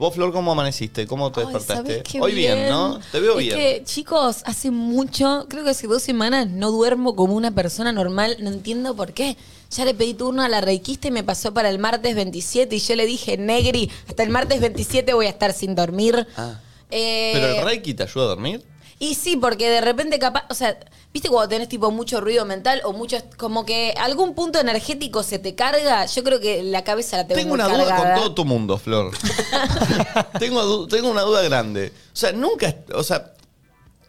Vos, Flor, ¿cómo amaneciste? ¿Cómo te Ay, despertaste? ¿sabés qué Hoy bien, ¿no? Te veo es bien. que, chicos, hace mucho, creo que hace dos semanas, no duermo como una persona normal. No entiendo por qué. Ya le pedí turno a la reikista y me pasó para el martes 27 y yo le dije, Negri, hasta el martes 27 voy a estar sin dormir. Ah. Eh, ¿Pero el Reiki te ayuda a dormir? Y sí, porque de repente capaz, o sea, ¿viste cuando tenés tipo mucho ruido mental o mucho, como que algún punto energético se te carga? Yo creo que la cabeza la tengo, Tengo muy una duda cargada. con todo tu mundo, Flor. tengo, du- tengo una duda grande. O sea, nunca, o sea,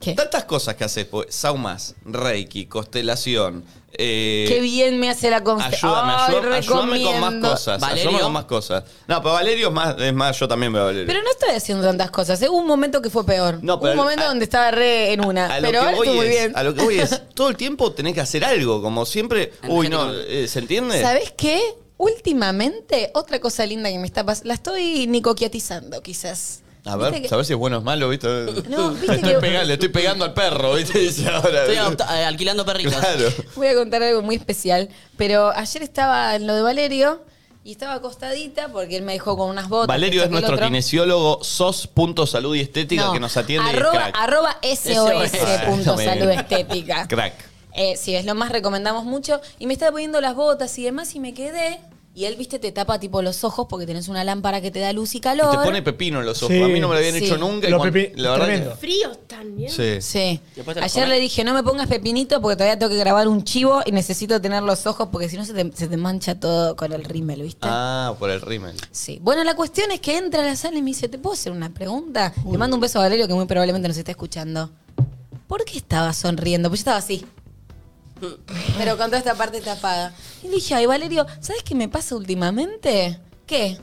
¿Qué? tantas cosas que haces, pues, saumas, reiki, constelación. eh, Qué bien me hace la constelación. Ayúdame, ayúdame, ayúdame con más cosas. ¿Valerio? Ayúdame con más cosas. No, pero Valerio es más, es más, yo también veo a Valerio. Pero no estoy haciendo tantas cosas. ¿eh? Hubo un momento que fue peor. No, pero Hubo un momento a- donde estaba re en una. A lo Pero que ahora estoy muy bien. A lo que voy es, todo el tiempo tenés que hacer algo, como siempre. Uy, no, eh, ¿se entiende? ¿Sabes qué? Últimamente, otra cosa linda que me está pasando. La estoy nicoquiatizando, quizás. A ver, ¿Viste que- a ver si es bueno o es malo, ¿viste? No, viste Le estoy que- pegando, le estoy pegando al perro, ¿viste? Dice ahora. Estoy adopta- eh, alquilando perritos. Claro. Voy a contar algo muy especial. Pero ayer estaba en lo de Valerio y estaba acostadita porque él me dejó con unas botas. Valerio esto, es nuestro otro. kinesiólogo sos.salud y estética No, que nos atiende y es Arroba, crack. arroba SOS punto Ah, salud estética. Crack. Eh, sí, es lo más recomendamos mucho. Y me estaba poniendo las botas y demás y me quedé. Y él, viste, te tapa tipo los ojos porque tenés una lámpara que te da luz y Y calor. te pone pepino en los ojos. Sí. A mí no me lo habían Sí. hecho nunca. y Lo cuando- pepi- la verdad que- tremendo. Fríos también. Sí. Sí. Después te las Ayer comes. le dije, no me pongas pepinito porque todavía tengo que grabar un chivo y necesito tener los ojos porque si no se te, se te mancha todo con el rímel, ¿viste? Ah, por el rímel. Sí. Bueno, la cuestión es que entra a la sala y me dice, ¿te puedo hacer una pregunta? Le mando un beso a Valerio que muy probablemente nos está escuchando. ¿Por qué estaba sonriendo? Pues yo estaba así. Pero con toda esta parte tapada. Y le dije, ay, Valerio, ¿sabes qué me pasa últimamente? ¿Qué?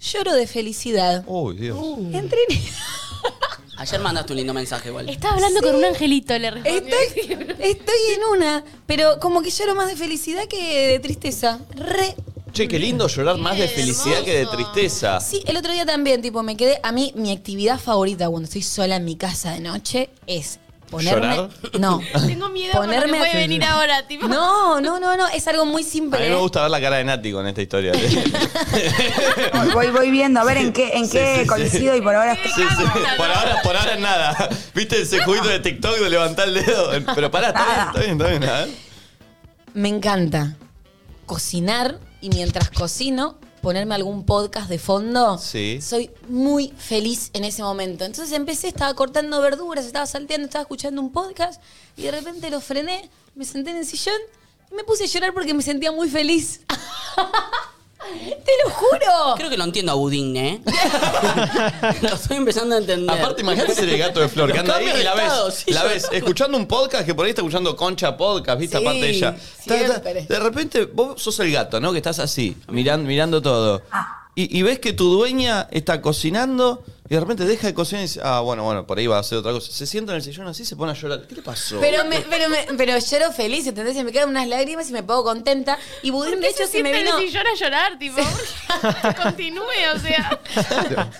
Lloro de felicidad. Uy, Dios. Entré en- Ayer mandaste un lindo mensaje igual. Estaba hablando con un angelito, le respondió. Estoy, estoy en una, pero como que lloro más de felicidad que de tristeza. Re. Che, qué lindo llorar más de felicidad que de tristeza. Sí, el otro día también, tipo, me quedé. A mí, mi actividad favorita cuando estoy sola en mi casa de noche es ponerme. ¿Llorar? No. Tengo miedo ponerme Ponerme puede a- venir ahora, tipo. No, no, no, no. Es algo muy A simple. mí me gusta ver la cara de Nati con esta historia. Voy, voy, viendo a ver en qué, en Sí, qué sí, sí. coincido y por ahora estoy- Sí, sí. Por ahora, por ahora nada. ¿Viste ese jueguito de TikTok de levantar el dedo? Pero pará, está bien, está bien, está bien. A ver. Me encanta cocinar y mientras cocino ponerme algún podcast de fondo. Sí. Soy muy feliz en ese momento. Entonces empecé, estaba cortando verduras, estaba salteando, estaba escuchando un podcast y de repente lo frené, me senté en el sillón y me puse a llorar porque me sentía muy feliz. ¡Te lo juro! Creo que lo entiendo a Budín, ¿eh? lo estoy empezando a entender. Aparte, imagínate ser el gato de Flor, que anda ahí y la ves, la ves escuchando un podcast que por ahí está escuchando Concha Podcast, ¿viste? Sí, Aparte de ella. Ta, ta, siempre. de repente, vos sos el gato, ¿no? Que estás así, mirando, mirando todo. Ah. Y, y ves que tu dueña está cocinando y de repente deja de cocinar y dice, ah, bueno, bueno, por ahí va a hacer otra cosa. Se sienta en el sillón así y se pone a llorar. ¿Qué le pasó? Pero, me, pero, me, pero lloro feliz, ¿entendés? Se me quedan unas lágrimas y me pongo contenta. Y Budín, ¿Por de hecho, se se me sienta en vino... el sillón a llorar, tipo? Que Continúe, o sea.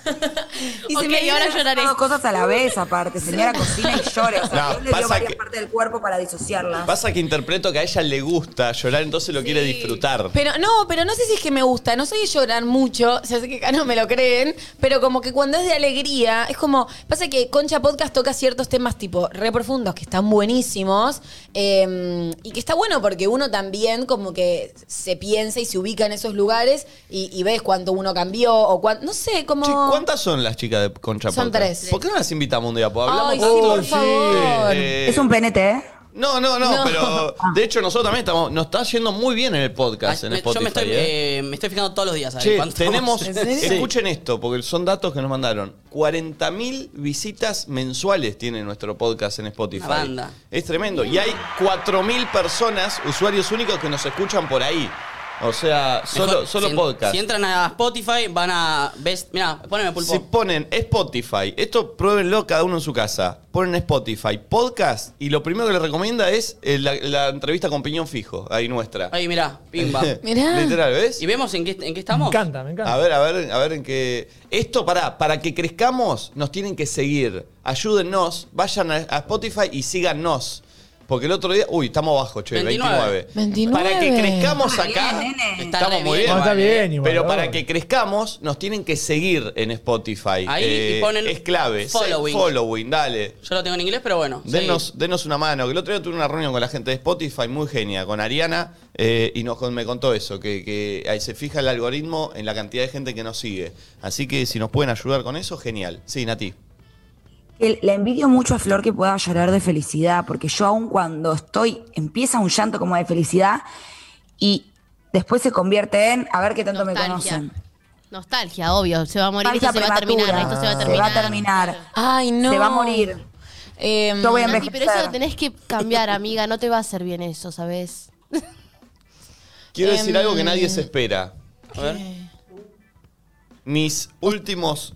Y se me vino- ahora lloraré. dos cosas a la vez, aparte. Señora cocina y llore. O sea, No, Dios le dio pasa varias que- partes del cuerpo para disociarlas. Pasa que interpreto que a ella le gusta llorar, entonces lo quiere disfrutar. Pero no, pero no sé si es que me gusta, no soy de llorar mucho, o sea, sé que acá no me lo creen, pero como que cuando es de alegría, es como, pasa que Concha Podcast toca ciertos temas tipo re profundos que están buenísimos eh, y que está bueno porque uno también como que se piensa y se ubica en esos lugares y, y ves cuánto uno cambió o cuánto, no sé, como... Che, ¿Cuántas son las chicas de Concha Son Podcast? tres. ¿Por qué no las invitamos un día? Porque hablamos Ay, sí, por favor. Eh, Es un PNT, ¿eh? No, no, no, No. pero de hecho nosotros también estamos, nos está yendo muy bien en el podcast, en Me- Spotify. yo me estoy, ¿eh? eh, me estoy fijando todos los días. a ver Che, cuánto tenemos, escuchen esto, porque son datos que nos mandaron. 40.000 visitas mensuales tiene nuestro podcast en Spotify. Una banda. Es tremendo. Y hay 4.000 personas, usuarios únicos, que nos escuchan por ahí. O sea, solo, Mejor, solo si, podcast. Si entran a Spotify, van a. Ves, mira, poneme pulpo. Si ponen Spotify, esto pruébenlo cada uno en su casa. Ponen Spotify, podcast, y lo primero que les recomienda es eh, la, la entrevista con Piñón Fijo, ahí nuestra. Ahí, mirá, pimba. Mirá. Literal, ¿ves? ¿Y vemos en qué, en qué Me estamos? encanta, me encanta. A ver, a ver, a ver en qué. Esto para, para que crezcamos, nos tienen que seguir. Ayúdennos, vayan a, a Spotify y síganos. Porque el otro día. Uy, estamos bajo, che, 29. 29. Para que 29. crezcamos acá. Estamos muy bien, bien. No, está vale. bien, igual. Pero para que crezcamos, nos tienen que seguir en Spotify. Ahí, y ponen Es clave. following. Following, dale. Yo lo tengo en inglés, pero bueno. Denos, denos una mano. Que el otro día tuve una reunión con la gente de Spotify muy genia, con Ariana, eh, y nos, con- me contó eso, que, que ahí se fija el algoritmo en la cantidad de gente que nos sigue. Así que si nos pueden ayudar con eso, genial. Sí, Nati. Que Le envidio mucho a Flor que pueda llorar de felicidad, porque yo aún cuando estoy, empieza un llanto como de felicidad y después se convierte en, a ver qué tanto me conocen. Nostalgia, obvio. Se va a morir, esto se va a terminar, prematura. esto se va a Se terminar. va a terminar. Ay, no. Se va a morir. Em, Yo voy a Nati, pero eso lo tenés que cambiar, amiga. No te va a hacer bien eso, ¿sabes? Quiero Em, decir algo que nadie se espera. A ver. Mis últimos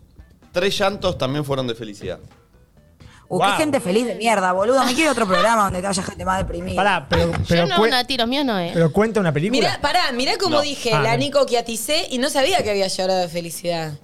tres llantos también fueron de felicidad. Uh, Wow. qué gente feliz de mierda, boludo. Me quiero otro programa donde haya gente más deprimida. Pará, pero, pero, Yo no, los míos no, ¿eh? pero cuenta una película. Mirá, pará, mirá cómo No. dije, Ah, la. Nico que aticé y no sabía que había llorado de felicidad.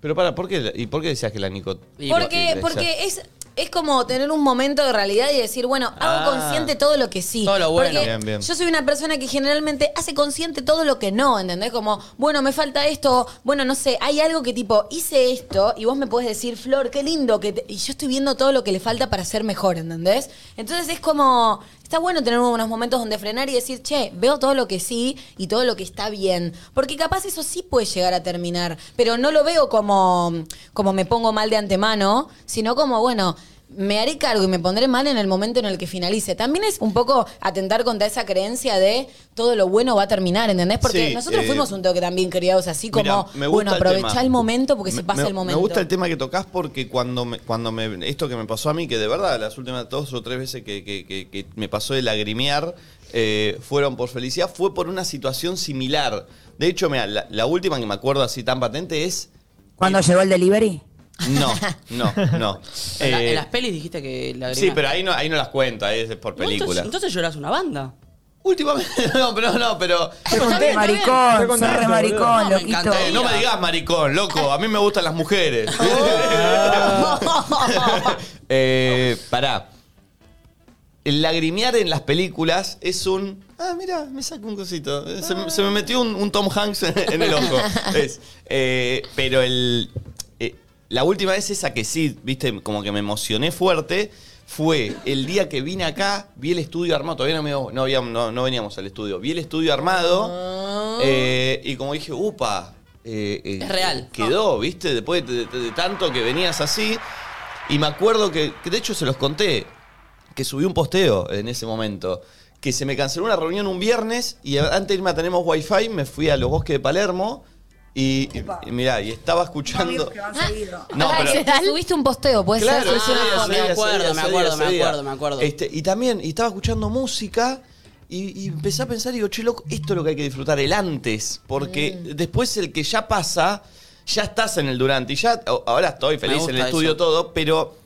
Pero para, ¿por qué, ¿y por qué decías que la Nico? Porque, porque es, es como tener un momento de realidad y decir, bueno, hago Ah. consciente todo lo que sí. Todo lo bueno. Porque Bien, bien. yo soy una persona que generalmente hace consciente todo lo que no, ¿entendés? Como, bueno, me falta esto, bueno, no sé, hay algo que tipo, hice esto y vos me podés decir, Flor, qué lindo, que te-". y yo estoy viendo todo lo que le falta para ser mejor, ¿entendés? Entonces es como, está bueno tener unos momentos donde frenar y decir, che, veo todo lo que sí y todo lo que está bien. Porque capaz eso sí puede llegar a terminar, pero no lo veo como, como me pongo mal de antemano, sino como, bueno, me haré cargo y me pondré mal en el momento en el que finalice. También es un poco atentar contra esa creencia de todo lo bueno va a terminar, ¿entendés? Porque Sí, nosotros eh, fuimos un toque también criados así como, Mirá, me gusta bueno, el aprovechá el, momento porque Me- se pasa me- el momento. Me gusta el tema que tocas porque cuando me, cuando me, esto que me pasó a mí, que de verdad las últimas dos o tres veces que, que- que- que me pasó de lagrimear, eh, fueron por felicidad, fue por una situación similar. De hecho, mira, la, la última que me acuerdo así tan patente es... Cuando llegó el delivery. No, no, no. En, la- Eh, en las pelis dijiste que la sí, pero ahí no, ahí no las cuento, ahí es por película. Entonces, entonces lloras una banda. Últimamente, no, pero no, pero... Re maricón, sos contento, re maricón, boludo. No, me loquito. encanta. Eh, no me digas maricón, loco, a mí me gustan las mujeres. eh, pará. El lagrimear en las películas es un. Ah, mira, me saco un cosito. Se, me- se me metió un, un Tom Hanks en el ojo. Es, eh, pero el. La última vez esa que sí, viste, como que me emocioné fuerte, fue el día que vine acá, vi el estudio armado. Todavía no, me- no, habíamos- no, no veníamos al estudio. Vi el estudio armado eh, y como dije, upa. eh, eh, Es real. Quedó, viste, después de, de- de tanto que venías así. Y me acuerdo que, que de hecho se los conté, que subí un posteo en ese momento. Que se me canceló una reunión un viernes y antes de irme a Tenemos Wi-Fi me fui a los bosques de Palermo y, y- y mirá, y estaba escuchando. No, Pará, pero- te subiste un posteo, puede Claro, ser. ese día, Ah, ese me día, ese acuerdo, día, me ese acuerdo, día, me ese día. acuerdo, me acuerdo. Este, y también, y estaba escuchando música y, y empecé a pensar y digo, che, loco, esto es lo que hay que disfrutar, el antes. Porque Mm. después el que ya pasa, ya estás en el durante. Y ya, o- ahora estoy feliz en el gusta estudio eso. todo, pero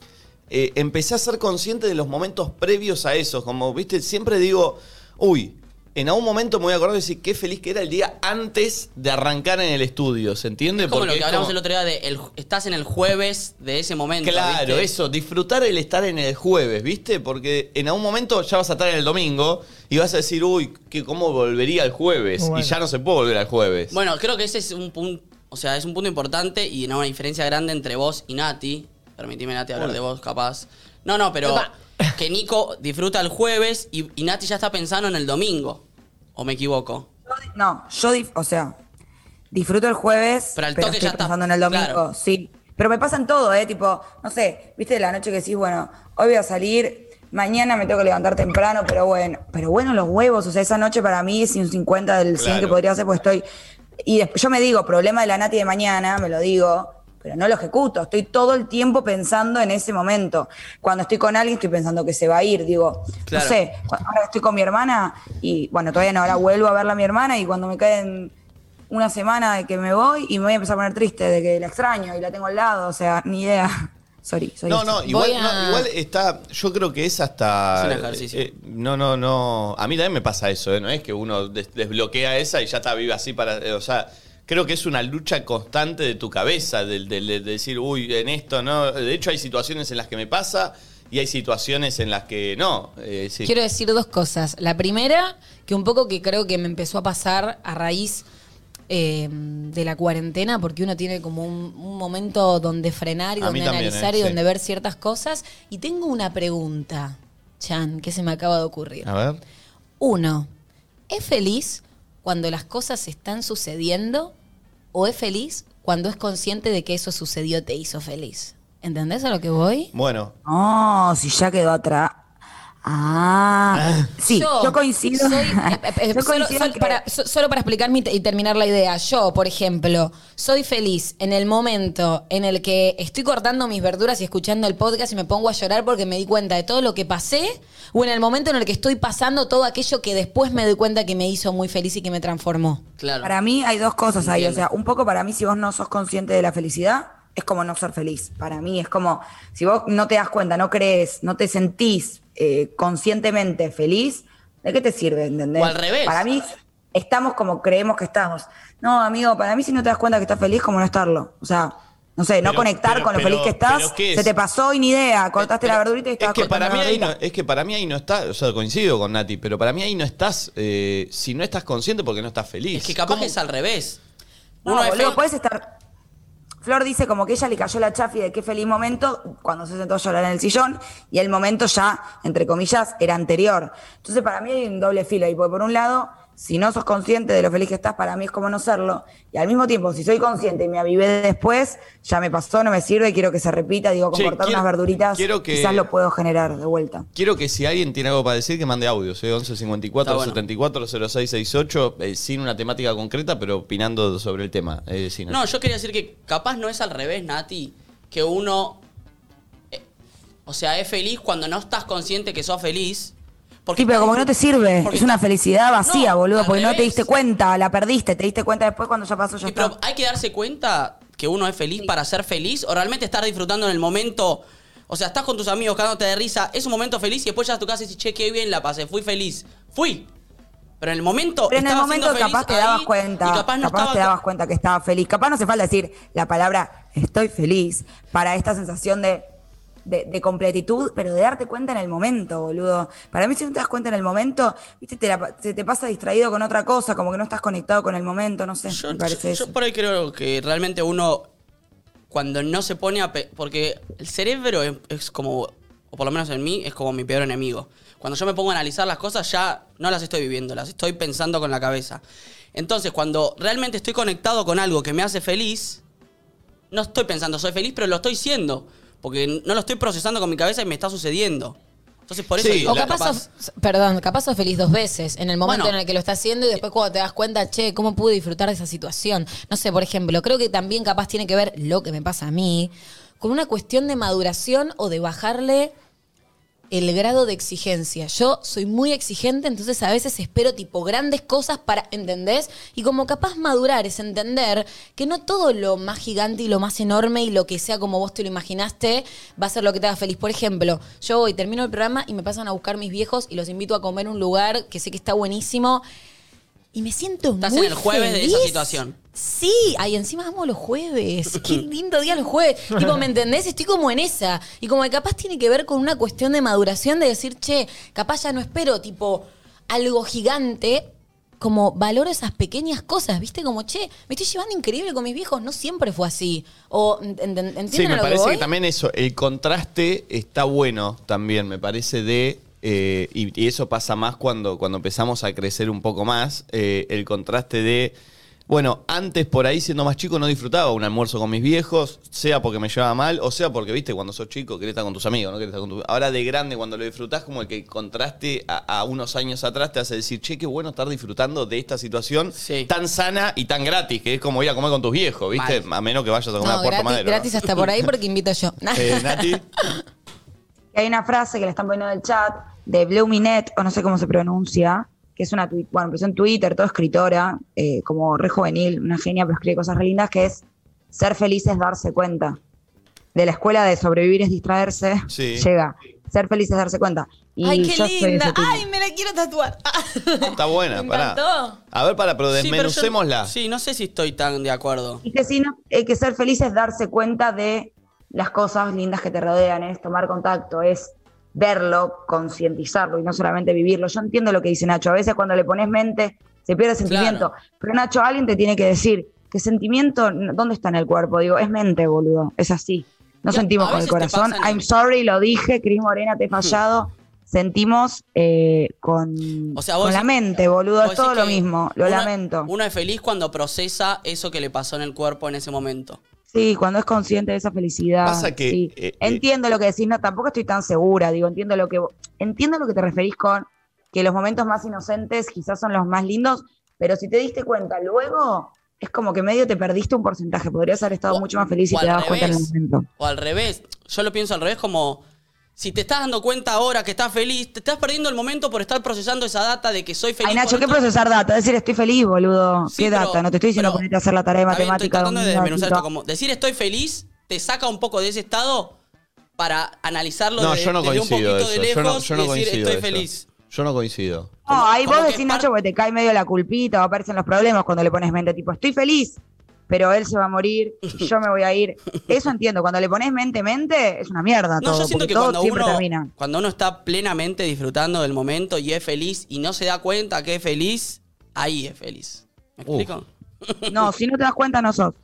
eh, empecé a ser consciente de los momentos previos a eso. Como, viste, siempre digo, uy. En algún momento me voy a acordar de decir qué feliz que era el día antes de arrancar en el estudio, ¿se entiende? Es como lo que es hablamos como- el otro día de el- estás en el jueves de ese momento. Claro, ¿viste? eso, disfrutar el estar en el jueves, ¿viste? Porque en algún momento ya vas a estar en el domingo y vas a decir, uy, que ¿cómo volvería el jueves? Bueno. Y ya no se puede volver al jueves. Bueno, creo que ese es un punto, o sea, es un punto importante y no, una diferencia grande entre vos y Nati. Permitime, Nati, hablar de vos, capaz. No, no, pero Epa. Que Nico disfruta el jueves y, y Nati ya está pensando en el domingo. ¿O me equivoco? No, yo, dif- o sea, disfruto el jueves, Pero al pero toque estoy ya está, pensando en el domingo, claro. sí. Pero me pasan todo, ¿eh? Tipo, no sé, viste la noche que decís, bueno, hoy voy a salir, mañana me tengo que levantar temprano, pero bueno, pero bueno, los huevos, o sea, esa noche para mí es un 50 del 100 que Claro. podría ser, pues estoy... Y después yo me digo, problema de la Nati de mañana, me lo digo, pero no lo ejecuto. Estoy todo el tiempo pensando en ese momento. Cuando estoy con alguien, estoy pensando que se va a ir. Digo, Claro. no sé, ahora estoy con mi hermana y, bueno, todavía no, ahora vuelvo a verla a mi hermana y cuando me queden una semana de que me voy y me voy a empezar a poner triste de que la extraño y la tengo al lado, o sea, ni idea. Sorry, soy No, no, igual, a- no, igual está. Yo creo que es hasta. Es un ejercicio. eh, no, no, no. A mí también me pasa eso, ¿eh? No es que uno des- desbloquea esa y ya está viva así para. eh, o sea, creo que es una lucha constante de tu cabeza, del del- de, decir, uy, en esto, ¿no? De hecho, hay situaciones en las que me pasa y hay situaciones en las que no. eh, sí. Quiero decir dos cosas. La primera, que un poco que creo que me empezó a pasar a raíz eh, de la cuarentena, porque uno tiene como un, un momento donde frenar y A mí donde también, analizar eh, y sí. donde ver ciertas cosas. Y tengo una pregunta, Chan, que se me acaba de ocurrir. A ver. Uno, ¿es feliz cuando las cosas están sucediendo o es feliz cuando es consciente de que eso sucedió te hizo feliz? ¿Entendés a lo que voy? Bueno, No, si ya quedó atrás. Ah, sí, yo, coincido. soy- eh, eh, yo solo, coincido solo que- para, so- solo para explicar mi- y terminar la idea. Yo, por ejemplo, soy feliz en el momento en el que estoy cortando mis verduras y escuchando el podcast y me pongo a llorar porque me di cuenta de todo lo que pasé, o en el momento en el que estoy pasando todo aquello que después me doy cuenta que me hizo muy feliz y que me transformó. Claro. Para mí hay dos cosas ahí. O sea, un poco para mí, si vos no sos consciente de la felicidad, es como no ser feliz. Para mí es como, si vos no te das cuenta, no crees, no te sentís eh, conscientemente feliz, ¿de qué te sirve? ¿Entendés? O al revés. Para mí estamos como creemos que estamos. No, amigo, para mí si no te das cuenta que estás feliz, como no estarlo. O sea, no sé, no Pero- conectar pero- con lo pero- feliz que estás, pero ¿qué se es? te pasó y ni idea. Cortaste Pero la verdurita y es estabas que para mí la ahí no, verdurita. es que para mí ahí no está, o sea, coincido con Nati, pero para mí ahí no estás, eh, si no estás consciente porque no estás feliz. Es que capaz ¿Cómo? que es al revés. No, Uno es boludo, puedes estar. Flor dice como que ella le cayó la chafi de qué feliz momento cuando se sentó a llorar en el sillón y el momento ya, entre comillas, era anterior. Entonces para mí hay un doble filo ahí, porque por un lado, si no sos consciente de lo feliz que estás, para mí es como no serlo. Y al mismo tiempo, si soy consciente y me avivé después, ya me pasó, no me sirve, quiero que se repita, digo, con Che, cortar quiero- unas verduritas, quiero que- quizás lo puedo generar de vuelta. Quiero que si alguien tiene algo para decir, que mande audios, ¿eh? 11 54 Está bueno. 74 06 68, eh, sin una temática concreta, pero opinando sobre el tema. Eh, sí, No, yo quería decir que capaz no es al revés, Nati, que uno. eh, o sea, es feliz cuando no estás consciente que sos feliz. Porque Sí, pero como que no te sirve, porque es una felicidad vacía, No, boludo, porque no te diste cuenta, la perdiste, te diste cuenta después cuando ya pasó, ya Sí, está. pero hay que darse cuenta que uno es feliz para ser feliz o realmente estar disfrutando en el momento. O sea, estás con tus amigos cagándote de risa, es un momento feliz y después llegas a tu casa y dices, che, qué bien la pasé, fui feliz. Fui. Pero en el momento. Pero en el momento capaz te dabas ahí cuenta, Y capaz, capaz no estaba te dabas cuenta que estaba feliz. Capaz no hace falta decir la palabra estoy feliz para esta sensación de, de, de completitud, pero de darte cuenta en el momento, boludo. Para mí si no te das cuenta en el momento, viste, te, la- te pasa distraído con otra cosa, como que no estás conectado con el momento, no sé, Yo, me parece yo- eso. yo por ahí creo que realmente uno, cuando no se pone a... Porque el cerebro es, es como, o por lo menos en mí, es como mi peor enemigo. Cuando yo me pongo a analizar las cosas, ya no las estoy viviendo, las estoy pensando con la cabeza. Entonces, cuando realmente estoy conectado con algo que me hace feliz, no estoy pensando soy feliz, pero lo estoy siendo. Porque no lo estoy procesando con mi cabeza y me está sucediendo. Entonces, por eso Sí, digo, O la- capaz, sos, perdón, capaz sos feliz dos veces. En el momento Bueno. en el que lo estás haciendo y después cuando te das cuenta, che, ¿cómo pude disfrutar de esa situación? No sé, por ejemplo, creo que también capaz tiene que ver lo que me pasa a mí con una cuestión de maduración o de bajarle el grado de exigencia. Yo soy muy exigente, entonces a veces espero tipo grandes cosas para, ¿entendés? Y como capaz madurar es entender que no todo lo más gigante y lo más enorme y lo que sea como vos te lo imaginaste va a ser lo que te haga feliz. Por ejemplo, yo hoy termino el programa y me pasan a buscar mis viejos y los invito a comer un lugar que sé que está buenísimo. Y me siento Estás muy en el jueves de esa feliz. situación. Sí, ay, encima amo los jueves. Qué lindo día los jueves. tipo, ¿me entendés? Estoy como en esa. Y como que capaz tiene que ver con una cuestión de maduración de decir, che, capaz ya no espero, tipo, algo gigante. Como valoro esas pequeñas cosas, ¿viste? Como, che, me estoy llevando increíble con mis viejos. No siempre fue así. O, ent- ent- ¿entienden Sí, a me lo parece que que, voy? también eso, el contraste está bueno también, me parece de... eh, y, y eso pasa más cuando, cuando empezamos a crecer un poco más, eh, el contraste de Bueno, antes por ahí siendo más chico no disfrutaba un almuerzo con mis viejos, sea porque me llevaba mal, o sea porque, viste, cuando sos chico querés estar con tus amigos, no querés estar con tu... Ahora de grande cuando lo disfrutás, como el que contraste a, a unos años atrás te hace decir, che, qué bueno estar disfrutando de esta situación Sí. tan sana y tan gratis, que es como ir a comer con tus viejos, viste, Mal. a menos que vayas a comer No, a Puerto gratis, Madero. ¿no? gratis hasta por ahí porque invito yo. Eh, Nati, Hay una frase que le están poniendo en el chat de Bluminet, o no sé cómo se pronuncia, que es una, bueno, empezó en Twitter, toda escritora, eh, como re juvenil, una genia, pero escribe cosas re lindas, que es ser feliz es darse cuenta. De la escuela de sobrevivir es distraerse, Sí. llega. Ser feliz es darse cuenta. Y Ay, qué linda. Ay, me la quiero tatuar. está buena, Me pará. encantó. A ver, para, pero Sí, pero yo- desmenucémosla. Sí, no sé si estoy tan de acuerdo. Y que si no, eh, que ser feliz es darse cuenta de las cosas lindas que te rodean, es tomar contacto, es verlo, concientizarlo y no solamente vivirlo. Yo entiendo lo que dice Nacho, a veces cuando le pones mente se pierde sentimiento, pero Nacho, alguien te tiene que decir que sentimiento, ¿dónde está en el cuerpo? Digo, es mente, boludo, es así. No Ya, sentimos con el corazón. en I'm sorry, lo dije, Cris Morena, te he fallado. Sentimos eh, con, O sea, vos con la mente, boludo, es todo lo mismo, lo lamento. Uno es feliz cuando procesa eso que le pasó en el cuerpo en ese momento. Sí, cuando es consciente de esa felicidad. Pasa que, sí. eh, eh, entiendo lo que decís, no, tampoco estoy tan segura, digo, entiendo lo que entiendo lo que te referís con que los momentos más inocentes quizás son los más lindos, pero si te diste cuenta luego es como que medio te perdiste un porcentaje, podrías haber estado O- mucho más feliz si te dabas cuenta en el momento. O al revés. Yo lo pienso al revés como... Si te estás dando cuenta ahora que estás feliz, te estás perdiendo el momento por estar procesando esa data de que soy feliz. Ay, Nacho, ¿qué procesar data? Decir estoy feliz, boludo. Sí, ¿Qué pero- data? No te estoy diciendo ponerte a hacer la tarea de matemática. Estoy tratando de desmenuzar esto como decir estoy feliz te saca un poco de ese estado para analizarlo No, de- yo no desde un coincido poquito eso. de Yo no, yo no y decir coincido estoy eso. feliz. Yo no coincido. No, ahí vos decís, Nacho, porque te cae medio la culpita o aparecen los problemas cuando le pones mente, tipo, estoy feliz, pero él se va a morir y yo me voy a ir. Eso entiendo, cuando le pones mente, mente, es una mierda No, todo, yo siento que todo cuando siempre uno, termina. cuando uno está plenamente disfrutando del momento y es feliz y no se da cuenta que es feliz, ahí es feliz. ¿Me explico? No, si no te das cuenta, no sos.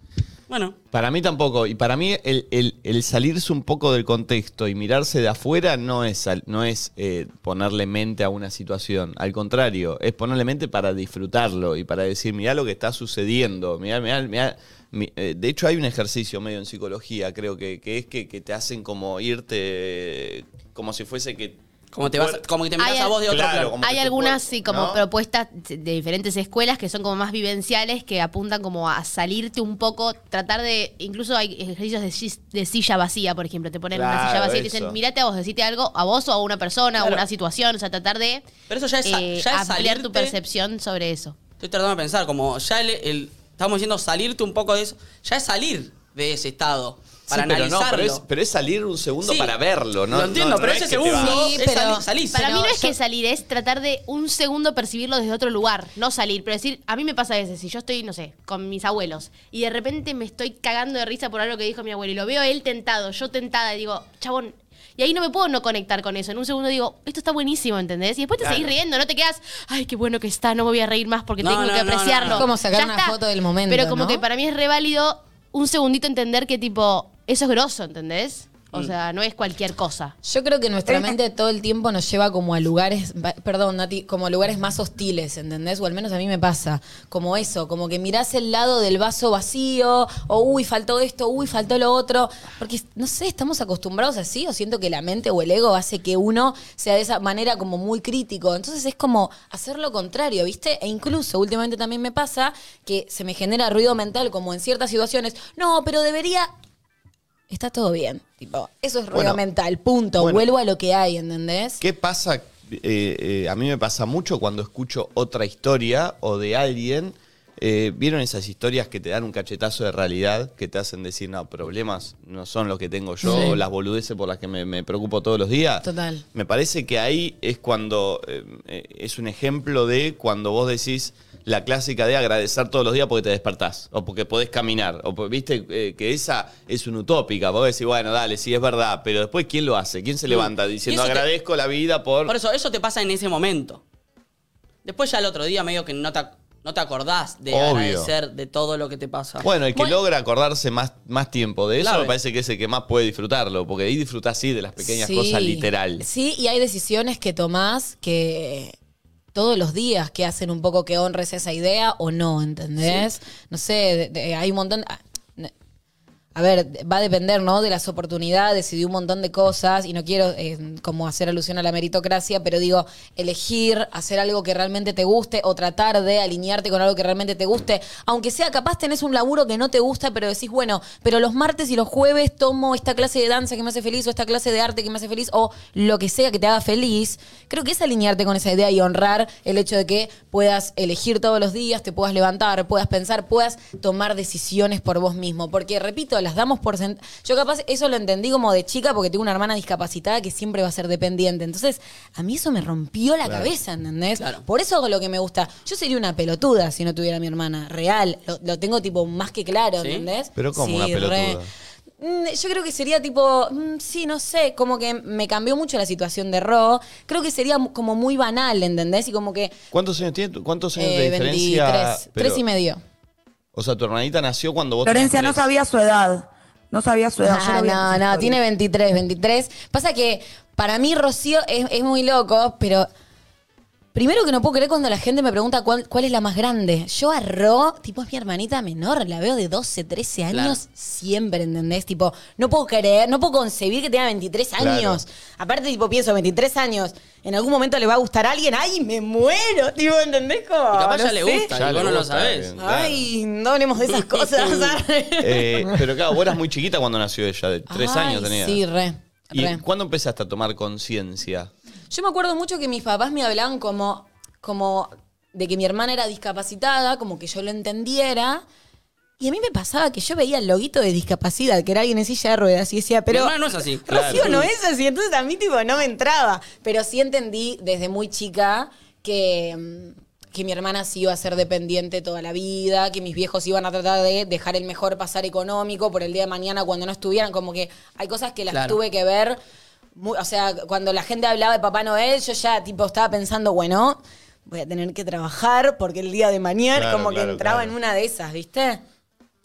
Bueno, Para mí tampoco. Y para mí el, salirse un poco del contexto y mirarse de afuera no es, no es eh, ponerle mente a una situación. Al contrario, es ponerle mente para disfrutarlo y para decir, mirá lo que está sucediendo. Eh, de hecho, hay un ejercicio medio en psicología, creo que, que es que, te hacen como irte, como si fuese que... como te vas, como que te miras Hay a vos de otro Claro, plano. como- Hay que tu algunas, cuerpo, sí, como ¿no? propuestas de diferentes escuelas que son como más vivenciales, que apuntan como a salirte un poco, tratar de, incluso hay ejercicios de, sis- de silla vacía, por ejemplo, te ponen una Claro, silla vacía y te eso. dicen, mirate a vos, decite algo, a vos o a una persona, Claro. a una situación, o sea, tratar de Pero eso ya es, sa- eh, ya es ampliar tu percepción sobre eso. Estoy tratando de pensar, como ya el, el- estamos diciendo salirte un poco de eso, ya es salir de ese estado para Sí, pero no, pero es, pero es salir un segundo Sí, para verlo, ¿no? Lo entiendo, No- no pero es ese segundo. Sí, es pero salir, salís. Para mí no es yo- que salir, es tratar de un segundo percibirlo desde otro lugar, no salir, pero decir, a mí me pasa a veces, si yo estoy, no sé, con mis abuelos y de repente me estoy cagando de risa por algo que dijo mi abuelo y lo veo a él tentado, yo tentada y digo, chabón, y ahí no me puedo no conectar con eso. En un segundo digo, esto está buenísimo, ¿entendés? Y después te Claro. seguís riendo, no te quedas, ay, qué bueno que está, no me voy a reír más porque No, tengo no, que no, no, apreciarlo. no. Es como sacar Ya una está. foto del momento, Pero como ¿no? que para mí es reválido un segundito entender que tipo, eso es grosso, ¿entendés? O Mm. sea, no es cualquier cosa. Yo creo que nuestra Es- mente todo el tiempo nos lleva como a lugares, perdón, Nati, como a lugares más hostiles, ¿entendés? O al menos a mí me pasa. Como eso, como que mirás el lado del vaso vacío, o uy, faltó esto, uy, faltó lo otro. Porque, no sé, estamos acostumbrados así, o siento que la mente o el ego hace que uno sea de esa manera como muy crítico. Entonces es como hacer lo contrario, ¿viste? E incluso últimamente también me pasa que se me genera ruido mental, como en ciertas situaciones. No, pero debería está todo bien. Tipo, eso es ruido Bueno, mental, punto. bueno. Vuelvo a lo que hay, ¿entendés? ¿Qué pasa? Eh, eh, a mí me pasa mucho cuando escucho otra historia o de alguien. eh, ¿Vieron esas historias que te dan un cachetazo de realidad? Que te hacen decir, no, problemas no son los que tengo yo, Sí. las boludeces por las que me, me preocupo todos los días. Total. Me parece que ahí es cuando, es un ejemplo de cuando vos decís la clásica de agradecer todos los días porque te despertás, o porque podés caminar, o porque, viste eh, que esa es una utópica, vos decís, bueno, dale, sí es verdad, pero después ¿quién lo hace? ¿Quién se levanta diciendo Mm. te- agradezco la vida por... Por eso, eso te pasa en ese momento. Después ya el otro día medio que no te, no te acordás de Obvio. agradecer de todo lo que te pasa. Bueno, el que Bueno, logra acordarse más, más tiempo de eso Clave. me parece que es el que más puede disfrutarlo, porque ahí disfrutás sí de las pequeñas Sí. cosas literal. Sí, y hay decisiones que tomás que todos los días que hacen un poco que honres esa idea o no, ¿entendés? No sé, de- de- hay un montón... a ver, va a depender, ¿no? De las oportunidades y de un montón de cosas. Y no quiero eh, como hacer alusión a la meritocracia, pero digo, elegir hacer algo que realmente te guste o tratar de alinearte con algo que realmente te guste. Aunque sea capaz tenés un laburo que no te gusta, pero decís, bueno, pero los martes y los jueves tomo esta clase de danza que me hace feliz o esta clase de arte que me hace feliz o lo que sea que te haga feliz. Creo que es alinearte con esa idea y honrar el hecho de que puedas elegir todos los días, te puedas levantar, puedas pensar, puedas tomar decisiones por vos mismo. Porque, repito, las damos por sent- Yo capaz eso lo entendí como de chica porque tengo una hermana discapacitada que siempre va a ser dependiente. Entonces, a mí eso me rompió la cabeza, ¿entendés? Claro. Por eso hago lo que me gusta. Yo sería una pelotuda si no tuviera a mi hermana. Real. Lo, lo tengo tipo más que claro, ¿Sí? ¿entendés? Pero como Sí, una pelotuda. Mm, Yo creo que sería tipo, mm, sí, no sé, como que me cambió mucho la situación de Ro. Creo que sería como muy banal, ¿entendés? Y como que ¿Cuántos años tiene? ¿Cuántos años de eh, diferencia? 23, Pero- tres y medio. O sea, tu hermanita nació cuando vos Florencia no sabía su edad. No sabía su edad. Ah, no, no, stories. tiene 23, 23. Pasa que para mí Rocío es, es muy loco, pero primero que no puedo creer cuando la gente me pregunta cuál, cuál es la más grande. Yo a Ro, tipo es mi hermanita menor, la veo de 12, 13 años Claro. siempre, ¿entendés? Tipo, no puedo creer, no puedo concebir que tenga 23 Claro. años. Aparte, tipo, pienso, 23 años, en algún momento le va a gustar a alguien, ¡ay, me muero! Tipo, ¿entendés? Como, Y capaz no ya le sé. gusta, Ya y le vos no lo gusta, sabés. bien. Ay, no hablemos de esas cosas. Eh, pero claro, vos eras muy chiquita cuando nació ella, de tres Ay, años tenía. Sí, re. ¿Y re. cuándo empezaste a tomar conciencia? Yo me acuerdo mucho que mis papás me hablaban como, como de que mi hermana era discapacitada, como que yo lo entendiera. Y a mí me pasaba que yo veía el loguito de discapacidad, que era alguien en silla de ruedas, y decía, pero. hermana no es así. Rocío Claro. no es así. Entonces a mí, tipo, no me entraba. Pero sí entendí desde muy chica que. mm, que mi hermana sí iba a ser dependiente toda la vida, que mis viejos iban a tratar de dejar el mejor pasar económico por el día de mañana cuando no estuvieran. Como que hay cosas que las Claro. tuve que ver muy- o sea, cuando la gente hablaba de Papá Noel, yo ya tipo estaba pensando, bueno, voy a tener que trabajar porque el día de mañana Claro, como claro, que entraba claro. en una de esas, ¿viste?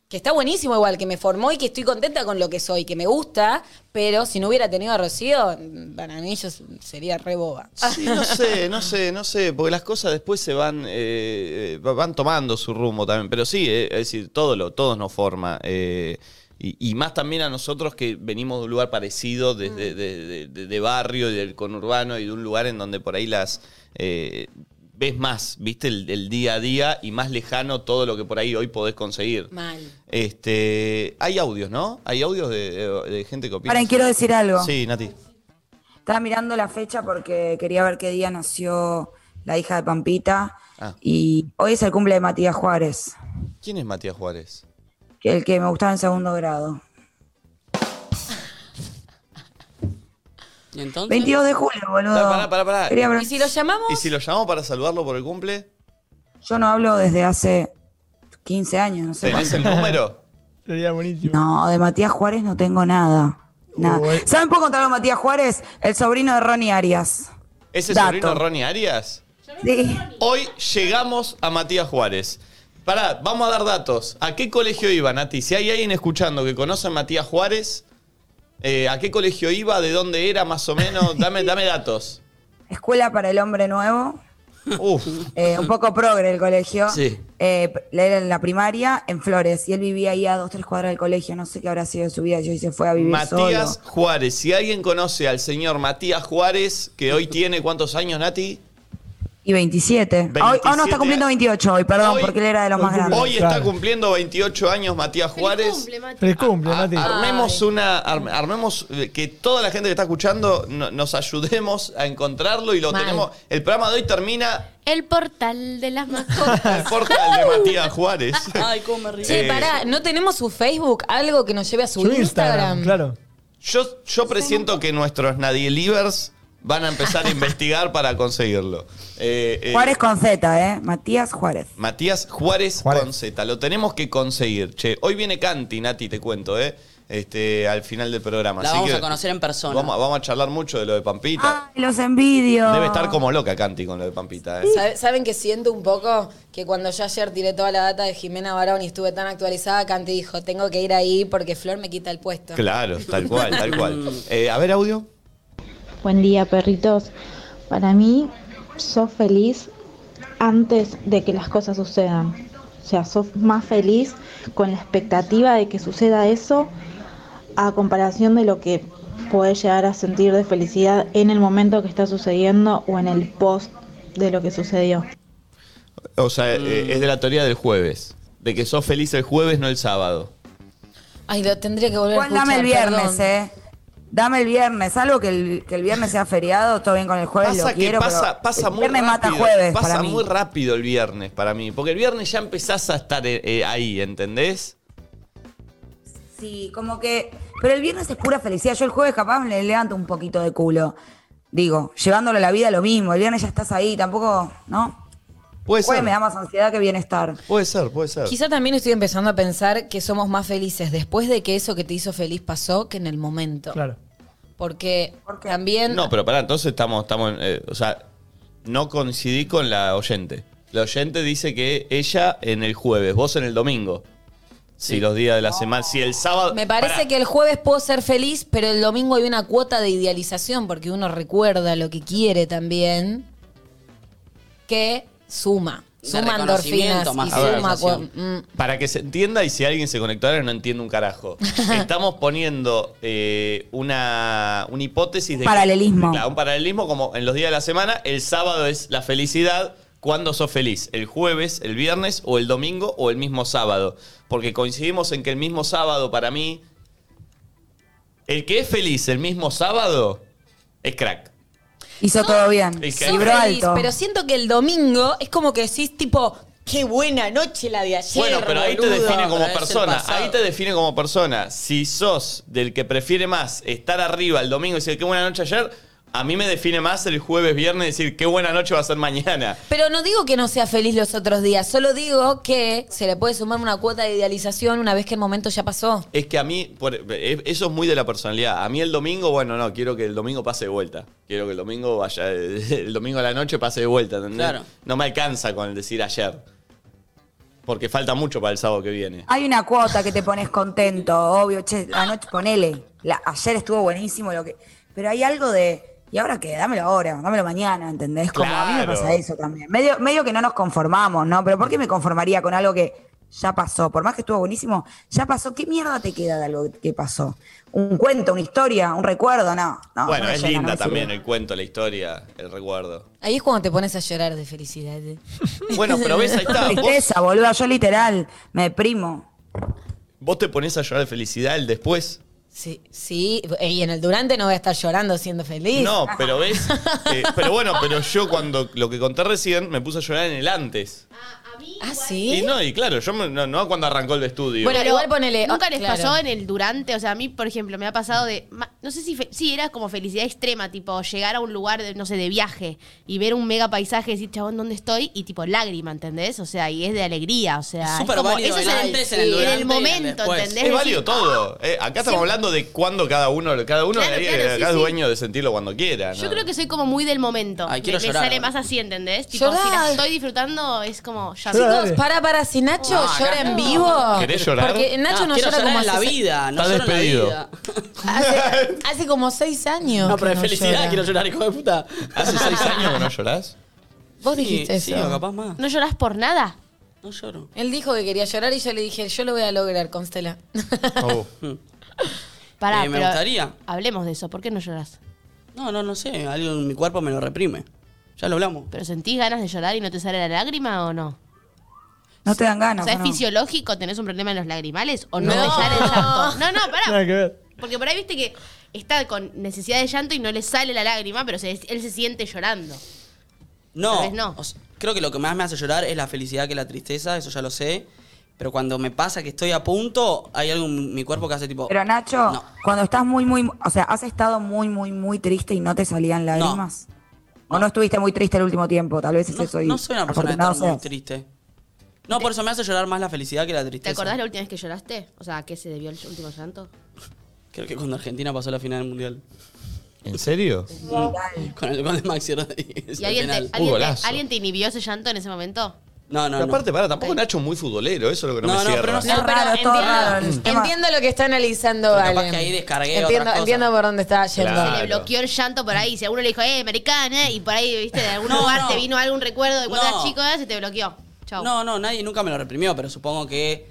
Que está buenísimo igual, que me formó y que estoy contenta con lo que soy, que me gusta, pero si no hubiera tenido a Rocío, para mí yo sería re boba. Sí, no sé, no sé, no sé, porque las cosas después se van eh, eh, van tomando su rumbo también. Pero sí, eh, es decir, todo lo, todo nos forma. eh, y, y más también a nosotros que venimos de un lugar parecido, desde de, de- de- de barrio y del conurbano y de un lugar en donde por ahí las eh, ves más, viste, el, el día a día y más lejano todo lo que por ahí hoy podés conseguir. Mal. Este, hay audios, ¿no? Hay audios de, de- de gente que opina. Paren, quiero decir algo. Sí, Nati. Estaba mirando la fecha porque quería ver qué día nació la hija de Pampita. Ah. Y hoy es el cumple de Matías Juárez, ¿Quién es Matías Juárez? Que el que me gustaba en segundo grado. ¿Y entonces? 22 de julio, boludo. Pará, pará, pará. Quería ver- ¿Y si lo llamamos? ¿Y si lo llamamos para saludarlo por el cumple? Yo no hablo desde hace 15 años, no sé. ¿Tenés el número? Sería buenísimo. No, de Matías Juárez no tengo nada. Nada. Uy. ¿Saben puedo contar a Matías Juárez? El sobrino de Ronnie Arias. ¿Ese Dato. sobrino de Ronnie Arias? Sí. Hoy llegamos a Matías Juárez. Pará, vamos a dar datos. ¿A qué colegio iba, Nati? Si hay alguien escuchando que conoce a Matías Juárez, eh, ¿a qué colegio iba? ¿De dónde era más o menos? Dame, dame datos. Escuela para el Hombre Nuevo. Uf. eh, un poco progre el colegio. Sí. Eh, era en la primaria en Flores y él vivía ahí a dos, tres cuadras del colegio. No sé qué habrá sido de su vida. Yo se fue a vivir Matías solo. Juárez. Si alguien conoce al señor Matías Juárez, que hoy tiene cuántos años, Nati? Y 27. Hoy, oh, no, 27 está cumpliendo 28 hoy, perdón, Hoy- porque él era de los más grandes. Hoy está cumpliendo 28 años Matías Juárez. Cumple. Feliz cumple, A- Mati. armemos una, arm- armemos eh, que toda la gente que está escuchando no- nos ayudemos a encontrarlo y lo Mal. tenemos. El programa de hoy termina El portal de las en el mascotas. portal de Matías Juárez. Ay, cómo me río. Che, Eh, pará, ¿no tenemos su Facebook? Algo que nos lleve a su, Su Instagram. Instagram, claro. Yo, yo presiento que nuestros Nadielivers van a empezar a investigar para conseguirlo. Eh, eh, Juárez con Z, ¿eh? Matías Juárez. Matías Juárez, Juárez. con Z. Lo tenemos que conseguir. Che, hoy viene Canti, Nati, te cuento, ¿eh? Este, al final del programa. La Así vamos que a conocer en persona. Vamos, a- vamos a charlar mucho de lo de Pampita. Ay, los envidio. Debe estar como loca Canti con lo de Pampita, ¿eh? ¿Sabe- ¿Saben que siento un poco que cuando yo ayer tiré toda la data de Jimena Barón y estuve tan actualizada, Canti dijo, tengo que ir ahí porque Flor me quita el puesto. Claro, tal cual, tal cual. Eh, a ver, audio. Buen día, perritos. Para mí, sos feliz antes de que las cosas sucedan. O sea, sos más feliz con la expectativa de que suceda eso a comparación de lo que podés llegar a sentir de felicidad en el momento que está sucediendo o en el post de lo que sucedió. O sea, Mm. eh, es de la teoría del jueves. De que sos feliz el jueves, no el sábado. Ay, lo tendría que volver Igual a escuchar. el viernes, perdón. eh. Dame el viernes, algo que el, que el viernes sea feriado, todo bien con el jueves, Pasa lo que quiero, pasa, pero pasa el muy viernes rápido. mata jueves pasa para mí. muy rápido el viernes para mí. Porque el viernes ya empezás a estar eh, eh, ahí, ¿entendés? Sí, como que. Pero el viernes es pura felicidad. Yo el jueves capaz me le levanto un poquito de culo. Digo, llevándolo a la vida lo mismo. El viernes ya estás ahí, tampoco. ¿No? Puede ser. me da más ansiedad que bienestar. Puede ser, puede ser. Quizá también estoy empezando a pensar que somos más felices después de que eso que te hizo feliz pasó que en el momento. Claro. Porque ¿Por qué? también. No, pero pará, entonces estamos, estamos, en, eh, o sea, no coincidí con la oyente. La oyente dice que ella en el jueves, vos en el domingo. Si los días de la semana, si el sábado. Me parece Pará. que el jueves puedo ser feliz, pero el domingo hay una cuota de idealización porque uno recuerda lo que quiere también, que suma. Suma endorfinas más y suma. mm. Para que se entienda y si alguien se conectó ahora no entiende un carajo. Estamos poniendo eh, una, una hipótesis de... que- Paralelismo. claro, un paralelismo como en los días de la semana, el sábado es la felicidad. ¿Cuándo sos feliz? ¿El jueves, el viernes o el domingo o el mismo sábado? Porque coincidimos en que el mismo sábado para mí... El que es feliz el mismo sábado es crack. Hizo todo bien. Y feliz, alto. pero siento que el domingo es como que decís tipo, qué buena noche la de ayer. Bueno, pero ahí te boludo". define como pero es el persona. pasado. Ahí te define como persona. Si sos del que prefiere más estar arriba el domingo y decir qué buena noche ayer, a mí me define más el jueves, viernes decir qué buena noche va a ser mañana. Pero no digo que no sea feliz los otros días, solo digo que se le puede sumar una cuota de idealización una vez que el momento ya pasó. Es que a mí, por- es- eso es muy de la personalidad. A mí el domingo, bueno, no, quiero que el domingo pase de vuelta. Quiero que el domingo vaya, el domingo a la noche pase de vuelta, ¿entendés? Claro. No me alcanza con el decir ayer. Porque falta mucho para el sábado que viene. Hay una cuota que te pones contento, obvio, che, anoche ponele. La- ayer estuvo buenísimo lo que. Pero hay algo de. ¿Y ahora qué? Dámelo ahora, dámelo mañana, ¿entendés? Como a mí me Claro. pasa eso también. Medio, medio que no nos conformamos, ¿no? Pero ¿por qué me conformaría con algo que ya pasó? Por más que estuvo buenísimo, ya pasó. ¿Qué mierda te queda de algo que pasó? ¿Un cuento, una historia, un recuerdo? No. no bueno, no es llena, linda también sirve. el cuento, la historia, el recuerdo. Ahí es cuando te pones a llorar de felicidad. ¿eh? Bueno, pero ves, ahí está. Tristeza, boludo. Yo literal me deprimo. vos te pones a llorar de felicidad el después. Sí, sí, y en el durante no voy a estar llorando siendo feliz. No, pero ves. eh, pero bueno, pero yo cuando lo que conté recién me puse a llorar en el antes. Ah, Y sí. no, y claro, yo me- no, no cuando arrancó el estudio. Bueno, Pero igual ponele. ¿Nunca ah, les claro. pasó en el durante? O sea, a mí, por ejemplo, me ha pasado de. ma- No sé si. fe- sí, era como felicidad extrema, tipo llegar a un lugar, de, no sé, de viaje y ver un mega paisaje y decir, chabón, ¿dónde estoy? Y tipo lágrima, ¿entendés? O sea, y es de alegría. O sea, Es súper como- válido es el el, antes, en el sí, durante y en el momento, después. ¿entendés? es Decir, válido todo. Eh, acá estamos hablando de cuándo cada uno, cada uno Claro, ahí, claro, acá sí, es sí. dueño de sentirlo cuando quiera. Yo ¿no? creo que soy como muy del momento. Ay, quiero me, me llorar sale ahora. más así, ¿entendés? Tipo, si la estoy disfrutando, es como ya Chicos, Dale. para, para, si Nacho No, llora en vivo. ¿Querés llorar? Porque Nacho no, quiero llora como en la hace, vida, no Está lloro en la despedido. vida. hace, hace como seis años. No, pero que de felicidad llora. quiero llorar, hijo de puta. ¿Hace seis años que no llorás? Vos Sí, dijiste sí, eso. o capaz más. ¿No llorás por nada? No lloro. Él dijo que quería llorar y yo le dije, yo lo voy a lograr, Constela. Oh. Pará, Eh, me pero gustaría. Hablemos de eso. ¿Por qué no llorás? No, no, no sé. Algo en mi cuerpo me lo reprime. Ya lo hablamos. ¿Pero sentís ganas de llorar y no te sale la lágrima o no? No te dan ganas. o sea, ¿o ¿es no? fisiológico? ¿Tenés un problema en los lagrimales? ¿O no, No. te sale el llanto? No, no, pará. Nada que ver. Porque por ahí viste que está con necesidad de llanto y no le sale la lágrima, pero se- él se siente llorando. No. Tal vez no. O sea, creo que lo que más me hace llorar es la felicidad que la tristeza, eso ya lo sé. Pero cuando me pasa que estoy a punto, hay algo en mi cuerpo que hace tipo. Pero Nacho, No. cuando estás muy, muy, o sea, has estado muy, muy, muy triste y no te salían lágrimas. ¿O no estuviste muy triste el último tiempo? Tal vez es no, eso. y no soy una persona que muy triste. No, por eso me hace llorar más la felicidad que la ¿Te tristeza. acordás la última vez que lloraste? O sea, ¿a qué se debió el último llanto? Creo que cuando Argentina pasó la final del mundial. ¿En serio? Con el gol de Maxi Rodríguez. ¿Y al alguien te, penal. alguien, te, golazo. alguien te inhibió ese llanto en ese momento? No, no, Pero no. aparte, para, tampoco Nacho es muy futbolero, eso es lo que no, No, me no, cierra. pero no sé. No, Es pero raro, es todo entiendo, raro el tema. entiendo lo que está analizando Pero capaz Valen. que ahí descargué entiendo, cosas. entiendo por dónde está yendo. Claro. Se le bloqueó el llanto por ahí. Si a uno le dijo, eh, americana, y por ahí, viste, de algún No, lugar no. te vino algún recuerdo de cuando No. eras chico, eh, se te bloqueó. Chau. No, no, nadie nunca me lo reprimió, pero supongo que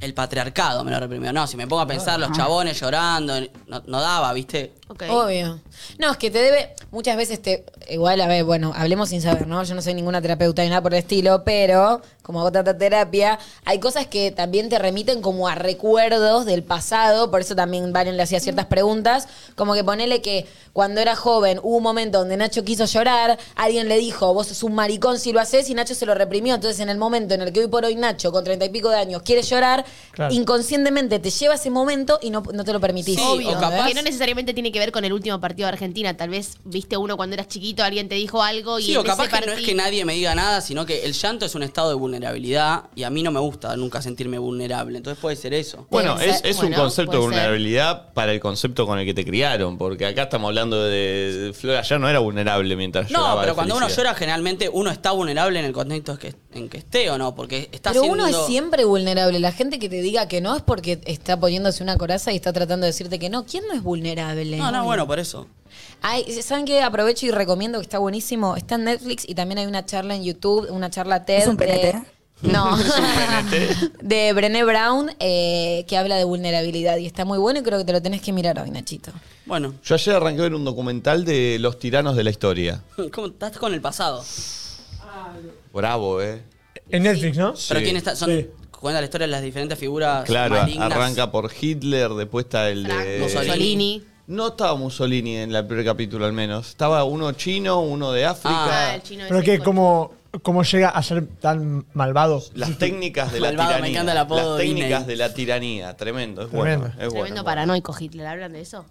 el patriarcado me lo reprimió. No, si me pongo a pensar los chabones llorando, no, no daba, ¿viste? Obvio. No, es que te debe, muchas veces te, igual, a ver, bueno, hablemos sin saber, ¿no? Yo no soy ninguna terapeuta ni nada por el estilo, pero como hago tanta terapia, hay cosas que también te remiten como a recuerdos del pasado, por eso también Valen le hacía ciertas preguntas, como que ponele que cuando era joven hubo un momento donde Nacho quiso llorar, alguien le dijo, vos sos un maricón si lo haces, y Nacho se lo reprimió, entonces en el momento en el que hoy por hoy Nacho, con treinta y pico de años, quiere llorar, Claro. inconscientemente te lleva ese momento y no, no te lo permitís. Sí, Obvio, o capaz- que no necesariamente tiene que ver con el último partido de Argentina. Tal vez viste uno cuando eras chiquito, alguien te dijo algo y Sí, en o capaz ese que no es que nadie me diga nada, sino que el llanto es un estado de vulnerabilidad y a mí no me gusta nunca sentirme vulnerable. Entonces puede ser eso. Bueno, es, un concepto de ser. vulnerabilidad para el concepto con el que te criaron, porque acá estamos hablando de, de Flor ayer no era vulnerable mientras No, lloraba de pero cuando uno llora, generalmente uno está vulnerable en el contexto que, en que esté o no, porque está Pero siendo... uno es siempre vulnerable. La gente que te diga que no es porque está poniéndose una coraza y está tratando de decirte que no. ¿Quién no es vulnerable? No, no, bueno, por eso. Ay, ¿Saben qué? Aprovecho y recomiendo que está buenísimo. Está en Netflix y también hay una charla en YouTube, una charla TED. ¿Es un de- PNT? No, PNT? de Brené Brown eh, que habla de vulnerabilidad y está muy bueno y creo que te lo tenés que mirar hoy, Nachito. Bueno, Yo ayer arranqué a ver un documental de los tiranos de la historia. ¿cómo estás con el pasado? Bravo, ¿eh? En Netflix, ¿no? Pero Sí. quién está... Son, Sí. Cuenta la historia de las diferentes figuras Claro, malignas. arranca por Hitler, después está el de... Mussolini. Mussolini. No estaba Mussolini en el primer capítulo al menos. Estaba uno chino, uno de África. Ah, el chino Pero ese que cómo, cómo llega a ser tan malvado. Las técnicas de la Malvado, me tiranía. encanta el apodo Las de técnicas Disney. de la tiranía. Tremendo, es Tremendo. bueno. Es bueno, Tremendo es bueno. paranoico Hitler. ¿Hablan de eso?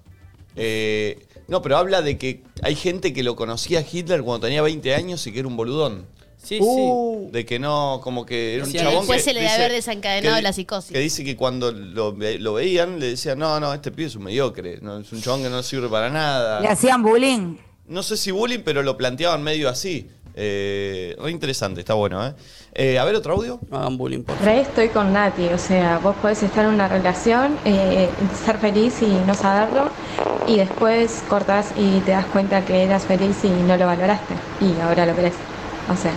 Eh, no, pero habla de que hay gente que lo conocía a Hitler cuando tenía 20 años y que era un boludón. Sí, Uh. De que no, como que era un chabón después que se le debe haber desencadenado que- la psicosis. Que dice que cuando lo, ve- lo veían le decían, no, no, este pibe es un mediocre, no, es un chabón que no sirve para Le nada. hacían bullying. No sé si bullying, pero lo planteaban medio así. Eh, re interesante, está bueno, ¿eh? Eh, A ver, otro audio. No hagan bullying, por ahí estoy con Nati, o sea, vos podés estar en una relación, eh, ser feliz y no saberlo, y después cortás y te das cuenta que eras feliz y no lo valoraste, y ahora lo querés. O sea,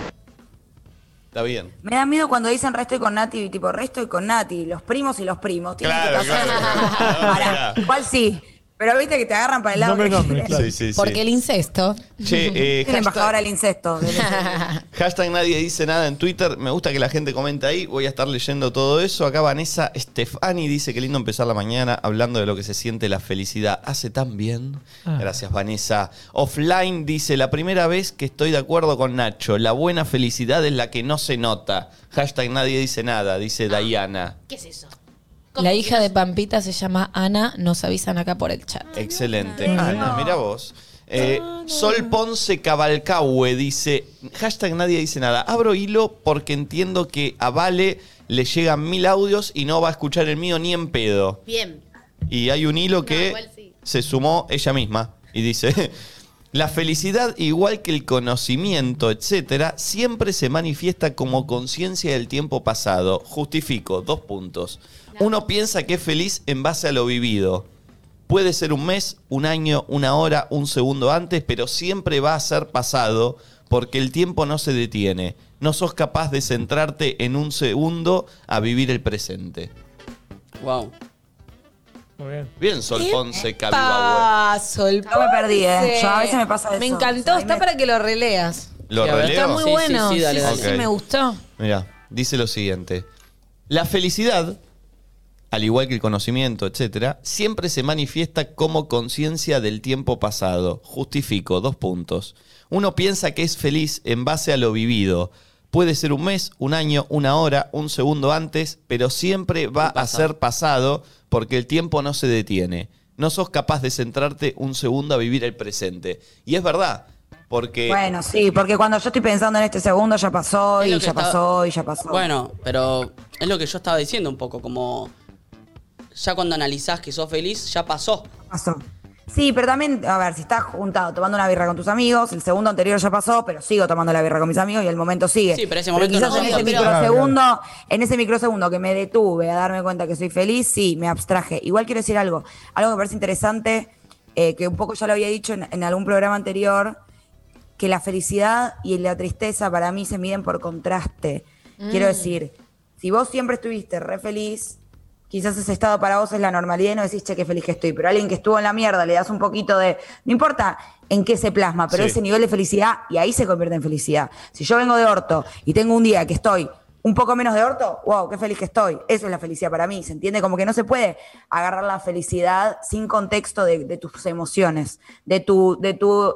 Está bien. Me da miedo cuando dicen resto y con Nati, tipo resto y con Nati, los primos y los primos. Tienen Claro, que claro. ¿Cuál sí? Pero viste que te agarran para el lado. Nombre, que nombre, quieres. claro. Sí, sí, sí. Porque el incesto. Che, eh, Es la embajadora del incesto. del Hashtag nadie dice nada en Twitter. Me gusta que la gente comente ahí. Voy a estar leyendo todo eso. Acá Vanessa Stefani dice que lindo empezar la mañana hablando de lo que se siente la felicidad. Hace tan bien. Ah. Gracias, Vanessa. Offline dice: La primera vez que estoy de acuerdo con Nacho. La buena felicidad es la que no se nota. Hashtag nadie dice nada, dice Diana. ¿Qué es eso? La hija de Pampita se llama Ana, nos avisan acá por el chat. Excelente. Ana, mira vos. Eh, Sol Ponce Cabalcahue dice, hashtag nadie dice nada. Abro hilo porque entiendo que a Vale le llegan mil audios y no va a escuchar el mío ni en pedo. Bien. Y hay un hilo que igual sí. se sumó ella misma y dice, la felicidad, igual que el conocimiento, etcétera, siempre se manifiesta como conciencia del tiempo pasado. Justifico, dos puntos. Uno piensa que es feliz en base a lo vivido. Puede ser un mes, un año, una hora, un segundo antes, pero siempre va a ser pasado porque el tiempo no se detiene. No sos capaz de centrarte en un segundo a vivir el presente. Wow. Muy bien. Bien, Sol Ponce Cabalcahue. Pa, Sol Yo me perdí, ¿eh? Ponce. Yo a veces me pasa eso. Me encantó, está me- para que lo releas. ¿Lo Sí, a ver. releo? Está muy Sí, sí, bueno. sí, dale, sí, dale. sí, Ok. me gustó. Mira, dice lo siguiente. La felicidad, al igual que el conocimiento, etcétera, siempre se manifiesta como conciencia del tiempo pasado. Justifico, dos puntos. Uno piensa que es feliz en base a lo vivido. Puede ser un mes, un año, una hora, un segundo antes, pero siempre va a ser pasado porque el tiempo no se detiene. No sos capaz de centrarte un segundo a vivir el presente. Y es verdad, porque... Bueno, sí, porque cuando yo estoy pensando en este segundo ya pasó Es y ya estaba- pasó y ya pasó. Bueno, pero es lo que yo estaba diciendo un poco, como ya cuando analizás que sos feliz, ya pasó. pasó. Sí, pero también, a ver, si estás juntado tomando una birra con tus amigos, el segundo anterior ya pasó, pero sigo tomando la birra con mis amigos y el momento sigue. Sí, pero ese momento quizás no en ese pero- microsegundo, en ese microsegundo que me detuve a darme cuenta que soy feliz, sí, me abstraje. Igual quiero decir algo, algo que me parece interesante, eh, que un poco ya lo había dicho en, en algún programa anterior, que la felicidad y la tristeza para mí se miden por contraste. Quiero decir, si vos siempre estuviste re feliz, quizás ese estado para vos es la normalidad y no decís, che, qué feliz que estoy. Pero a alguien que estuvo en la mierda le das un poquito de. No importa en qué se plasma, pero Sí. ese nivel de felicidad y ahí se convierte en felicidad. Si yo vengo de orto y tengo un día que estoy un poco menos de orto, wow, qué feliz que estoy. Eso es la felicidad para mí. ¿Se entiende? Como que no se puede agarrar la felicidad sin contexto de, de tus emociones, de tu, de tu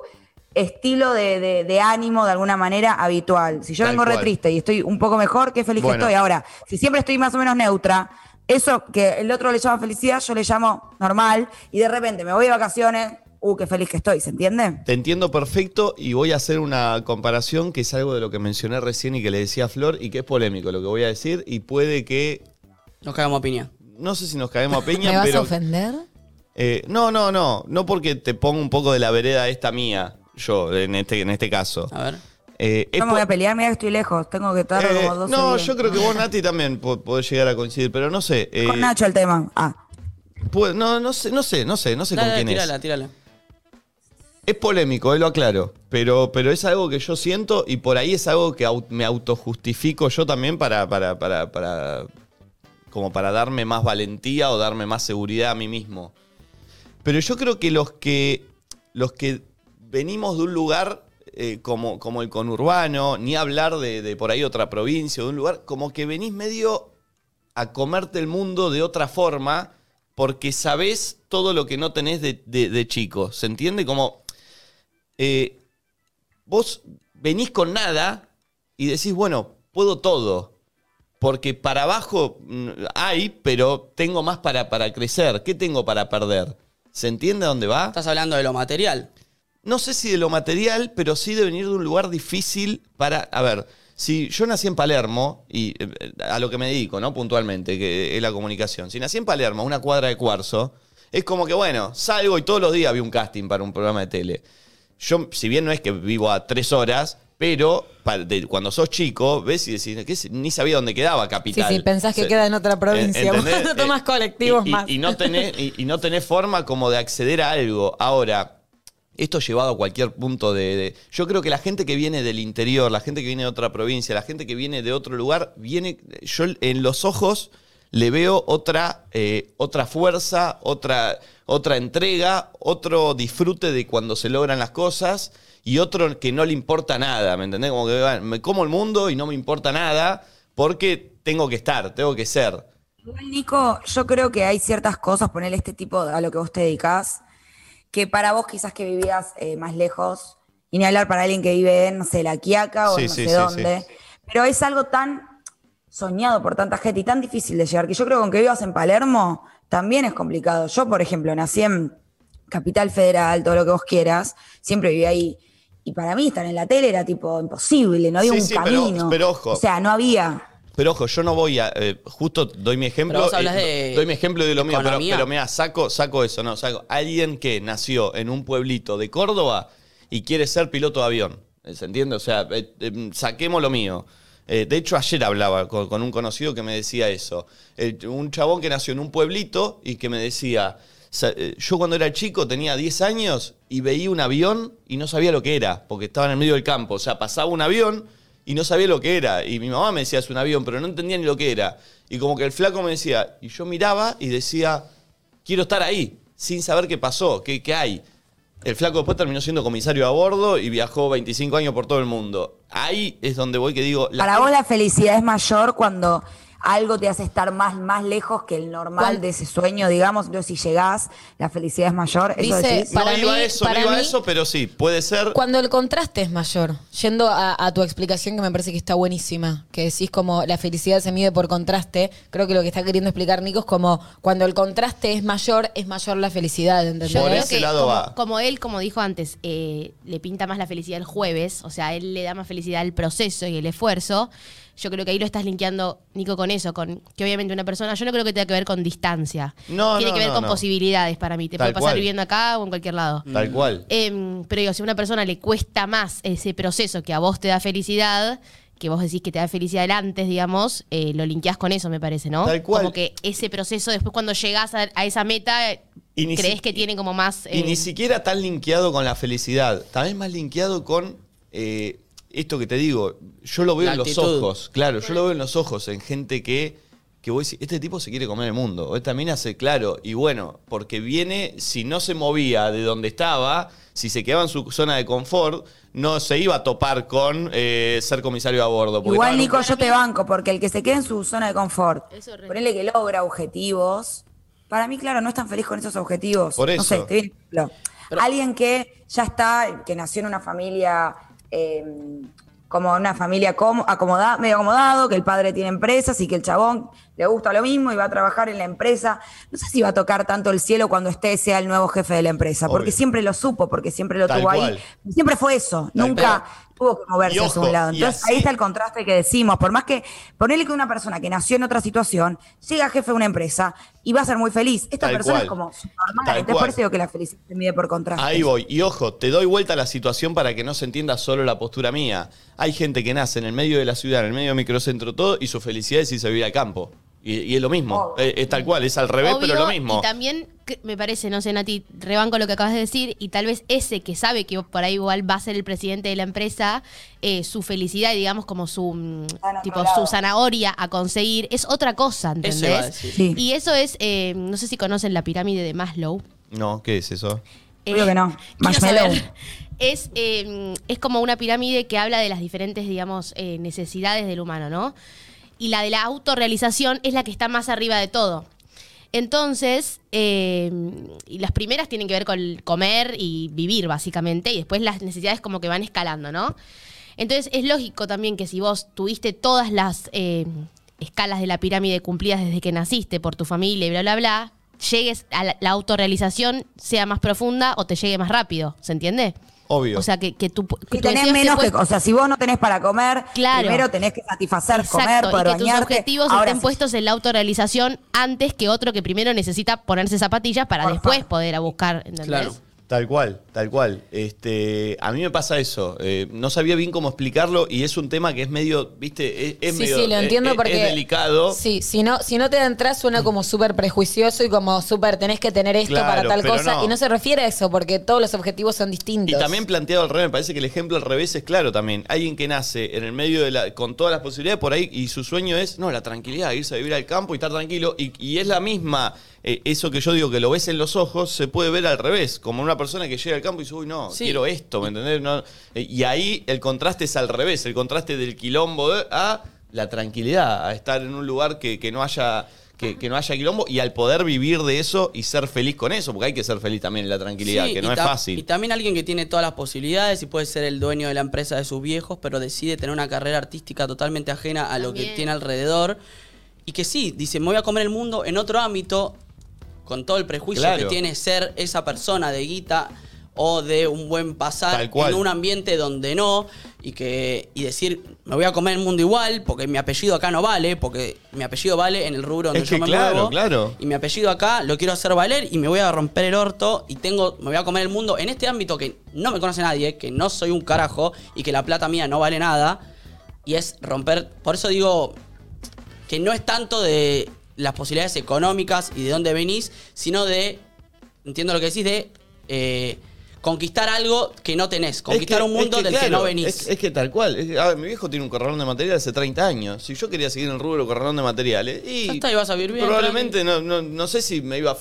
estilo de, de- de ánimo de alguna manera habitual. Si yo Tal vengo re cual. triste y estoy un poco mejor, qué feliz Bueno. que estoy. Ahora, si siempre estoy más o menos neutra, eso que el otro le llama felicidad, yo le llamo normal y de repente me voy de vacaciones, uh, qué feliz que estoy, ¿se entiende? Te entiendo perfecto y voy a hacer una comparación que es algo de lo que mencioné recién y que le decía a Flor y que es polémico lo que voy a decir y puede que, Nos cagamos a piña. no sé si nos caemos a peña, ¿Me vas a ofender? Eh, no, no, no, no porque te pongo un poco de la vereda esta mía, yo, en este, en este caso. A ver. Eh, No me voy a pelear, mira que estoy lejos, tengo que estar eh, como dos no, yo creo que vos, Nati, también po- podés llegar a coincidir, pero no sé. eh, Con Nacho el tema. Ah, no, no sé, no sé, no sé, no sé Dale, con quién tírala, es. tírala. Es polémico, eh, lo aclaro, pero, pero es algo que yo siento y por ahí es algo que au- me autojustifico yo también para, para, para, para, como para darme más valentía o darme más seguridad a mí mismo. Pero yo creo que los que, los que venimos de un lugar eh, como, como el conurbano, ni hablar de, de por ahí otra provincia, de un lugar, como que venís medio a comerte el mundo de otra forma porque sabés todo lo que no tenés de, de- chico. ¿Se entiende? Como eh, vos venís con nada y decís, bueno, puedo todo. Porque para abajo mm, hay, pero tengo más para, para crecer. ¿Qué tengo para perder? ¿Se entiende dónde va? Estás hablando de lo material. No sé si de lo material, pero sí de venir de un lugar difícil para. A ver, si yo nací en Palermo, y eh, a lo que me dedico, ¿no? Puntualmente, que es la comunicación. Si nací en Palermo, una cuadra de cuarzo, es como que, bueno, salgo y todos los días vi un casting para un programa de tele. Yo, si bien no es que vivo a tres horas, pero pa- de- cuando sos chico, ves y decís, ¿qué es? ni sabía dónde quedaba Sí, Capital. sí, pensás que Se- queda en otra provincia. ¿Entendés? no tomás Eh, colectivos y, y- más. Y no tenés, y, y no tenés forma como de acceder a algo. Ahora, esto llevado a cualquier punto de, Yo creo que la gente que viene del interior, la gente que viene de otra provincia, la gente que viene de otro lugar, viene. Yo en los ojos le veo otra, eh, otra fuerza, otra, otra entrega, otro disfrute de cuando se logran las cosas y otro que no le importa nada, ¿me entendés? Como que bueno, me como el mundo y no me importa nada porque tengo que estar, tengo que ser. Igual, Nico, yo creo que hay ciertas cosas, ponerle este tipo a lo que vos te dedicás, que para vos quizás que vivías eh, más lejos, y ni hablar para alguien que vive en, no sé, La Quiaca o Sí, no sí, sé sí, dónde, pero es algo tan soñado por tanta gente y tan difícil de llegar, que yo creo que aunque vivas en Palermo, también es complicado. Yo, por ejemplo, nací en Capital Federal, todo lo que vos quieras, siempre viví ahí. Y para mí estar en la tele era tipo imposible, no había un pero- camino. pero ojo. O sea, no había. Pero ojo, yo no voy a. eh, justo doy mi ejemplo. Pero vos hablas de doy mi ejemplo de lo mío, pero, economía. pero mira, saco, saco eso, no, saco. Alguien que nació en un pueblito de Córdoba y quiere ser piloto de avión. ¿Se entiende? O sea, eh, eh, saquemos lo mío. Eh, de hecho, ayer hablaba con, con un conocido que me decía eso. Eh, un chabón que nació en un pueblito y que me decía. sa- eh, Yo cuando era chico tenía 10 años y veía un avión y no sabía lo que era, porque estaba en el medio del campo. O sea, pasaba un avión y no sabía lo que era. Y mi mamá me decía, es un avión, pero no entendía ni lo que era. Y como que el flaco me decía, y yo miraba y decía, quiero estar ahí, sin saber qué pasó, qué, qué hay. El flaco después terminó siendo comisario a bordo y viajó 25 años por todo el mundo. Ahí es donde voy que digo... la Para vos la felicidad es mayor cuando algo te hace estar más, más lejos que el normal ¿Cuál? de ese sueño, digamos. Entonces, si llegás, la felicidad es mayor. ¿Eso Dice- decís? No para iba mí- a eso, para no iba a mí- eso, pero sí, puede ser... Cuando el contraste es mayor, yendo a, a tu explicación que me parece que está buenísima, que decís como la felicidad se mide por contraste, creo que lo que está queriendo explicar Nico es como cuando el contraste es mayor, es mayor la felicidad, ¿entendés? Por ese que lado como, va. como él, como dijo antes, eh, le pinta más la felicidad el jueves, o sea, él le da más felicidad el proceso y el esfuerzo. Yo creo que ahí lo estás linkeando, Nico, con eso, con que obviamente una persona, yo no creo que tenga que ver con distancia. No, Tiene no, que ver no, con no. posibilidades para mí. Te Tal puede pasar cual. viviendo acá o en cualquier lado. Tal cual. Em, pero digo, si a una persona le cuesta más ese proceso que a vos te da felicidad, que vos decís que te da felicidad el antes, digamos, eh, lo linkeás con eso, me parece, ¿no? Tal cual. Como que ese proceso, después cuando llegás a, a esa meta, Y ni crees si- que tiene como más... Y eh, ni siquiera tan linkeado con la felicidad, también más linkeado con eh, esto que te digo, yo lo veo La en los actitud. ojos, claro, yo lo veo en los ojos, en gente que, que vos decís, este tipo se quiere comer el mundo, o esta mina hace claro, y bueno, porque viene, si no se movía de donde estaba, si se quedaba en su zona de confort, no se iba a topar con eh, ser comisario a bordo. porque Igual, estaba Nico, yo te banco, porque el que se queda en su zona de confort, Eso es re- ponele que logra objetivos, para mí, claro, no es tan feliz con esos objetivos. Por No eso. sé, te doy un ejemplo. Alguien que ya está, que nació en una familia, eh, como una familia como- acomoda- medio acomodado, que el padre tiene empresas y que el chabón le gusta lo mismo y va a trabajar en la empresa. No sé si va a tocar tanto el cielo cuando usted sea el nuevo jefe de la empresa, porque siempre lo supo, porque siempre lo Tal tuvo cual. ahí. Siempre fue eso, Tal nunca tuvo que moverse ojo, un lado. Entonces así- ahí está el contraste que decimos. Por más que ponerle que una persona que nació en otra situación llega jefe de una empresa y va a ser muy feliz. Esta Tal persona cual. es como normal. Entonces por eso digo que la felicidad se mide por contraste. Ahí voy. Y ojo, te doy vuelta a la situación para que no se entienda solo la postura mía. Hay gente que nace en el medio de la ciudad, en el medio del microcentro, todo, y su felicidad es irse a vivir al campo. Y, y es lo mismo. Obvio. Es, es tal cual, es al revés, Obvio, pero lo mismo. Y también me parece, no sé, Nati, rebanco lo que acabas de decir, y tal vez ese que sabe que por ahí igual va a ser el presidente de la empresa, eh, su felicidad, digamos, como su mm, tipo lado. su zanahoria a conseguir, es otra cosa, ¿entendés? Eso iba a decir. Sí. Y eso es, eh, no sé si conocen la pirámide de Maslow. No, ¿qué es eso? Obvio que no. Marshmallow. saber. Es, eh, es como una pirámide que habla de las diferentes, digamos, eh, necesidades del humano, ¿no? Y la de la autorrealización es la que está más arriba de todo. Entonces, eh, y las primeras tienen que ver con comer y vivir, básicamente, y después las necesidades como que van escalando, ¿no? Entonces, es lógico también que si vos tuviste todas las eh, escalas de la pirámide cumplidas desde que naciste por tu familia y bla, bla, bla, llegues a la, la autorrealización, sea más profunda o te llegue más rápido, ¿se entiende? Obvio. O sea, que, que tú... que tenés menos que, o sea, si vos no tenés para comer, Claro. primero tenés que satisfacer, comer, poder y que tus bañarte. objetivos Ahora estén sí. puestos en la autorrealización antes que otro que primero necesita ponerse zapatillas para Por después favor. poder a buscar, ¿entendés? Claro. Tal cual, tal cual. Este, a mí me pasa eso. eh, no sabía bien cómo explicarlo y es un tema que es medio, viste, es, es sí, medio, sí, lo entiendo porque. es delicado. Sí, si no, si no te entras suena como súper prejuicioso y como súper tenés que tener esto Claro, para tal cosa. no. Y no se refiere a eso, porque todos los objetivos son Y distintos. también planteado al revés, me parece que el ejemplo al revés es claro también. Alguien que nace en el medio de la, con todas las posibilidades por ahí y su sueño es, no, la tranquilidad, irse a vivir al campo y estar tranquilo. Y, y es la misma, eh, eso que yo digo, que lo ves en los ojos, se puede ver al revés, como una persona que llega al campo y dice, uy, no, Sí. quiero esto, ¿me entendés? No, eh, y ahí el contraste es al revés, el contraste del quilombo de- a la tranquilidad, a estar en un lugar que, que no haya... Que, que no haya quilombo y al poder vivir de eso y ser feliz con eso, porque hay que ser feliz también en la tranquilidad, Sí, que y no es ta- fácil. Y también alguien que tiene todas las posibilidades y puede ser el dueño de la empresa de sus viejos, pero decide tener una carrera artística totalmente ajena a lo que También. tiene alrededor. Y que sí, dice, me voy a comer el mundo en otro ámbito, con todo el prejuicio Claro. que tiene ser esa persona de guita o de un buen pasar en un ambiente donde no y que y decir me voy a comer el mundo igual porque mi apellido acá no vale porque mi apellido vale en el rubro donde Es yo que me claro, muevo claro. y mi apellido acá lo quiero hacer valer y me voy a romper el orto y tengo me voy a comer el mundo en este ámbito que no me conoce nadie, que no soy un carajo y que la plata mía no vale nada y es romper, por eso digo que no es tanto de las posibilidades económicas y de dónde venís, sino de entiendo lo que decís de eh, conquistar algo que no tenés, conquistar Es que- un mundo es que, del que no venís. Es, es que tal cual. Es que, a ver, mi viejo tiene un corralón de materiales hace 30 años. Si yo quería seguir en el rubro corralón de materiales, y Ya está, vas a vivir bien, Probablemente no, no, no sé si me iba. a-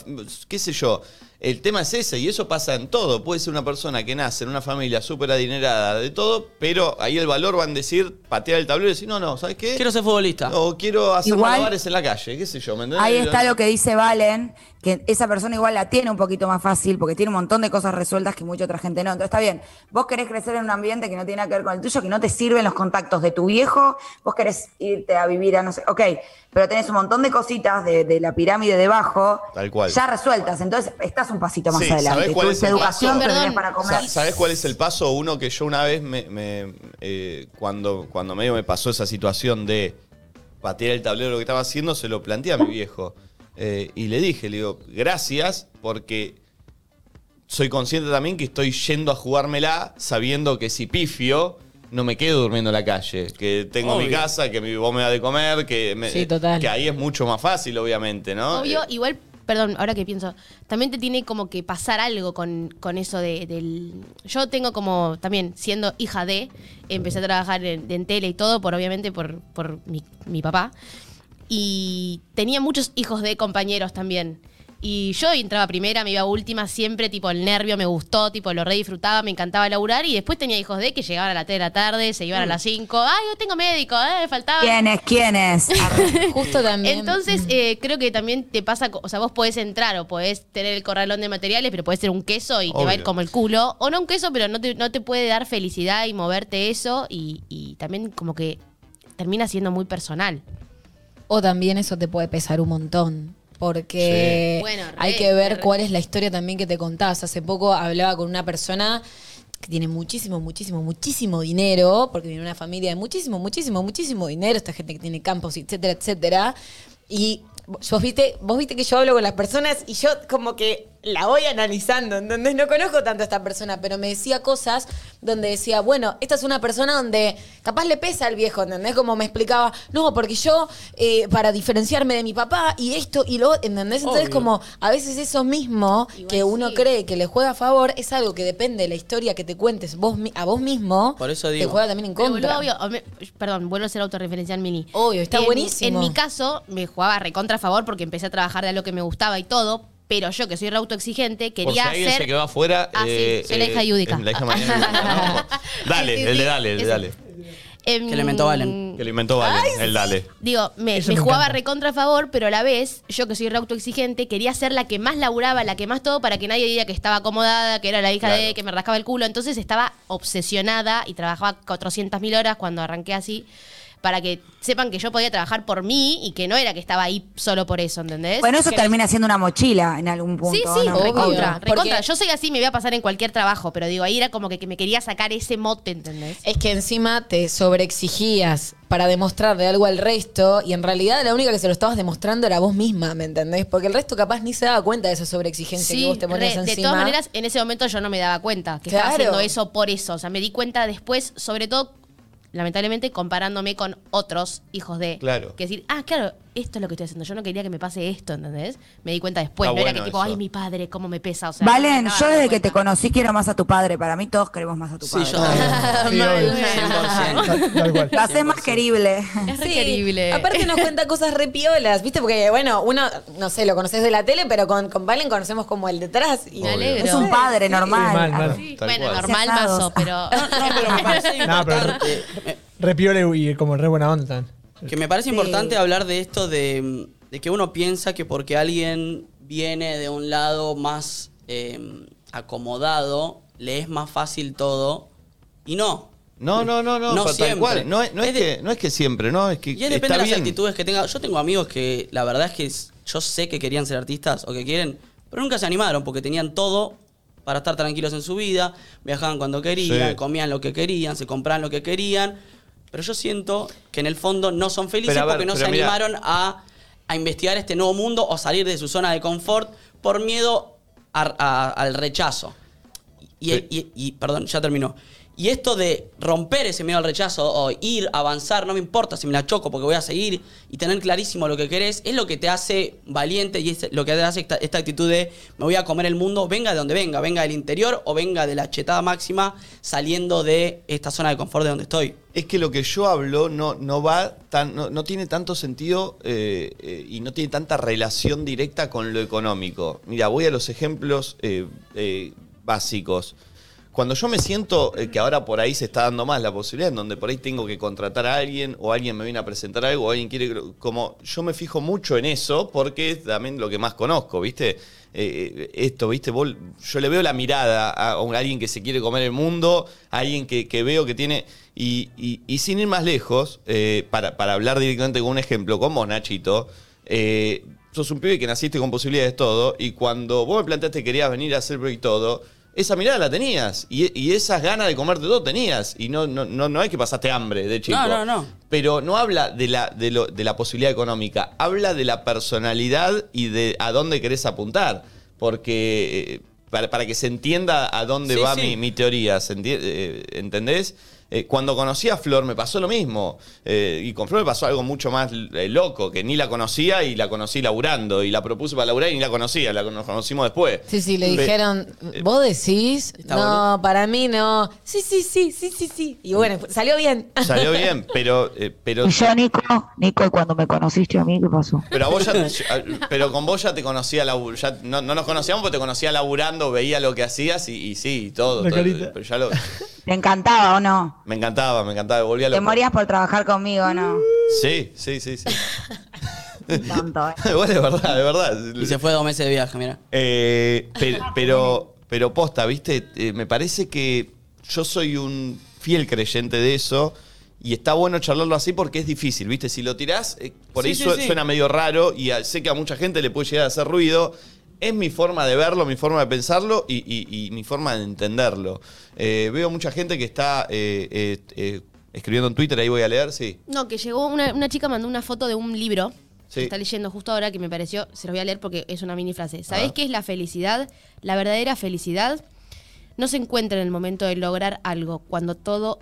qué sé yo. El tema es ese, y eso pasa en todo. Puede ser una persona que nace en una familia súper adinerada de todo, pero ahí el valor va en decir, patear el tablero y decir, no, no, ¿sabes qué? Quiero ser futbolista. o quiero hacer Igual- malabares en la calle, qué sé yo, ¿me entendés? Ahí está lo que dice Valen, que esa persona igual la tiene un poquito más fácil porque tiene un montón de cosas resueltas que mucha otra gente no. Entonces está bien, vos querés crecer en un ambiente que no tiene nada que ver con el tuyo, que no te sirven los contactos de tu viejo, vos querés irte a vivir a no sé, ok, pero tenés un montón de cositas de, de la pirámide debajo Tal cual. ya resueltas, entonces estás un pasito más Sí, adelante. ¿sabés cuál es el educación paso? para comer. Sa- ¿Sabes cuál es el paso? Uno que yo una vez me, me- eh, cuando, cuando medio me pasó esa situación de patear el tablero de lo que estaba haciendo, se lo planteé a mi viejo. Eh, y le dije, le digo, gracias porque soy consciente también que estoy yendo a jugármela sabiendo que si pifio, no me quedo durmiendo en la calle. Que tengo mi casa, que mi, vos me da de comer, que, me- Sí, total. que ahí es mucho más fácil, obviamente, ¿no? Obvio, Eh, igual, perdón, ahora que pienso, también te tiene como que pasar algo con, con eso de, del... Yo tengo como, también, siendo hija de, empecé a trabajar en, en tele y todo, por obviamente por, por mi, mi papá. Y tenía muchos hijos de compañeros también. Y yo entraba primera, me iba última, siempre tipo el nervio me gustó, tipo lo re disfrutaba, me encantaba laburar. Y después tenía hijos de que llegaban a las 3 de la tarde, se iban a las 5. Ay, yo tengo médico, eh, faltaba. ¿Quién es? ¿Quién es? Arre. Justo también. Entonces, eh, creo que también te pasa, o sea, vos podés entrar o podés tener el corralón de materiales, pero podés ser un queso y te va a ir como el culo. O no un queso, pero no te, no te puede dar felicidad y moverte eso. Y, y también como que termina siendo muy personal. O también eso te puede pesar un montón. Porque Sí. Bueno, re, hay que ver re. cuál es la historia también que te contás. Hace poco hablaba con una persona que tiene muchísimo, muchísimo, muchísimo dinero, porque viene de una familia de muchísimo, muchísimo, muchísimo dinero, esta gente que tiene campos, etcétera, etcétera. Y vos viste, vos viste que yo hablo con las personas y yo como que la voy analizando, ¿entendés? No conozco tanto a esta persona, pero me decía cosas donde decía, bueno, esta es una persona donde capaz le pesa al viejo, ¿entendés? Como me explicaba, no, porque yo, eh, para diferenciarme de mi papá y esto y lo, ¿entendés? Entonces Obvio. como a veces eso mismo Igual que uno sí. cree que le juega a favor es algo que depende de la historia que te cuentes vos a vos mismo, Por eso te digo. juega también en contra. obvio, perdón, vuelvo a ser autorreferencial mini. Obvio, está En- buenísimo. En mi caso, me jugaba recontra a favor porque empecé a trabajar de lo que me gustaba y todo. Pero yo, que soy re autoexigente, Por si quería alguien se quedó afuera. Ah, sí, eh, soy la hija de eh, Yudica. La hija de María Yudica, ¿no? Dale, Sí, sí, el de sí, dale, el de ese. dale. Em, Que le inventó Valen. Que lo inventó Valen, el dale. Digo, me, Eso me me jugaba encanta. recontra a favor, pero a la vez, yo que soy re autoexigente, quería ser la que más laburaba, la que más todo, para que nadie diga que estaba acomodada, que era la hija Claro. de, que me rascaba el culo. Entonces estaba obsesionada y trabajaba 400 mil horas cuando arranqué así, para que sepan que yo podía trabajar por mí y que no era que estaba ahí solo por eso, ¿entendés? Bueno, eso termina siendo una mochila en algún punto. Sí, sí, ¿no? recontra, recontra. Porque- Yo soy así, me voy a pasar en cualquier trabajo, pero digo, ahí era como que, que me quería sacar ese mote, ¿entendés? Es que encima te sobreexigías para demostrarle algo al resto y en realidad la única que se lo estabas demostrando era vos misma, ¿me entendés? Porque el resto capaz ni se daba cuenta de esa sobreexigencia que vos te ponías re- de encima. todas maneras, en ese momento yo no me daba cuenta que estaba Claro. haciendo eso por eso. O sea, me di cuenta después, sobre todo, lamentablemente, comparándome con otros hijos de. Claro. Que decir, ah, claro, esto es lo que estoy haciendo. Yo no quería que me pase esto, ¿entendés? Me di cuenta después. No era bueno que tipo, eso. ay, mi padre, cómo me pesa. O sea, Valen, yo desde que te conocí quiero más a tu padre. Para mí todos queremos más a tu Sí, padre. yo también. Sí, obvio. 100%. Tal, tal cual. Lo haces más querible. Es re querible. Aparte nos cuenta cosas re piolas, ¿viste? Porque, bueno, uno, no sé, lo conoces de la tele, pero con, con Valen conocemos como el detrás. Y Obvio. Es un padre normal. mal, mal. Sí, Tal bueno, cual. normal mazo, pero. No, pero me parece No, pero- importante. me- Re piola y como re buena onda también. Que me parece importante hablar de esto de, de que uno piensa que porque alguien viene de un lado más eh, acomodado, le es más fácil todo. Y no. No, no, no, no, No tal cual. No es, no es Es de- que, no es que siempre, no, es que Y es depende está de las bien. actitudes que tenga. Yo tengo amigos que la verdad es que yo sé que querían ser artistas o que quieren, pero nunca se animaron porque tenían todo para estar tranquilos en su vida, viajaban cuando querían, Sí. comían lo que querían, se compraban lo que querían. Pero yo siento que en el fondo no son felices ver, porque no se animaron a, a investigar este nuevo mundo o salir de su zona de confort por miedo a- a- al rechazo. Y, Sí. y- y- perdón, ya terminó. Y esto de romper ese miedo al rechazo o ir, avanzar, no me importa si me la choco porque voy a seguir y tener clarísimo lo que querés, es lo que te hace valiente y es lo que te hace esta, actitud de me voy a comer el mundo, venga de donde venga, venga del interior o venga de la chetada máxima saliendo de esta zona de confort de donde estoy. Es que lo que yo hablo no, no va tan, no, no tiene tanto sentido eh, eh, y no tiene tanta relación directa con lo económico. Mira, voy a los ejemplos eh, básicos. Cuando yo me siento eh, que ahora por ahí se está dando más la posibilidad, en donde por ahí tengo que contratar a alguien, o alguien me viene a presentar algo, o alguien quiere. Como yo me fijo mucho en eso, porque es también lo que más conozco, ¿viste? Eh, esto, ¿viste? Vos- yo le veo la mirada a alguien que se quiere comer el mundo, a alguien que, que veo que tiene. Y, y- sin ir más lejos, eh, para, para hablar directamente con un ejemplo, con vos, Nachito, eh, sos un pibe que naciste con posibilidades todo, y cuando vos me planteaste que querías venir a hacer y todo, esa mirada la tenías, y, y esas ganas de comerte todo tenías, y no, no, no, no es que pasaste hambre de chico. No, no, no. Pero no habla de la, de, lo- de la posibilidad económica, habla de la personalidad y de a dónde querés apuntar. Porque eh, para, para que se entienda a dónde Sí, va sí. Mi, mi teoría, ¿se enti- eh, ¿entendés? Eh, cuando conocí a Flor me pasó lo mismo. Eh, y con Flor me pasó algo mucho más eh, loco, que ni la conocía y la conocí laburando. Y la propuse para laburar y ni la conocía, la nos conocimos después. Sí, sí, le Pe- dijeron, ¿vos decís? No, bueno. para mí no. Sí, sí, sí, sí, sí, sí. Y bueno, salió bien. Salió bien, pero, eh, pero Y yo, Nico, Nico, cuando me conociste a mí, ¿qué pasó? Pero a vos ya, pero con vos ya te conocía ya no, no nos conocíamos, pero te conocía laburando, veía lo que hacías y, y sí, y todo. La todo, pero ya lo, ¿Te encantaba o no? Me encantaba, me encantaba, volvía ¿Te morías por trabajar conmigo no? Sí, sí, sí, sí. Tonto, ¿eh? Igual es verdad, de verdad. Y se fue dos meses de viaje, mira. Eh, pe- pero, pero, posta, viste, Eh, me parece que yo soy un fiel creyente de eso. Y está bueno charlarlo así porque es difícil, ¿viste? Si lo tirás, eh, por Sí, ahí sí, su- sí. suena medio raro y a- sé que a mucha gente le puede llegar a hacer ruido. Es mi forma de verlo, mi forma de pensarlo y, y- y mi forma de entenderlo. Eh, veo mucha gente que está eh, eh, eh, escribiendo en Twitter, ahí voy a leer, sí. No, que llegó una, una chica mandó una foto de un libro Sí. que está leyendo justo ahora que me pareció, se lo voy a leer porque es una mini frase. ¿Sabés qué es la felicidad? La verdadera felicidad no se encuentra en el momento de lograr algo, cuando todo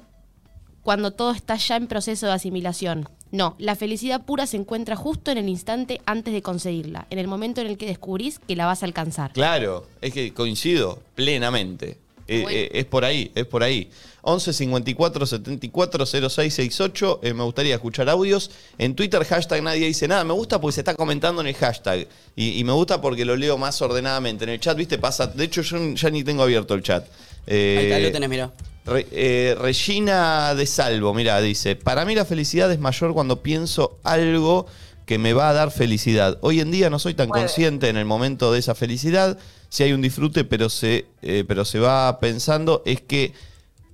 cuando todo está ya en proceso de asimilación. No, la felicidad pura se encuentra justo en el instante antes de conseguirla, en el momento en el que descubrís que la vas a alcanzar. Claro, es que coincido plenamente. Eh, Bueno. eh, es por ahí, es por ahí. 11 54 74 06 68. eh, me gustaría escuchar audios. En Twitter, hashtag nadie dice nada. Me gusta porque se está comentando en el hashtag. Y, y me gusta porque lo leo más ordenadamente. En el chat, viste, pasa. De hecho, yo ya ni tengo abierto el chat. Eh, Ahí está, ahí lo tenés, mira. Re- eh, Regina de Salvo, mira, dice, para mí la felicidad es mayor cuando pienso algo que me va a dar felicidad. Hoy en día no soy tan consciente en el momento de esa felicidad, si hay un disfrute, pero se, eh, pero se va pensando, es que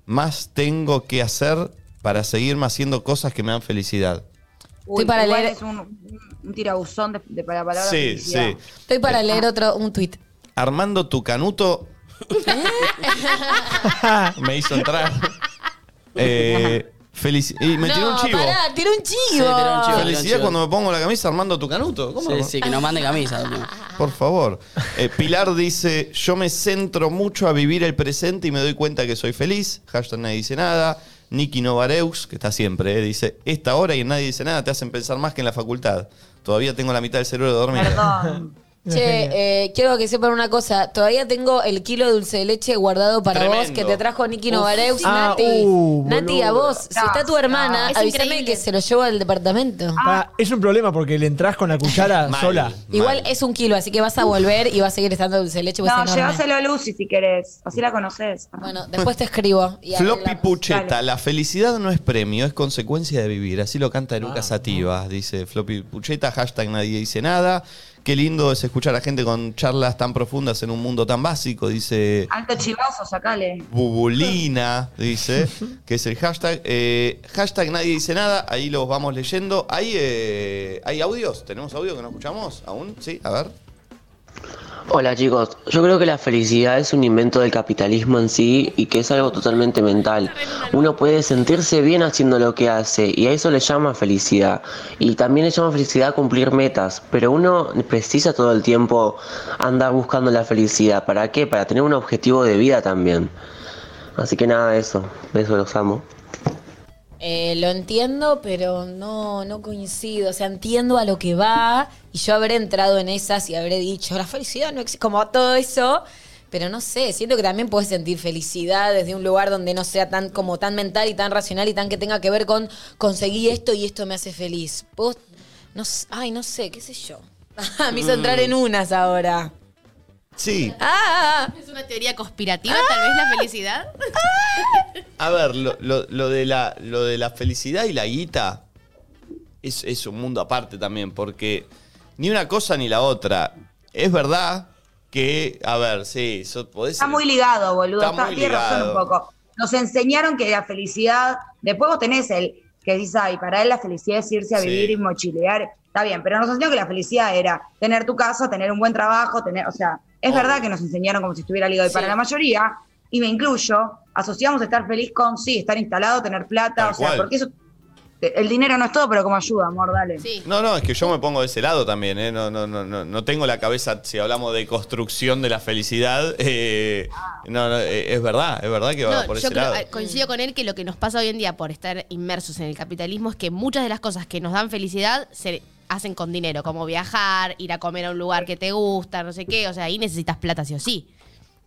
más tengo que hacer para seguirme haciendo cosas que me dan felicidad. Estoy para leer- es un, un tirabuzón de, de para la palabra Sí, felicidad. sí. Estoy para leer otro, un tuit. Armando tu canuto me hizo entrar. Eh, felici- y me tiró un chivo. Pará, tiró un chivo. Sí, tiró un chivo. Felicidad cuando me pongo la camisa armando tu canuto. ¿Cómo Sí, no? sí, que nos mande camisa. Por favor. Eh, Pilar dice, yo me centro mucho a vivir el presente y me doy cuenta que soy feliz. Hashtag nadie dice nada. Nicky Novareus, que está siempre, eh, dice, esta hora y en nadie dice nada te hacen pensar más que en la facultad. Todavía tengo la mitad del cerebro dormido. Perdón. Che, eh, quiero que sepan una cosa. Todavía tengo el kilo de dulce de leche guardado para Tremendo. vos que te trajo Niki Uf. Novareus. Ah, Nati, uh, Nati, a vos, si está tu hermana, Es avísame increíble. que se lo llevo al departamento. Pará, es un problema porque le entras con la cuchara Mal, sola. mal. Igual es un kilo, así que vas a volver y va a seguir estando dulce de leche. pues No, es enorme. llévaselo a Lucy si querés. Así la conoces. Bueno, después te escribo. y Floppy arreglamos. Pucheta, Dale. la felicidad no es premio, es consecuencia de vivir. Así lo canta Eruca Sativa, dice Floppy Pucheta, hashtag nadie dice nada. Qué lindo es escuchar a gente con charlas tan profundas en un mundo tan básico, dice Alto chivazo, sacale. Bubulina, dice, que es el hashtag. Eh, hashtag nadie dice nada, ahí los vamos leyendo. ¿Hay, eh, ¿Hay audios? ¿Tenemos audio que no escuchamos aún? Sí, a ver. Hola chicos, yo creo que la felicidad es un invento del capitalismo en sí y que es algo totalmente mental. Uno puede sentirse bien haciendo lo que hace y a eso le llama felicidad. Y también le llama felicidad cumplir metas, pero uno precisa todo el tiempo andar buscando la felicidad. ¿Para qué? Para tener un objetivo de vida también. Así que nada, eso. Besos, los amo. Eh, lo entiendo, pero no, no coincido. O sea, entiendo a lo que va y yo habré entrado en esas y habré dicho, la felicidad no existe, como todo eso. Pero no sé, siento que también puedes sentir felicidad desde un lugar donde no sea tan como tan mental y tan racional y tan que tenga que ver con conseguí esto y esto me hace feliz. Vos, no, ay, no sé, qué sé yo. me hizo entrar en unas ahora. Sí, Ah, ¿Es una teoría conspirativa, tal vez, la felicidad? a ver, lo, lo- lo de la, lo de la felicidad y la guita es, es un mundo aparte también, porque ni una cosa ni la otra. Es verdad que, a ver, sí, so- podés Está muy ligado, boludo. Está Está, muy tiene razón un ligado. poco. Nos enseñaron que la felicidad. Después vos tenés el que dice, ay, para él la felicidad es irse a Sí. vivir y mochilear. Está bien, pero nos enseñaron que la felicidad era tener tu casa, tener un buen trabajo, tener. O sea, es verdad que nos enseñaron como si estuviera ligado. Y Sí. para la mayoría, y me incluyo, asociamos estar feliz con, sí, estar instalado, tener plata. Tal o sea, cual. porque eso. El dinero no es todo, pero como ayuda, amor, dale. Sí. No, no, es que yo me pongo de ese lado también, ¿eh? No, no, no, no, no tengo la cabeza, si hablamos de construcción de la felicidad, eh, no, no, eh, es verdad, es verdad que va No, por yo ese creo- lado. eh, coincido con él que lo que nos pasa hoy en día por estar inmersos en el capitalismo es que muchas de las cosas que nos dan felicidad se hacen con dinero, como viajar, ir a comer a un lugar que te gusta, no sé qué, o sea, ahí necesitas plata sí o sí.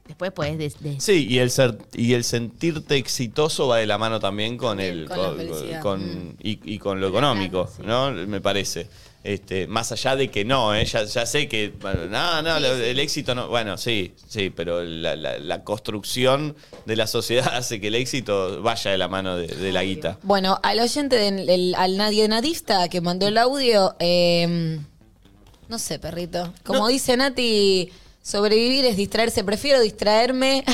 Después puedes des- des- Sí, y el ser y el sentirte exitoso va de la mano también con el con con- y, y con lo económico, ¿no? Me parece. Este, más allá de que no, ¿eh? ya, ya sé que bueno, no, no, el éxito no, bueno, sí, sí, pero la, la- la construcción de la sociedad hace que el éxito vaya de la mano de, de la guita. Bueno, al oyente, del, el- al nadie nadista que mandó el audio, eh, no sé, perrito. Como dice Nati, sobrevivir es distraerse. Prefiero distraerme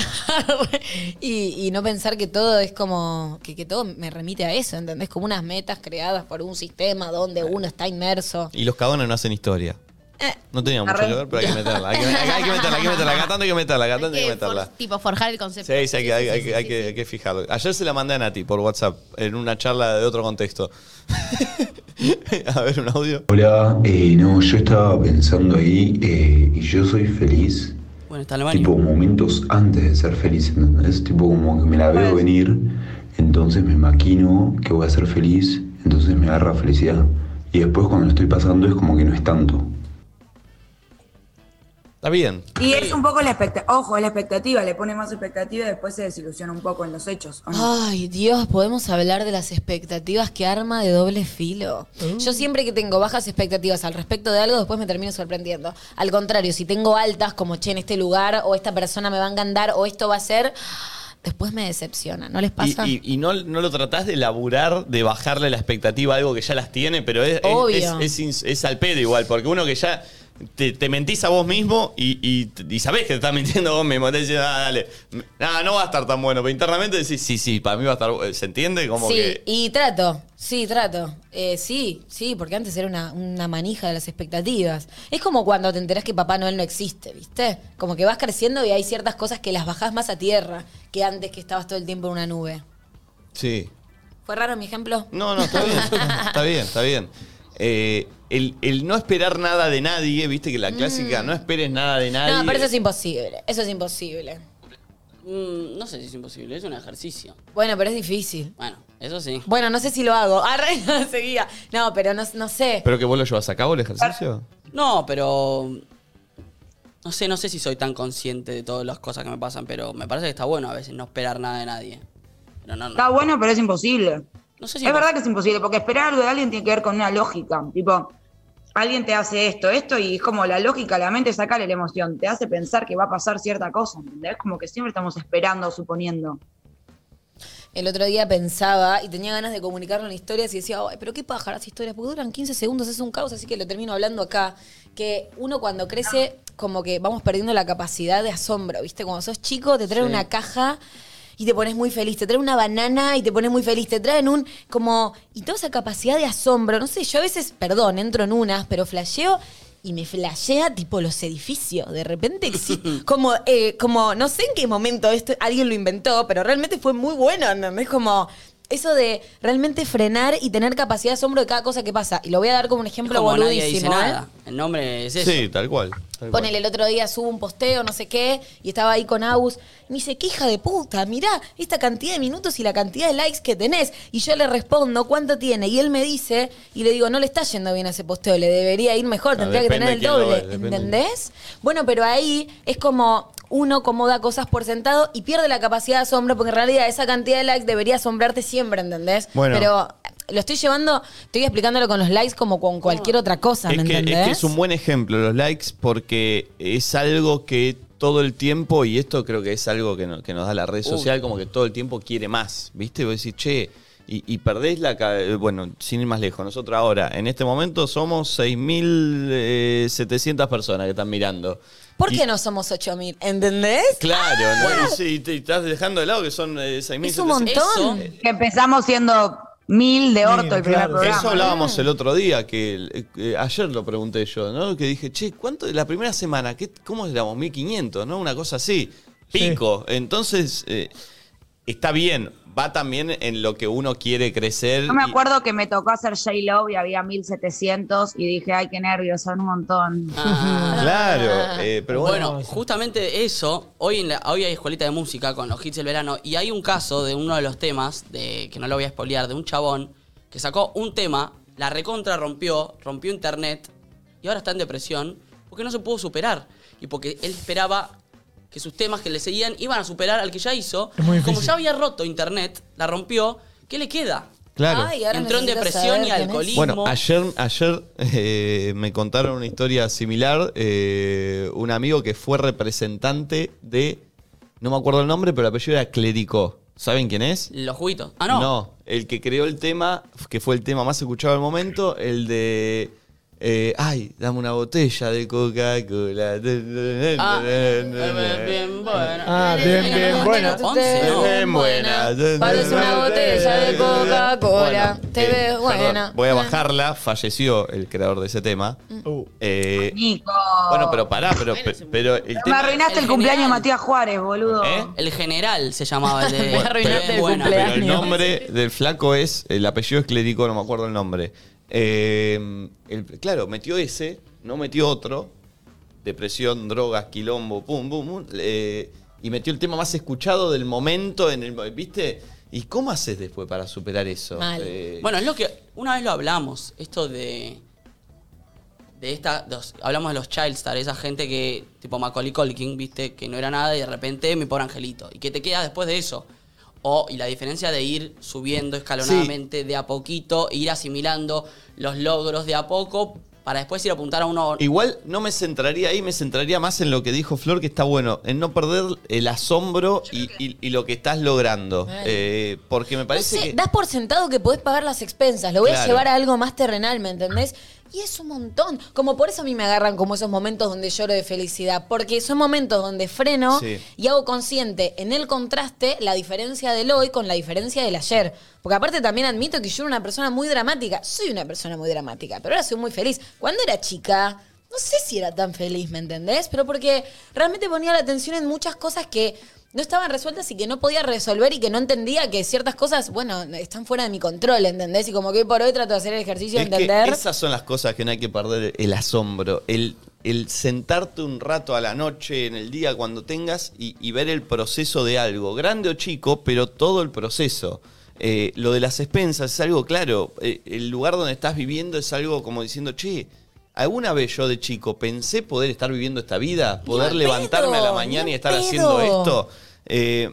y, y no pensar que todo es como, que, que todo me remite a eso, ¿entendés? Como unas metas creadas por un sistema donde uno está inmerso. Y los cagones no hacen historia. No tenía mucho que ver, pero hay que meterla. Hay que, hay que- hay que meterla, hay que meterla. Cantando hay que meterla, hay cantando hay que meterla. for- tipo forjar el concepto. Sí, sí, hay que, hay, hay que- hay que- hay que fijarlo. Ayer se la mandé a Nati por WhatsApp en una charla de otro contexto. a ver, un audio. Hola, eh, no, yo estaba pensando ahí eh, y yo soy feliz, Bueno, está en el baño. tipo momentos antes de ser feliz, ¿entendés? Tipo como que me la veo venir, entonces me maquino que voy a ser feliz, entonces me agarra felicidad. Y después cuando lo estoy pasando es como que no es tanto. Está bien. Y es un poco la expectativa. Ojo, es la expectativa. Le pone más expectativa y después se desilusiona un poco en los hechos. ¿o no? Ay, Dios, podemos hablar de las expectativas que arma de doble filo. Yo siempre que tengo bajas expectativas al respecto de algo, después me termino sorprendiendo. Al contrario, si tengo altas, como che, en este lugar, o esta persona me va a encantar, o esto va a ser, después me decepciona. ¿No les Y, pasa? y- y no, no lo tratás de laburar, de bajarle la expectativa a algo que ya las tiene, pero es, es- Obvio. es, es ins- es al pedo igual, porque uno que ya te, te mentís a vos mismo y, y, y sabés que te estás mintiendo vos mismo. Te decís, ah, dale, ah, no va a estar tan bueno, pero internamente decís, sí, sí, para mí va a estar bu- ¿Se entiende? Como sí, que. y trato, sí, trato. Eh, sí, sí, porque antes era una, una manija de las expectativas. Es como cuando te enterás que Papá Noel no existe, ¿viste? Como que vas creciendo y hay ciertas cosas que las bajás más a tierra que antes que estabas todo el tiempo en una nube. Sí. ¿Fue raro mi ejemplo? No, no, está bien. está bien, está bien. Eh, el, el no esperar nada de nadie, viste que la clásica, no esperes nada de nadie. Mm. No, pero eso es imposible. Eso es imposible. Mm, no sé si es imposible, es un ejercicio. Bueno, pero es difícil. Bueno, eso sí. Bueno, no sé si lo hago. Arre, no, seguía. No, pero no, no sé. ¿Pero que vos lo llevas a cabo el ejercicio? No, pero. No sé, no sé si soy tan consciente de todas las cosas que me pasan, pero me parece que está bueno a veces no esperar nada de nadie. Pero no, no. Está bueno, pero es imposible. No sé si Es verdad que es imposible, porque esperar algo de alguien tiene que ver con una lógica. Tipo, alguien te hace esto, esto, y es como la lógica, la mente saca la emoción, te hace pensar que va a pasar cierta cosa, ¿entendés? Como que siempre estamos esperando, suponiendo. El otro día pensaba y tenía ganas de comunicarle una historia y decía, "Ay, pero qué paja las historias, porque duran 15 segundos, es un caos, así que lo termino hablando acá. Que uno cuando crece, como que vamos perdiendo la capacidad de asombro, ¿viste? Cuando sos chico, te traen Sí. una caja y te pones muy feliz, te traen una banana y te pones muy feliz, te traen un, como, y toda esa capacidad de asombro, no sé, yo a veces, perdón, entro en unas, pero flasheo y me flashea tipo los edificios. De repente existe, como, eh, como, no sé en qué momento esto alguien lo inventó, pero realmente fue muy bueno, ¿entendés? Como eso de realmente frenar y tener capacidad de asombro de cada cosa que pasa. Y lo voy a dar como un Es ejemplo como nadie dice ¿eh? nada. El nombre es eso. Sí, tal cual. tal cual. Ponele, el otro día subo un posteo, no sé qué, y estaba ahí con Agus. Y me dice, qué hija de puta, mirá esta cantidad de minutos y la cantidad de likes que tenés. Y yo le respondo, ¿cuánto tiene? Y él me dice, y le digo, no le está yendo bien a ese posteo, le debería ir mejor, Ah, tendría que tener el doble. ve. ¿Entendés? Bueno, pero ahí es como uno como da cosas por sentado y pierde la capacidad de asombro, porque en realidad esa cantidad de likes debería asombrarte siempre, ¿entendés? Bueno. Pero lo estoy llevando, estoy explicándolo con los likes como con cualquier otra cosa, ¿me Es que, entendés? es que es un buen ejemplo los likes porque es algo que todo el tiempo, y esto creo que es algo que, no- que nos da la red Uy. social, como que todo el tiempo quiere más, ¿viste? Vos decís, che, y, y perdés la... ca- eh, Bueno, sin ir más lejos, nosotros ahora, en este momento somos 6.700 personas que están mirando. ¿Por Y- qué no somos 8000? ¿Entendés? Claro, ¿no? Y sí, te estás dejando de lado que son eh, 6.700. Es un montón. Que empezamos siendo mil de orto el primer programa. Eso hablábamos el otro día, que eh, ayer lo pregunté yo, ¿no? Que dije, che, ¿cuánto de la primera semana? ¿qué, ¿Cómo éramos? 1500, ¿no? Una cosa así. Pico. Entonces, eh, está bien. Va también en lo que uno quiere crecer. Yo me y- acuerdo que me tocó hacer J-Lo y había 1700 y dije, ay, qué nervios, son un montón. Ah. Claro, eh, pero bueno. Bueno, justamente eso, hoy, en la- hoy hay escuelita de música con los hits del verano y hay un caso de uno de los temas, de que no lo voy a spoilear, de un chabón que sacó un tema, la recontra rompió, rompió internet y ahora está en depresión porque no se pudo superar y porque él esperaba que sus temas que le seguían iban a superar al que ya hizo. Es muy Como ya había roto internet, la rompió, ¿qué le queda? Claro. Ay, ahora Entró en necesito depresión saber y quién es. alcoholismo. Bueno, ayer, ayer eh, me contaron una historia similar. eh, un amigo que fue representante de. No me acuerdo el nombre, pero el apellido era Clérico. ¿Saben quién es? Los juguitos. Ah, no. No, el que creó el tema, que fue el tema más escuchado del momento, el de. Eh, ay, dame una botella de Coca-Cola. Ah, bien buena. Ah, bien, bien, buena. Once, ¿no? Bien buena. Parece una botella de Coca-Cola. Bueno, Te eh, ves buena. perdón, voy a bajarla. Falleció el creador de ese tema. Uh, Eh, Nico. bueno, pero pará, pero, pero el Me arruinaste el, el cumpleaños de. Matías Juárez, boludo. ¿Eh? El general se llamaba el de. Me arruinaste el buena. cumpleaños. Pero el nombre del flaco es, el apellido es clérico, no me acuerdo el nombre. Eh, el- claro, metió ese, no metió otro. Depresión, drogas, quilombo, pum, pum, pum. eh, y metió el tema más escuchado del momento en el. ¿Viste? ¿Y cómo haces después para superar eso? Mal. Eh, Bueno, es lo que. Una vez lo hablamos, esto de. De esta. los- hablamos de los Childstar, esa gente que. Tipo Macaulay Culkin, viste, que no era nada y de repente mi pobre angelito. ¿Y qué te queda después de eso? O, y la diferencia de ir subiendo escalonadamente de a poquito, ir asimilando los logros de a poco, para después ir a apuntar a uno. Igual no me centraría ahí, me centraría más en lo que dijo Flor, que está bueno, en no perder el asombro y, y- y lo que estás logrando. Eh, porque me No parece sé, que. das por sentado que podés pagar las expensas. Lo voy a llevar a algo más terrenal, ¿me entendés? Y es un montón. Como por eso a mí me agarran como esos momentos donde lloro de felicidad. Porque son momentos donde freno Sí. y hago consciente en el contraste la diferencia del hoy con la diferencia del ayer. Porque aparte también admito que yo era una persona muy dramática. Soy una persona muy dramática, pero ahora soy muy feliz. Cuando era chica, no sé si era tan feliz, ¿me entendés? Pero porque realmente ponía la atención en muchas cosas que no estaban resueltas y que no podía resolver y que no entendía que ciertas cosas, bueno, están fuera de mi control, ¿entendés? Y como que hoy por hoy trato de hacer el ejercicio de Es que entender. esas son las cosas que no hay que perder el asombro. El, el sentarte un rato a la noche, en el día, cuando tengas, y, y ver el proceso de algo, grande o chico, pero todo el proceso. Eh, lo de las expensas es algo claro. Eh, el lugar donde estás viviendo es algo como diciendo, che, ¿alguna vez yo de chico pensé poder estar viviendo esta vida? ¿Poder levantarme a la mañana y estar haciendo esto? Eh,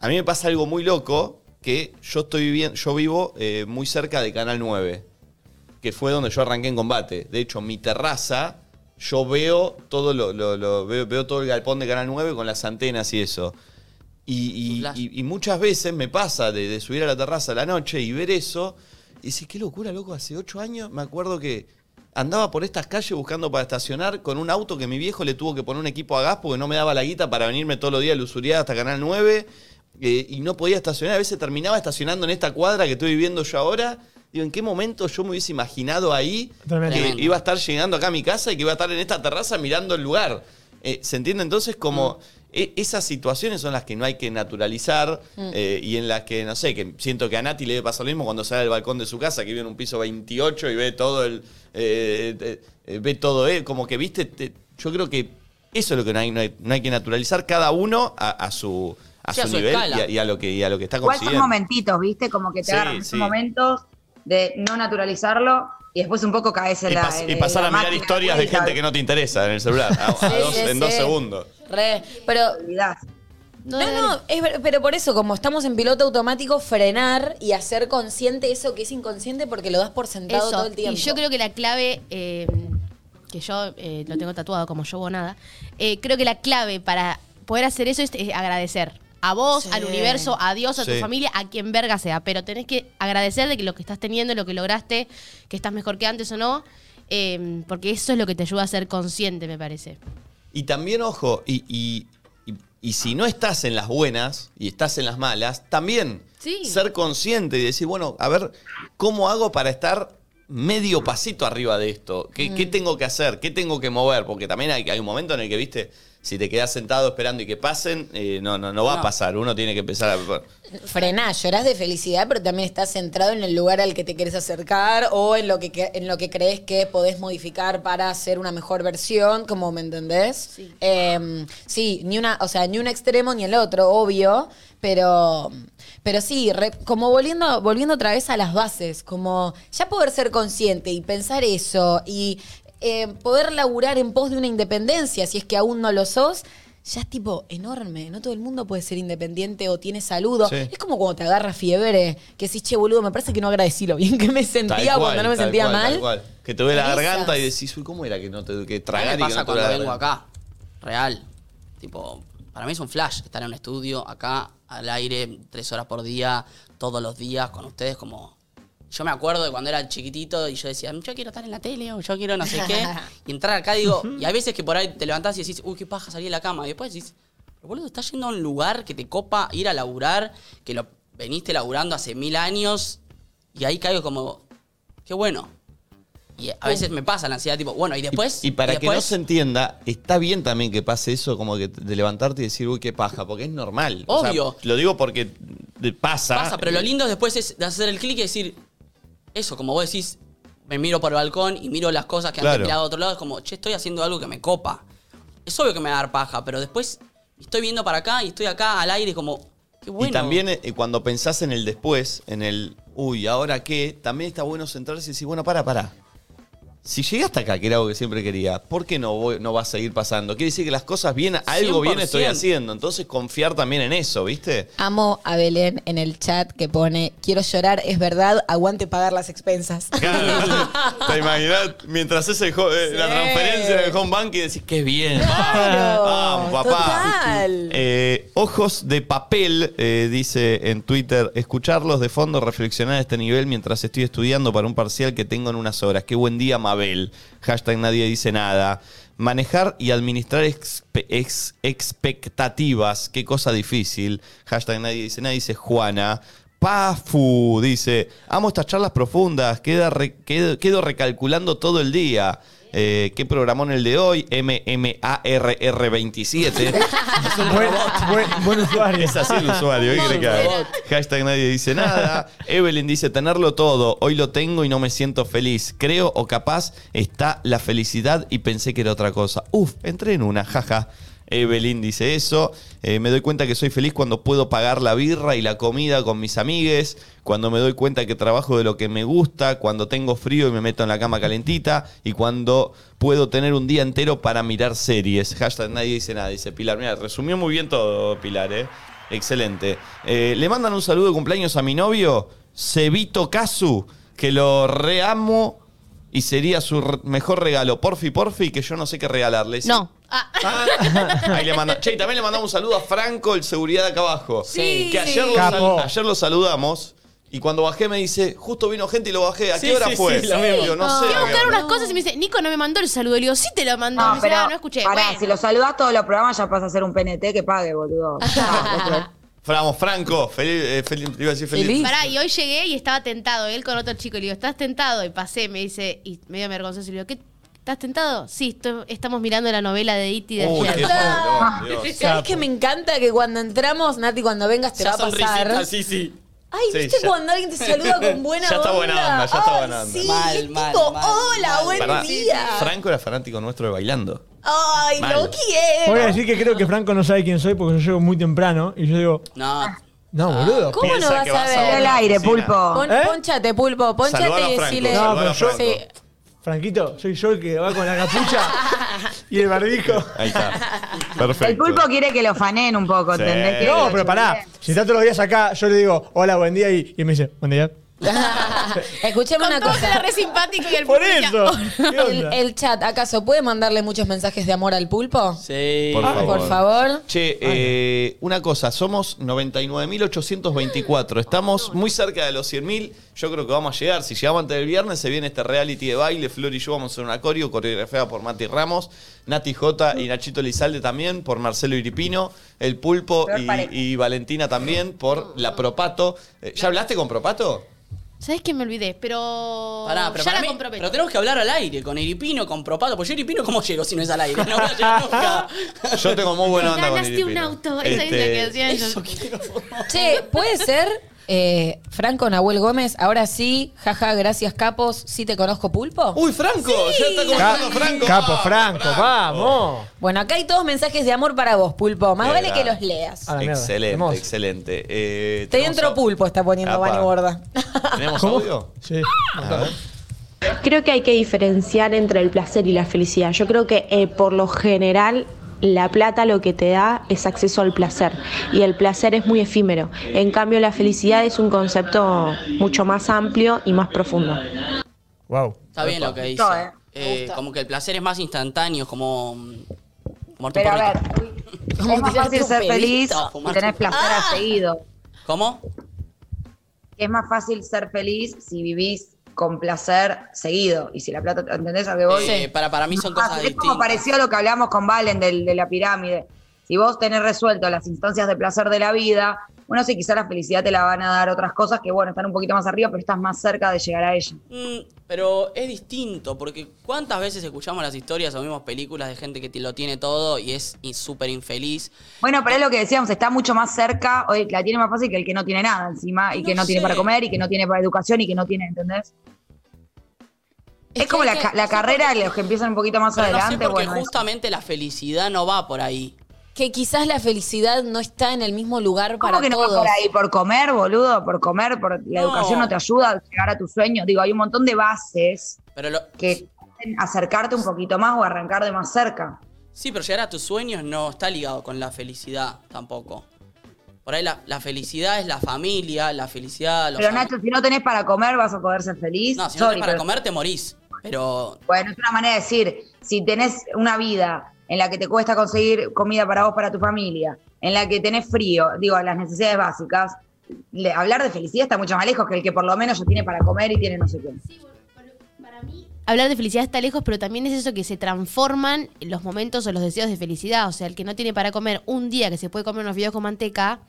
a mí me pasa algo muy loco que yo estoy viviendo, yo vivo eh, muy cerca de Canal 9, que fue donde yo arranqué en combate. De hecho, mi terraza, yo veo todo lo, lo- lo- veo, veo todo el galpón de Canal 9 con las antenas y eso. Y, y- Flash. y- y muchas veces me pasa de, de subir a la terraza a la noche y ver eso. Y decir, qué locura, loco, hace ocho años me acuerdo que andaba por estas calles buscando para estacionar con un auto que mi viejo le tuvo que poner un equipo a gas porque no me daba la guita para venirme todos los días a Lusuriada hasta Canal 9 eh, y no podía estacionar. A veces terminaba estacionando en esta cuadra que estoy viviendo yo ahora. Digo, ¿en qué momento yo me hubiese imaginado ahí Tremendo. que iba a estar llegando acá a mi casa y que iba a estar en esta terraza mirando el lugar? Eh, ¿Se entiende? Entonces, como e- esas situaciones son las que no hay que naturalizar eh, y en las que, no sé, que siento que a Nati le debe pasar lo mismo cuando sale al balcón de su casa, que vive en un piso 28 y ve todo el. eh, eh, eh, ve todo él, como que, viste, te- yo creo que eso es lo que no hay, no hay, no hay que naturalizar, cada uno a, a su, a Sí, a su nivel y a, y a lo que, y a lo que está Igual son consiguiendo. momentitos, ¿viste? Como que te Sí, agarran sí. esos momentos de no naturalizarlo y después un poco caes en Y, la. en y pasar la a mirar historias de gente que no te interesa en el celular, a- a Sí, dos- sí, en dos segundos. Re, pero. No, no, es pero por eso, como estamos en piloto automático, frenar y hacer consciente eso que es inconsciente porque lo das por sentado Eso. todo el tiempo. Y yo creo que la clave, eh, que yo eh, lo tengo tatuado como yo o nada, eh, creo que la clave para poder hacer eso es, agradecer. A vos, Sí. al universo, a Dios, a tu familia, a quien verga sea. Pero tenés que agradecer de que lo que estás teniendo, lo que lograste, que estás mejor que antes o no. eh, porque eso es lo que te ayuda a ser consciente, me parece. Y también, ojo, y, y- y- y si no estás en las buenas y estás en las malas, también Sí. ser consciente y decir, bueno, a ver, ¿cómo hago para estar medio pasito arriba de esto? ¿Qué, qué tengo que hacer? ¿Qué tengo que mover? Porque también hay, hay un momento en el que, viste, si te quedas sentado esperando y que pasen, eh, no, no, no va a pasar. Uno tiene que empezar a... Frená, llorás de felicidad, pero también estás centrado en el lugar al que te quieres acercar o en lo que, que- en lo que crees que podés modificar para hacer una mejor versión, como me entendés. Sí. Eh, sí, ni una, o sea, ni un extremo ni el otro, obvio, pero, pero sí, re- como volviendo, volviendo otra vez a las bases, como ya poder ser consciente y pensar eso y eh, poder laburar en pos de una independencia, si es que aún no lo sos. Ya es tipo enorme, no todo el mundo puede ser independiente o tiene saludo. Sí. Es como cuando te agarra fiebre, que decís, che, boludo, me parece que no agradecí lo bien que me sentía cual, cuando no me tal sentía cual, mal. tal cual. Que te duele la Esas. garganta y decís, uy, ¿cómo era que no te que tragar y que pasa no te cuando vengo acá. Real. Tipo, para mí es un flash estar en un estudio acá, al aire, tres horas por día, todos los días, con ustedes como... Yo me acuerdo de cuando era chiquitito y yo decía, yo quiero estar en la tele o yo quiero no sé qué. Y entrar acá digo, y hay veces que por ahí te levantás y decís, uy, qué paja salir de la cama. Y después decís, pero boludo, estás yendo a un lugar que te copa ir a laburar, que lo veniste laburando hace mil años. Y ahí caigo como, qué bueno. Y a veces me pasa la ansiedad, tipo, bueno, y después. Y, y para que no se entienda, está bien también que pase eso, como que de levantarte y decir, uy, qué paja, porque es normal. O sea, Obvio. lo digo porque pasa. Pasa, pero lo lindo después es de hacer el clic y decir, eso, como vos decís, me miro por el balcón y miro las cosas que Claro. han mirado a otro lado, es como, che, estoy haciendo algo que me copa. Es obvio que me va a dar paja, pero después estoy viendo para acá y estoy acá al aire como, qué bueno. Y también eh, cuando pensás en el después, en el, uy, ¿ahora qué? También está bueno centrarse y decir, bueno, para, para. Si llegué hasta acá, que era algo que siempre quería, ¿por qué no, voy- no va a seguir pasando? Quiere decir que las cosas bien, algo bien estoy 100%. haciendo. Entonces confiar también en eso, ¿viste? Amo a Belén en el chat que pone, quiero llorar, es verdad, aguante pagar las expensas. ¿Te imaginas? Mientras haces el eh, la transferencia en el home bank y decís, qué bien, Claro, vamos, vamos, papá. total. Eh, ojos de papel, eh, dice en Twitter, escucharlos de fondo, reflexionar a este nivel mientras estoy estudiando para un parcial que tengo en unas horas. Qué buen día, Mabel. Hashtag nadie dice nada. Manejar y administrar expe- ex- expectativas, qué cosa difícil. Hashtag nadie dice nada, dice Juana. Pafu, dice, amo estas charlas profundas, queda quedo recalculando todo el día. Eh, ¿Qué programón el de hoy? MMARR27. es un Buen, robot. buen- buen usuario. Es así el usuario, ¿qué cree que haga? Hashtag nadie dice nada. Evelyn dice, tenerlo todo, hoy lo tengo y no me siento feliz. Creo o capaz está la felicidad y pensé que era otra cosa. Uf, entré en una, jaja. Evelyn dice eso. Eh, me doy cuenta que soy feliz cuando puedo pagar la birra y la comida con mis amigues. Cuando me doy cuenta que trabajo de lo que me gusta. Cuando tengo frío y me meto en la cama calentita. Y cuando puedo tener un día entero para mirar series. Hashtag nadie dice nada, dice Pilar. Mira, resumió muy bien todo, Pilar, ¿eh? Excelente. Eh, Le mandan un saludo de cumpleaños a mi novio, Cebito Casu, que lo reamo y sería su mejor regalo. Porfi, porfi, que yo no sé qué regalarle. No. Ah, Ahí le manda. Che, y también le mandamos un saludo a Franco, el seguridad de acá abajo. Sí. Que ayer lo, sal- ayer lo saludamos. Y cuando bajé me dice, justo vino gente y lo bajé. ¿A Sí, qué hora sí, fue? sí, lo mismo. Digo, no sé. Fui a buscar unas cosas y me dice, Nico no me mandó el saludo. Le digo, sí te lo mandó. No, Me dice, pero "Ah, no escuché. pará, Bueno. si lo saludás todos los programas ya pasa a ser un PNT que pague, boludo. Vamos, Franco. Feliz, eh, feliz- iba a decir feliz. Feliz. Pará, y hoy llegué y estaba tentado, él con otro chico. Le digo, ¿estás tentado? Y pasé, me dice, y medio vergonzoso. Y le digo, ¿qué? ¿Estás tentado? Sí, estoy- estamos mirando la novela de Iti de Uy, ayer. qué Ah. Dios. ¿Sabes que me encanta que cuando entramos, Nati, cuando vengas te Ya va a pasar? sonrisita, sí, sí. Ay, Sí, ¿viste ya- cuando alguien te saluda con buena Ya onda? está buena onda, ya está Ay, buena onda. Sí, Mal, es mal, tipo, mal, hola, mal. buen Pará, día. Franco era fanático nuestro de bailando. Ay, Mal. lo quiero. Voy a decir que creo que Franco no sabe quién soy porque yo llego muy temprano y yo digo, No, no, boludo. ¿Cómo Piensa no vas que a vas a ver? Aire, oficina. pulpo. Pon- ¿Eh? Ponchate, pulpo, ponchate Saludalo a y Franco, decile. saludalo a No, pero yo- Franco. Sí. Franquito, soy yo el que va con la capucha y el barbijo. Ahí está. Perfecto. El pulpo quiere que lo faneen un poco, Sí. ¿entendés? Que No, lo pero pará. Si está todos los días acá, yo le digo, hola, buen día, y, y me dice, buen día. Escuchame Con una cosa. era re simpático y el Por eso. ¿Qué El, onda? el chat, ¿acaso puede mandarle muchos mensajes de amor al pulpo? Sí. Por favor. Por favor. Che, eh, una cosa, somos 99.824. Estamos muy cerca de los 100.000. Yo creo que vamos a llegar. Si llegamos antes del viernes, se viene este reality de baile. Flor y yo vamos a hacer una coreo, coreografiada por Mati Ramos, Nati J y Nachito Lizalde también, por Marcelo Iripino, El Pulpo y Valentina también, por La Propato. Eh, ¿Ya hablaste con Propato? ¿Sabes que me olvidé? Pero. Pará, pero, ya para la mí- comprometo. pero tenemos que hablar al aire, con Iripino, con Propato. Pues yo Iripino, ¿cómo llego si no es al aire? No voy a llegar nunca. Yo tengo muy buena onda con Ganaste un Iripino. auto. Esa es la Este, que ellos. Eso quiero. Che, ¿puede ser eh, Franco Nahuel Gómez? Ahora sí, jaja, gracias capos. Sí te conozco pulpo. Uy, Franco, ya está comentando Franco. Capo, Ah, Franco, vamos. Bueno, acá hay todos mensajes de amor para vos, pulpo. Más vale que los leas. A la mierda. Excelente, Hermoso. excelente. Eh, Te tenemos entro au- pulpo, está poniendo Apa. Vani Borda. ¿Tenemos ¿Cómo? audio? Sí. A ver. Creo que hay que diferenciar entre el placer y la felicidad. Yo creo que eh, por lo general la plata lo que te da es acceso al placer y el placer es muy efímero. En cambio la felicidad es un concepto mucho más amplio y más profundo. Wow. Está bien lo que dice. eh. Eh, como que el placer es más instantáneo, como. como Pero a ver, Como es más fácil ser feliz si tenés placer Ah. seguido. ¿Cómo? Es más fácil ser feliz si vivís con placer seguido. Y si la plata, ¿entendés a qué voy? Eh, para, para mí son Ah, cosas es como a lo que hablamos con Valen del- de la pirámide. Si vos tenés resuelto las instancias de placer de la vida, bueno, sí, quizá la felicidad te la van a dar otras cosas que, bueno, están un poquito más arriba, pero estás más cerca de llegar a ella. Mm, pero es distinto, porque ¿cuántas veces escuchamos las historias o vimos películas de gente que lo tiene todo y es súper infeliz? Bueno, pero es lo que decíamos, está mucho más cerca, hoy la tiene más fácil que el que no tiene nada encima, y que No tiene para comer, y que no tiene para educación, y que no tiene, ¿entendés? Es, como la, que- carrera de los que empiezan un poquito más Pero no sé adelante, porque bueno. justamente la felicidad no va por ahí. Que quizás la felicidad no está en el mismo lugar ¿Cómo para que no va todos. por ahí? ¿Por comer, boludo? ¿Por comer? ¿Por la No. educación no te ayuda a llegar a tus sueños? Digo, hay un montón de bases Pero lo- que pueden acercarte un poquito más o arrancar de más cerca. sí, pero llegar a tus sueños no está ligado con la felicidad tampoco. Por ahí la, la felicidad es la familia, la felicidad, los Pero Nacho, si no tenés para comer, vas a poder ser feliz. No, si no Sorry, tenés para pero- comer te morís. Pero Bueno, es una manera de decir, si tenés una vida en la que te cuesta conseguir comida para vos, para tu familia, en la que tenés frío, digo, las necesidades básicas, hablar de felicidad está mucho más lejos que el que por lo menos ya tiene para comer y tiene no sé qué. Hablar de felicidad está lejos, pero también es eso que se transforman los momentos o los deseos de felicidad. O sea, el que no tiene para comer un día que se puede comer unos fideos con manteca,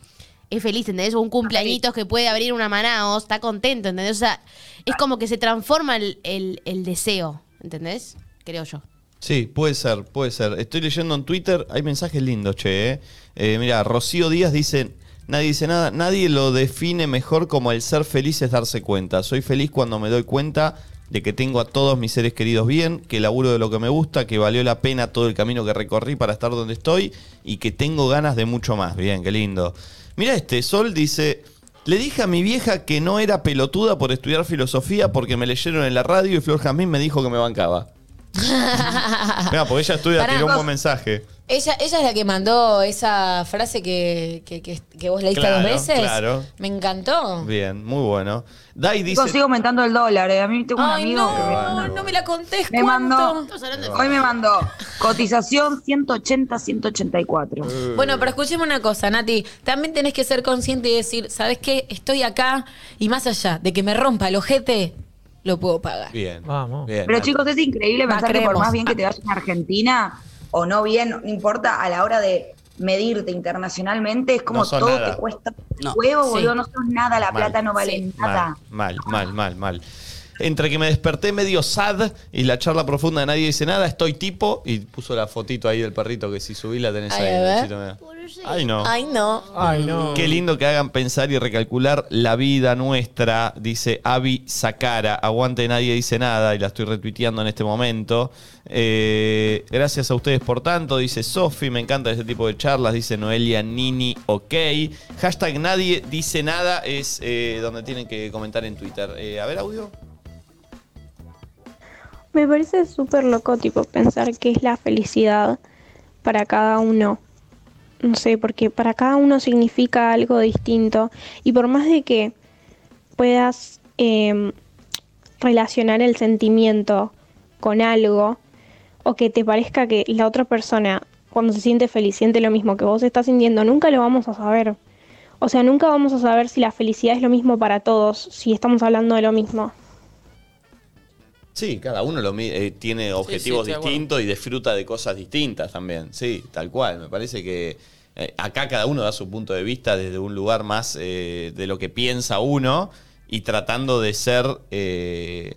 es feliz, ¿entendés? Un cumpleañitos que puede abrir una Manaos, está contento, ¿entendés? O sea, es como que se transforma el- el deseo, ¿entendés? Creo yo. Sí, puede ser, puede ser. Estoy leyendo en Twitter, hay mensajes lindos, che. Eh. Eh, mira, Rocío Díaz dice, nadie dice nada, nadie lo define mejor como el ser feliz es darse cuenta. Soy feliz cuando me doy cuenta de que tengo a todos mis seres queridos bien, que laburo de lo que me gusta, que valió la pena todo el camino que recorrí para estar donde estoy y que tengo ganas de mucho más. Bien, qué lindo. Mira este, Sol dice... Le dije a mi vieja que no era pelotuda por estudiar filosofía porque me leyeron en la radio y Flor Jazmín me dijo que me bancaba. Mira, porque ella estudia, Pará. tiró un buen mensaje. Ella, ella es la que mandó esa frase que, que, que- que vos leíste Claro, dos veces. claro. Me encantó. Bien, muy bueno. Dai dice. Chicos, sigo aumentando el dólar, eh. A mí tengo un Ay, amigo no, que me mandó, no me la contés. me ¿cuánto? mandó, hoy me mandó cotización 180, 184. Bueno, pero escuchemos una cosa, Nati. También tenés que ser consciente y decir, ¿sabes qué? Estoy acá y más allá de que me rompa el ojete, lo puedo pagar. Bien. Vamos. bien, Pero chicos, es increíble pensar que por más bien que te vayas a Argentina o no bien, no importa, a la hora de medirte internacionalmente, es como No todo nada. te cuesta No. huevo, Sí. boludo, no sos nada, la Mal. plata no vale Sí. nada. Mal, mal, mal, mal, mal. Entre que me desperté medio sad y la charla profunda de nadie dice nada, estoy tipo y puso la fotito ahí del perrito que si subí la tenés Ay, ahí. a ver. Ay, no. Ay, no. Ay, no. Qué lindo que hagan pensar y recalcular la vida nuestra, dice Avi Sakara. Aguante, nadie dice nada y la estoy retuiteando en este momento. Eh, gracias a ustedes por tanto, dice Sofi. Me encanta ese tipo de charlas, dice Noelia Nini, ok. Hashtag nadie dice nada es eh, donde tienen que comentar en Twitter. Eh, a ver, audio. Me parece súper loco, tipo, pensar qué es la felicidad para cada uno. No sé, porque para cada uno significa algo distinto. Y por más de que puedas em, relacionar el sentimiento con algo, o que te parezca que la otra persona, cuando se siente feliz, siente lo mismo que vos estás sintiendo, nunca lo vamos a saber. O sea, nunca vamos a saber si la felicidad es lo mismo para todos, si estamos hablando de lo mismo. Sí, cada uno lo eh, tiene objetivos distintos y disfruta de cosas distintas también. Sí, tal cual. Me parece que eh, acá cada uno da su punto de vista desde un lugar más eh, de lo que piensa uno y tratando de ser, eh,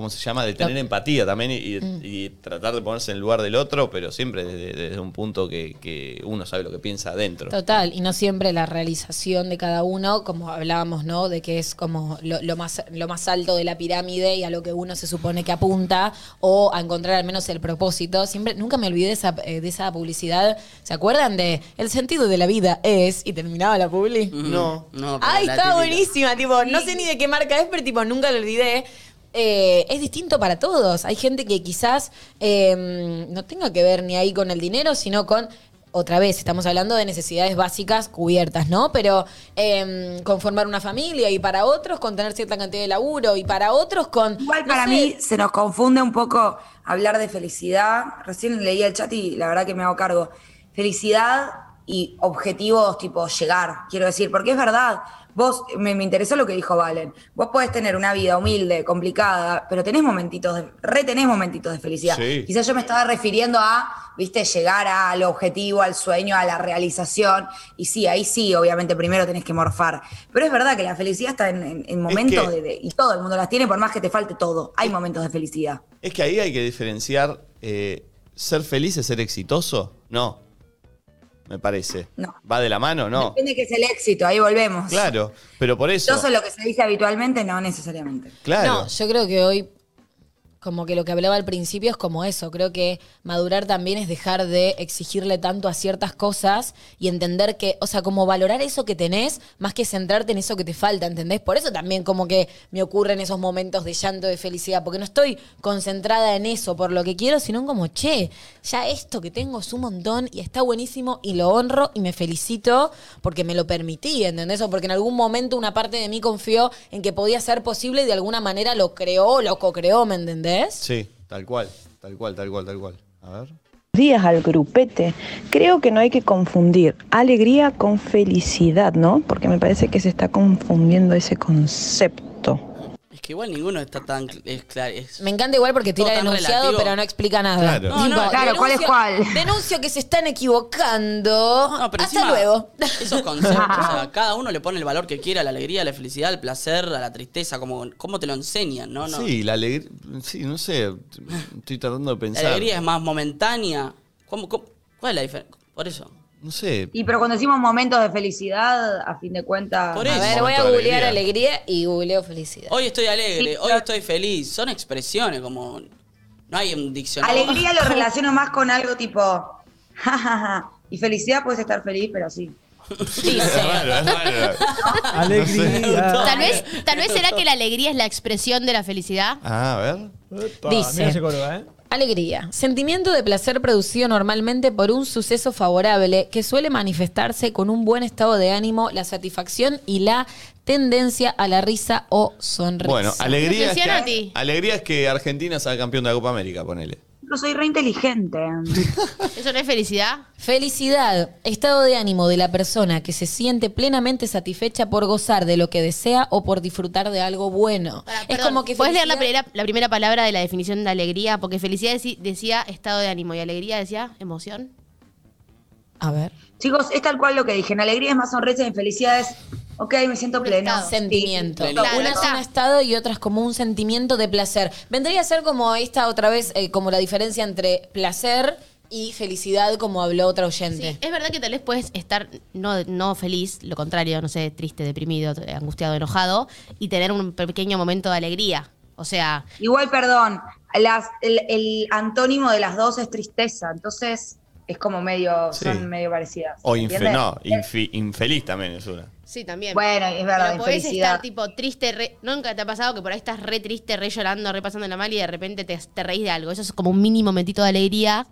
¿cómo se llama? De tener empatía también y, y- Mm. y tratar de ponerse en el lugar del otro, pero siempre desde, desde un punto que, que uno sabe lo que piensa adentro. Total, y no siempre la realización de cada uno, como hablábamos, ¿no? De que es como lo, lo más, lo más alto de la pirámide y a lo que uno se supone que apunta, o a encontrar al menos el propósito. Siempre, nunca me olvidé de esa, eh, de esa publicidad. ¿Se acuerdan de el sentido de la vida es? Y terminaba la publi. No. No, pero Ay, la está típica. buenísima, tipo, no sé ni de qué marca es, pero tipo, nunca lo olvidé. Eh, es distinto para todos. Hay gente que quizás eh, no tenga que ver ni ahí con el dinero, sino con, otra vez, estamos hablando de necesidades básicas cubiertas, ¿no? Pero eh, con formar una familia y para otros con tener cierta cantidad de laburo y para otros con... Igual no para sé, mí se nos confunde un poco hablar de felicidad. Recién leí el chat y la verdad que me hago cargo. Felicidad y objetivos tipo llegar, quiero decir, porque es verdad. Vos, me, me interesó lo que dijo Valen. Vos podés tener una vida humilde, complicada, pero tenés momentitos de, re tenés momentitos de felicidad. Sí. Quizás yo me estaba refiriendo a, viste, llegar al objetivo, al sueño, a la realización. Y sí, ahí sí, obviamente, primero tenés que morfar. Pero es verdad que la felicidad está en, en- en momentos que- de, de- y todo el mundo las tiene, por más que te falte todo. Hay momentos de felicidad. Es que ahí hay que diferenciar, eh, ¿ser feliz es ser exitoso? No, me parece. No. ¿Va de la mano? No. Depende que es el éxito, ahí volvemos. Claro, pero por eso... Yo soy lo que se dice habitualmente, no necesariamente. Claro. No, yo creo que hoy, como que lo que hablaba al principio es como eso. Creo que madurar también es dejar de exigirle tanto a ciertas cosas y entender que, o sea, como valorar eso que tenés más que centrarte en eso que te falta, ¿entendés? Por eso también como que me ocurren esos momentos de llanto, de felicidad, porque no estoy concentrada en eso por lo que quiero, sino como, che, ya esto que tengo es un montón y está buenísimo y lo honro y me felicito porque me lo permití, ¿entendés? O porque en algún momento una parte de mí confió en que podía ser posible y de alguna manera lo creó, lo co-creó, ¿me entendés? Sí, tal cual, tal cual, tal cual, tal cual. A ver. días al grupete. Creo que no hay que confundir alegría con felicidad, ¿no? Porque me parece que se está confundiendo ese concepto. Es que igual ninguno está tan cl- es claro. es- Me encanta igual porque tira Todo tan enunciado, relativo. pero no explica nada. Claro. No, no, claro, ¿cuál es cuál? Denuncio que se están equivocando. No, pero Hasta encima, luego. Esos conceptos, o sea, cada uno le pone el valor que quiera, a la alegría, a la felicidad, al placer, a la tristeza, como cómo te lo enseñan, ¿no? no. Sí, la alegría... Sí, no sé, estoy tratando de La pensar. alegría es más momentánea. ¿Cómo, cómo- cuál es la diferencia? Por eso. No sé. Y pero cuando decimos momentos de felicidad, a fin de cuentas. Por A eso. ver, voy a googlear alegría. alegría y googleo felicidad. Hoy estoy alegre, Sí, hoy estoy feliz. Son expresiones, como. No hay un diccionario. Alegría lo relaciono más con algo tipo. y felicidad puedes estar feliz, pero sí. Dice. Es raro, es raro. Alegría. Tal vez, tal vez será que la alegría es la expresión de la felicidad. Ah, a ver. Epa, Dice. Mira ¿eh? Alegría. Sentimiento de placer producido normalmente por un suceso favorable que suele manifestarse con un buen estado de ánimo, la satisfacción y la tendencia a la risa o sonrisa. Bueno, alegría es, que, ti. alegría es que Argentina sea campeón de la Copa América, ponele. Yo soy re inteligente. ¿Eso no es felicidad? Felicidad, estado de ánimo de la persona que se siente plenamente satisfecha por gozar de lo que desea o por disfrutar de algo bueno. Es perdón, como que ¿Puedes leer la primera, la primera palabra de la definición de alegría? Porque felicidad decía estado de ánimo y alegría decía emoción. A ver. Chicos, es tal cual lo que dije. En alegría es más sonrisa y en felicidad es. Ok, me siento Un pleno. estado. Sentimiento. Claro, una es un estado y otra es como un sentimiento de placer. Vendría a ser como esta otra vez, eh, como la diferencia entre placer y felicidad, como habló otra oyente. Sí, es verdad que tal vez puedes estar no, no feliz, lo contrario, no sé, triste, deprimido, angustiado, enojado, y tener un pequeño momento de alegría. O sea, Igual, perdón, las- el, el antónimo de las dos es tristeza. Entonces, es como medio, Sí. son medio parecidas. O infi- infeliz también es una. Sí, también. Bueno, es verdad, Pero podés estar tipo triste, re- nunca te ha pasado que por ahí estás re triste, re llorando, re pasando la mal y de repente te, te reís de algo. Eso es como un mínimo momentito de alegría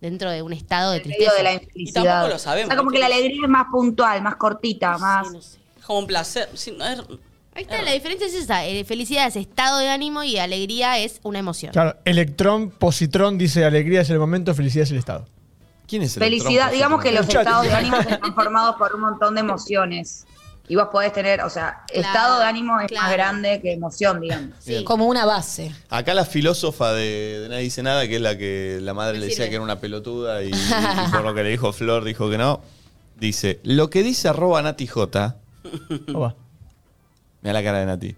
dentro de un estado de tristeza. de la infelicidad. lo sabemos, O sea, como que la alegría es más puntual, más cortita, más... Es como un placer. Sí, no es- Ahí está, la diferencia es esa. eh, felicidad es estado de ánimo y alegría es una emoción. Claro, electrón, positrón dice alegría es el momento, felicidad es el estado. ¿Quién es Felicidad, digamos que los El estados de ánimo están formados por un montón de emociones. Y vos podés tener, o sea, Claro, estado de ánimo es más grande que emoción, digamos. Bien. Como una base. Acá la filósofa de, de Nadie Dice Nada, que es la que la madre le decía sirve. que era una pelotuda y, y por lo que le dijo Flor dijo que no, dice, lo que dice arroba Nati J, mira la cara de Nati,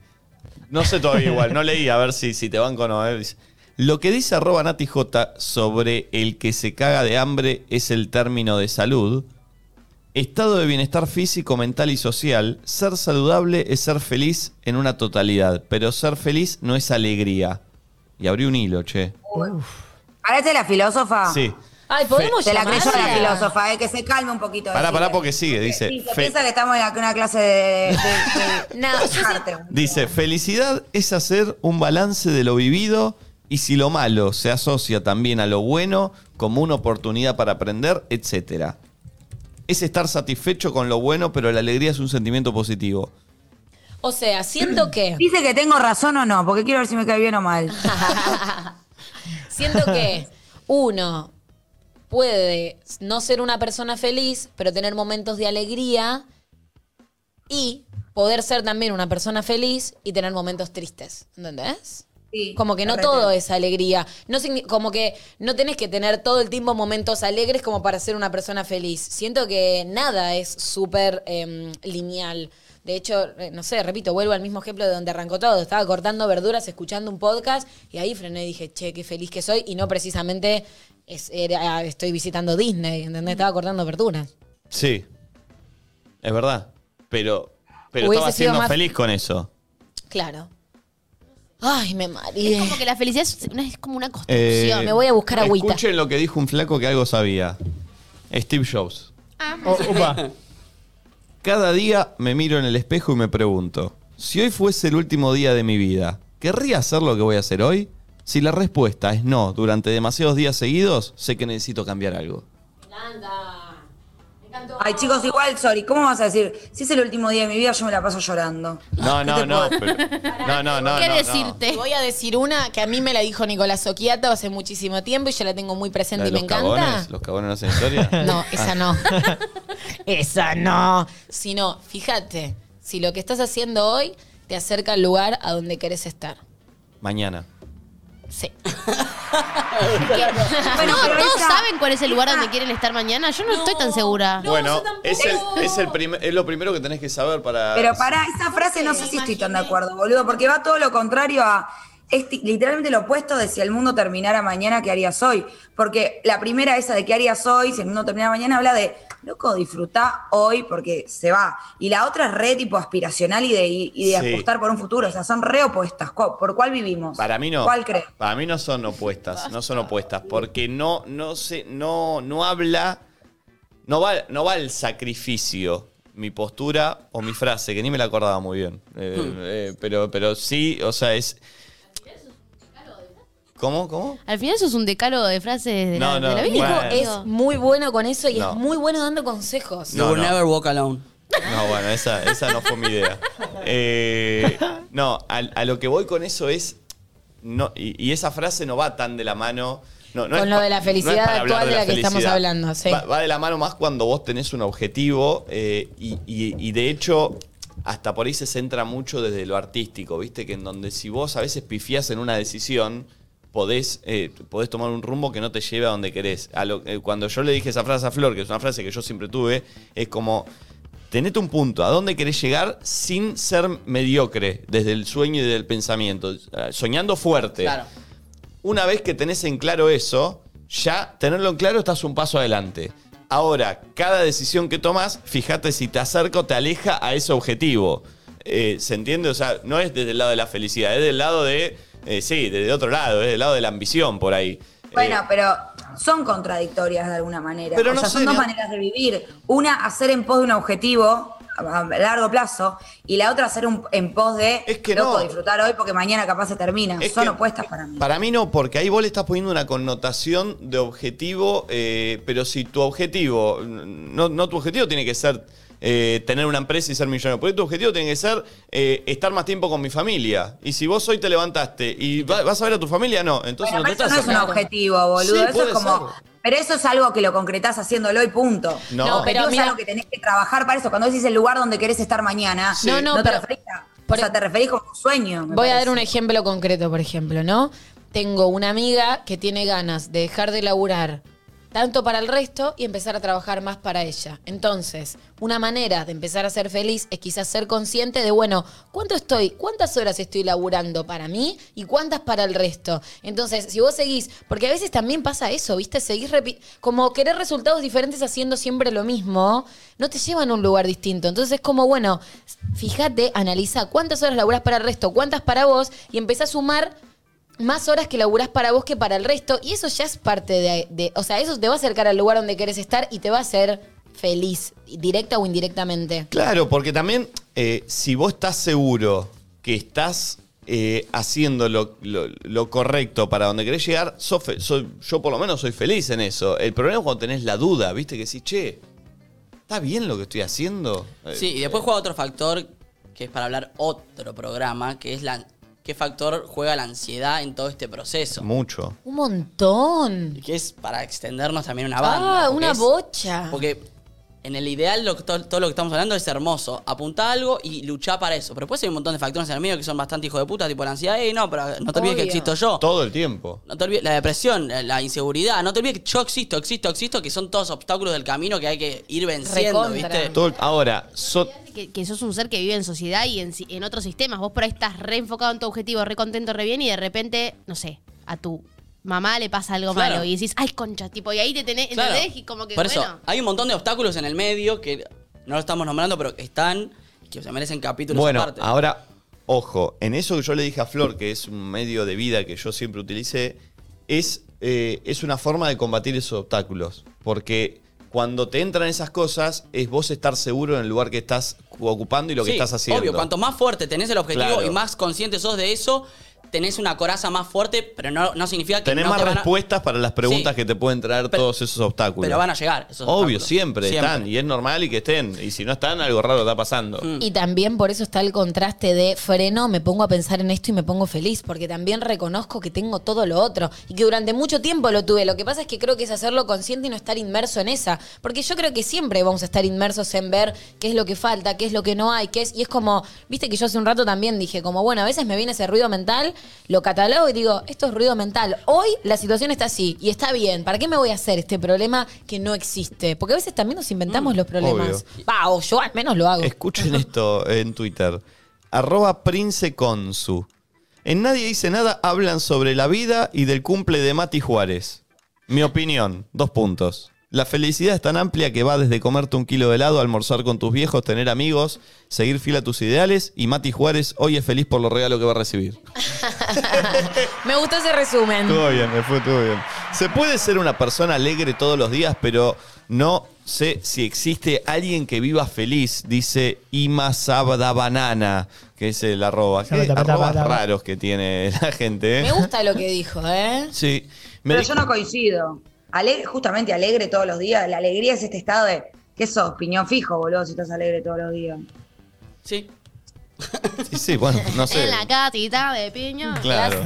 no sé todavía igual, no leí a ver si, si te banco o no, eh, dice, lo que dice arroba Nati J sobre el que se caga de hambre es el término de salud, estado de bienestar físico, mental y social, ser saludable es ser feliz en una totalidad, pero ser feliz no es alegría. Y abrí un hilo, che. Parece la filósofa. Sí. Ay, ¿podemos Se la creyó la llamarla? filósofa, eh, que se calme un poquito. Pará, decile. pará, porque sigue, dice. Sí, se fe- piensa que estamos en una clase de... de- de- No, yo arte. dice, felicidad es hacer un balance de lo vivido y si lo malo se asocia también a lo bueno como una oportunidad para aprender, etc. Es estar satisfecho con lo bueno, pero la alegría es un sentimiento positivo. O sea, siento que. Dice que tengo razón o no, porque quiero ver si me cae bien o mal. Siento que uno puede no ser una persona feliz, pero tener momentos de alegría y poder ser también una persona feliz y tener momentos tristes. ¿Entendés? Sí, Como que no todo es alegría. No, como que no tenés que tener todo el tiempo momentos alegres como para ser una persona feliz. Siento que nada es súper em, lineal. De hecho, eh, no sé, repito, vuelvo al mismo ejemplo de donde arrancó todo. Estaba cortando verduras, escuchando un podcast y ahí frené y dije, che, qué feliz que soy. Y no precisamente es- era- estoy visitando Disney, ¿entendés? Estaba cortando verduras. Sí, es verdad. Pero, pero Hubiese estaba siendo más- feliz con eso. Claro. Ay, me mareé. Es como que la felicidad es, una- es como una construcción. Eh, me voy a buscar agüita. Escuchen lo que dijo un flaco que algo sabía. Steve Jobs. O- opa. Cada día me miro en el espejo y me pregunto, si hoy fuese el último día de mi vida, ¿querría hacer lo que voy a hacer hoy? Si la respuesta es no durante demasiados días seguidos, sé que necesito cambiar algo. Ay, chicos, igual, sorry, ¿cómo vas a decir? Si es el último día de mi vida, yo me la paso llorando. No, no, no. pero- no, no, no. ¿Qué no, no. decirte? Voy a decir una que a mí me la dijo Nicolás Oquiato hace muchísimo tiempo y yo la tengo muy ¿La presente y me los encanta. cagones? ¿Los cagones no hacen historia? No, esa Ah. no. esa no. Sino, fíjate, si lo que estás haciendo hoy te acerca al lugar a donde querés estar. Mañana. Sí. Bueno, pero ¿Todos esa- saben cuál es el lugar donde quieren estar mañana? Yo no, estoy tan segura. bueno, es, el, es, el primer- es lo primero que tenés que saber para... Pero para esa frase no sé si estoy tan de acuerdo, boludo, porque va todo lo contrario a. Es literalmente lo opuesto de si el mundo terminara mañana, ¿qué harías hoy? Porque la primera, esa de qué harías hoy, si el mundo terminara mañana, habla de, loco, disfrutá hoy porque se va. Y la otra es re tipo aspiracional y de, y de Sí. apostar por un futuro. O sea, son re opuestas. ¿Cu- ¿Por cuál vivimos? Para mí no. ¿Cuál crees? Para mí no son opuestas, no son opuestas, porque no, no se, no, no habla, no va, no va al sacrificio mi postura o mi frase, que ni me la acordaba muy bien. Eh, Hmm. eh, pero, pero sí, o sea, es. ¿Cómo? ¿Cómo? Al final eso es un decálogo de frases de, No, la, no, de la vida. bueno. Es muy bueno con eso y No. es muy bueno dando consejos. You will never walk alone. No, bueno, esa, esa no fue mi idea. Eh, no, a, a lo que voy con eso es. No, y, y esa frase no va tan de la mano. No, no Con es lo pa- de la no es felicidad para hablar actual de la que estamos hablando, sí. Va, va de la mano más cuando vos tenés un objetivo eh, y, y- y de hecho hasta por ahí se centra mucho desde lo artístico, ¿viste? Que en donde si vos a veces pifiás en una decisión, podés, eh, podés tomar un rumbo que no te lleve a donde querés. A lo- eh, cuando yo le dije esa frase a Flor, que es una frase que yo siempre tuve, es como, tenete un punto, ¿a dónde querés llegar sin ser mediocre desde el sueño y del pensamiento? Eh, Soñando fuerte. Claro. Una vez que tenés en claro eso, ya tenerlo en claro estás un paso adelante. Ahora, cada decisión que tomas, fíjate si te acerca o te aleja a ese objetivo. Eh, ¿Se entiende? O sea, no es desde el lado de la felicidad, es del lado de, eh, sí, desde otro lado, es del lado de la ambición por ahí. Bueno, Eh, pero son contradictorias de alguna manera. Pero o no sea, son dos maneras de vivir. Una, hacer en pos de un objetivo a largo plazo y la otra hacer un, en pos de que loco, no. disfrutar hoy porque mañana capaz se termina. Es son opuestas para mí. Para mí no, porque ahí vos le estás poniendo una connotación de objetivo, eh, pero si tu objetivo, no, no tu objetivo tiene que ser eh, tener una empresa y ser millonario, porque tu objetivo tiene que ser eh, estar más tiempo con mi familia. Y si vos hoy te levantaste y va- vas a ver a tu familia, no, entonces Bueno, no te pero eso estás no es un acercando. objetivo, boludo. Sí, eso puede es como. ser. Pero eso es algo que lo concretás haciéndolo y punto. No. Objetivo pero es mira- algo que tenés que trabajar para eso. Cuando decís el lugar donde querés estar mañana, Sí. No, no, te pero- referís a. O sea, te referís como un sueño. me Voy a parece. dar un ejemplo concreto, por ejemplo, ¿no? Tengo una amiga que tiene ganas de dejar de laburar tanto para el resto y empezar a trabajar más para ella. Entonces, una manera de empezar a ser feliz es quizás ser consciente de, bueno, ¿cuánto estoy, cuántas horas estoy laburando para mí y cuántas para el resto? Entonces, si vos seguís, porque a veces también pasa eso, ¿viste? Seguís como querer resultados diferentes haciendo siempre lo mismo, no te llevan a un lugar distinto. Entonces es como, bueno, fíjate, analiza cuántas horas laburás para el resto, cuántas para vos y empezá a sumar más horas que laburás para vos que para el resto. Y eso ya es parte de, de- O sea, eso te va a acercar al lugar donde querés estar y te va a hacer feliz, directa o indirectamente. Claro, porque también eh, si vos estás seguro que estás eh, haciendo lo, lo- lo correcto para donde querés llegar, sos fe- soy- yo por lo menos soy feliz en eso. El problema es cuando tenés la duda, ¿viste? Que decís, che, ¿está bien lo que estoy haciendo? Eh, Sí, y después juega otro factor que es para hablar otro programa, que es la qué factor juega la ansiedad en todo este proceso. Mucho. Un montón. Y que es para extendernos también una banda. Ah, porque una es- bocha. Porque en el ideal lo, todo, todo lo que estamos hablando es hermoso. Apunta algo y luchá para eso. Pero después hay un montón de factores en el medio que son bastante hijos de puta, tipo la ansiedad. Ey, no, pero no te olvides que existo yo. Todo el tiempo. No te olvides la depresión, la, inseguridad. No te olvides que yo existo, existo, existo, que son todos obstáculos del camino que hay que ir venciendo, Recontra. ¿viste? Todo ahora, so- Que, que sos un ser que vive en sociedad y en, en otros sistemas. Vos por ahí estás re enfocado en tu objetivo, re contento, re bien y de repente, no sé, a tu mamá le pasa algo Claro. malo y decís, ay, concha, tipo, y ahí te tenés, Claro. ¿entendés? Y como que, Por eso, bueno, hay un montón de obstáculos en el medio que no lo estamos nombrando, pero que están y que se merecen capítulos Bueno, aparte. ahora, ojo, en eso que yo le dije a Flor, que es un medio de vida que yo siempre utilicé, es, eh, es una forma de combatir esos obstáculos. Porque cuando te entran esas cosas, es vos estar seguro en el lugar que estás ocupando y lo que Sí, estás haciendo. Obvio, cuanto más fuerte tenés el objetivo Claro. y más consciente sos de eso, tenés una coraza más fuerte, pero no, no significa que Tenés no más te van a- respuestas para las preguntas Sí. que te pueden traer Pero- todos esos obstáculos. Pero van a llegar esos Obvio, obstáculos. siempre, Siempre. están. Y es normal y que estén. Y si no están, algo raro está pasando. Mm. Y también por eso está el contraste de freno, me pongo a pensar en esto y me pongo feliz, porque también reconozco que tengo todo lo otro y que durante mucho tiempo lo tuve. Lo que pasa es que creo que es hacerlo consciente y no estar inmerso en esa, porque yo creo que siempre vamos a estar inmersos en ver qué es lo que falta, qué es lo que no hay, qué es y es como, viste que yo hace un rato también dije como, bueno, a veces me viene ese ruido mental, lo catalogo y digo, esto es ruido mental. Hoy la situación está así y está bien. ¿Para qué me voy a hacer este problema que no existe? Porque a veces también nos inventamos los problemas. Va, o yo al menos lo hago. Escuchen esto en Twitter. Arroba princeconsu. En Nadie Dice Nada hablan sobre la vida y del cumple de Mati Juárez. Mi opinión, dos puntos. La felicidad es tan amplia que va desde comerte un kilo de helado, almorzar con tus viejos, tener amigos, seguir fiel a tus ideales y Mati Juárez hoy es feliz por los regalos que va a recibir. Me gustó ese resumen. Todo bien, me fue todo bien. Se puede ser una persona alegre todos los días, pero no sé si existe alguien que viva feliz, dice Ima Sabda Banana, que es el arroba. ¿Qué arrobas raros que tiene la gente? ¿eh? Me gusta lo que dijo, ¿eh? Sí. Me Pero yo no coincido. Ale- justamente alegre todos los días. La alegría es este estado de. ¿Qué sos? Piñón fijo, boludo, si estás alegre todos los días. Sí. sí, sí, bueno, no sé. en la catita de piña. Claro.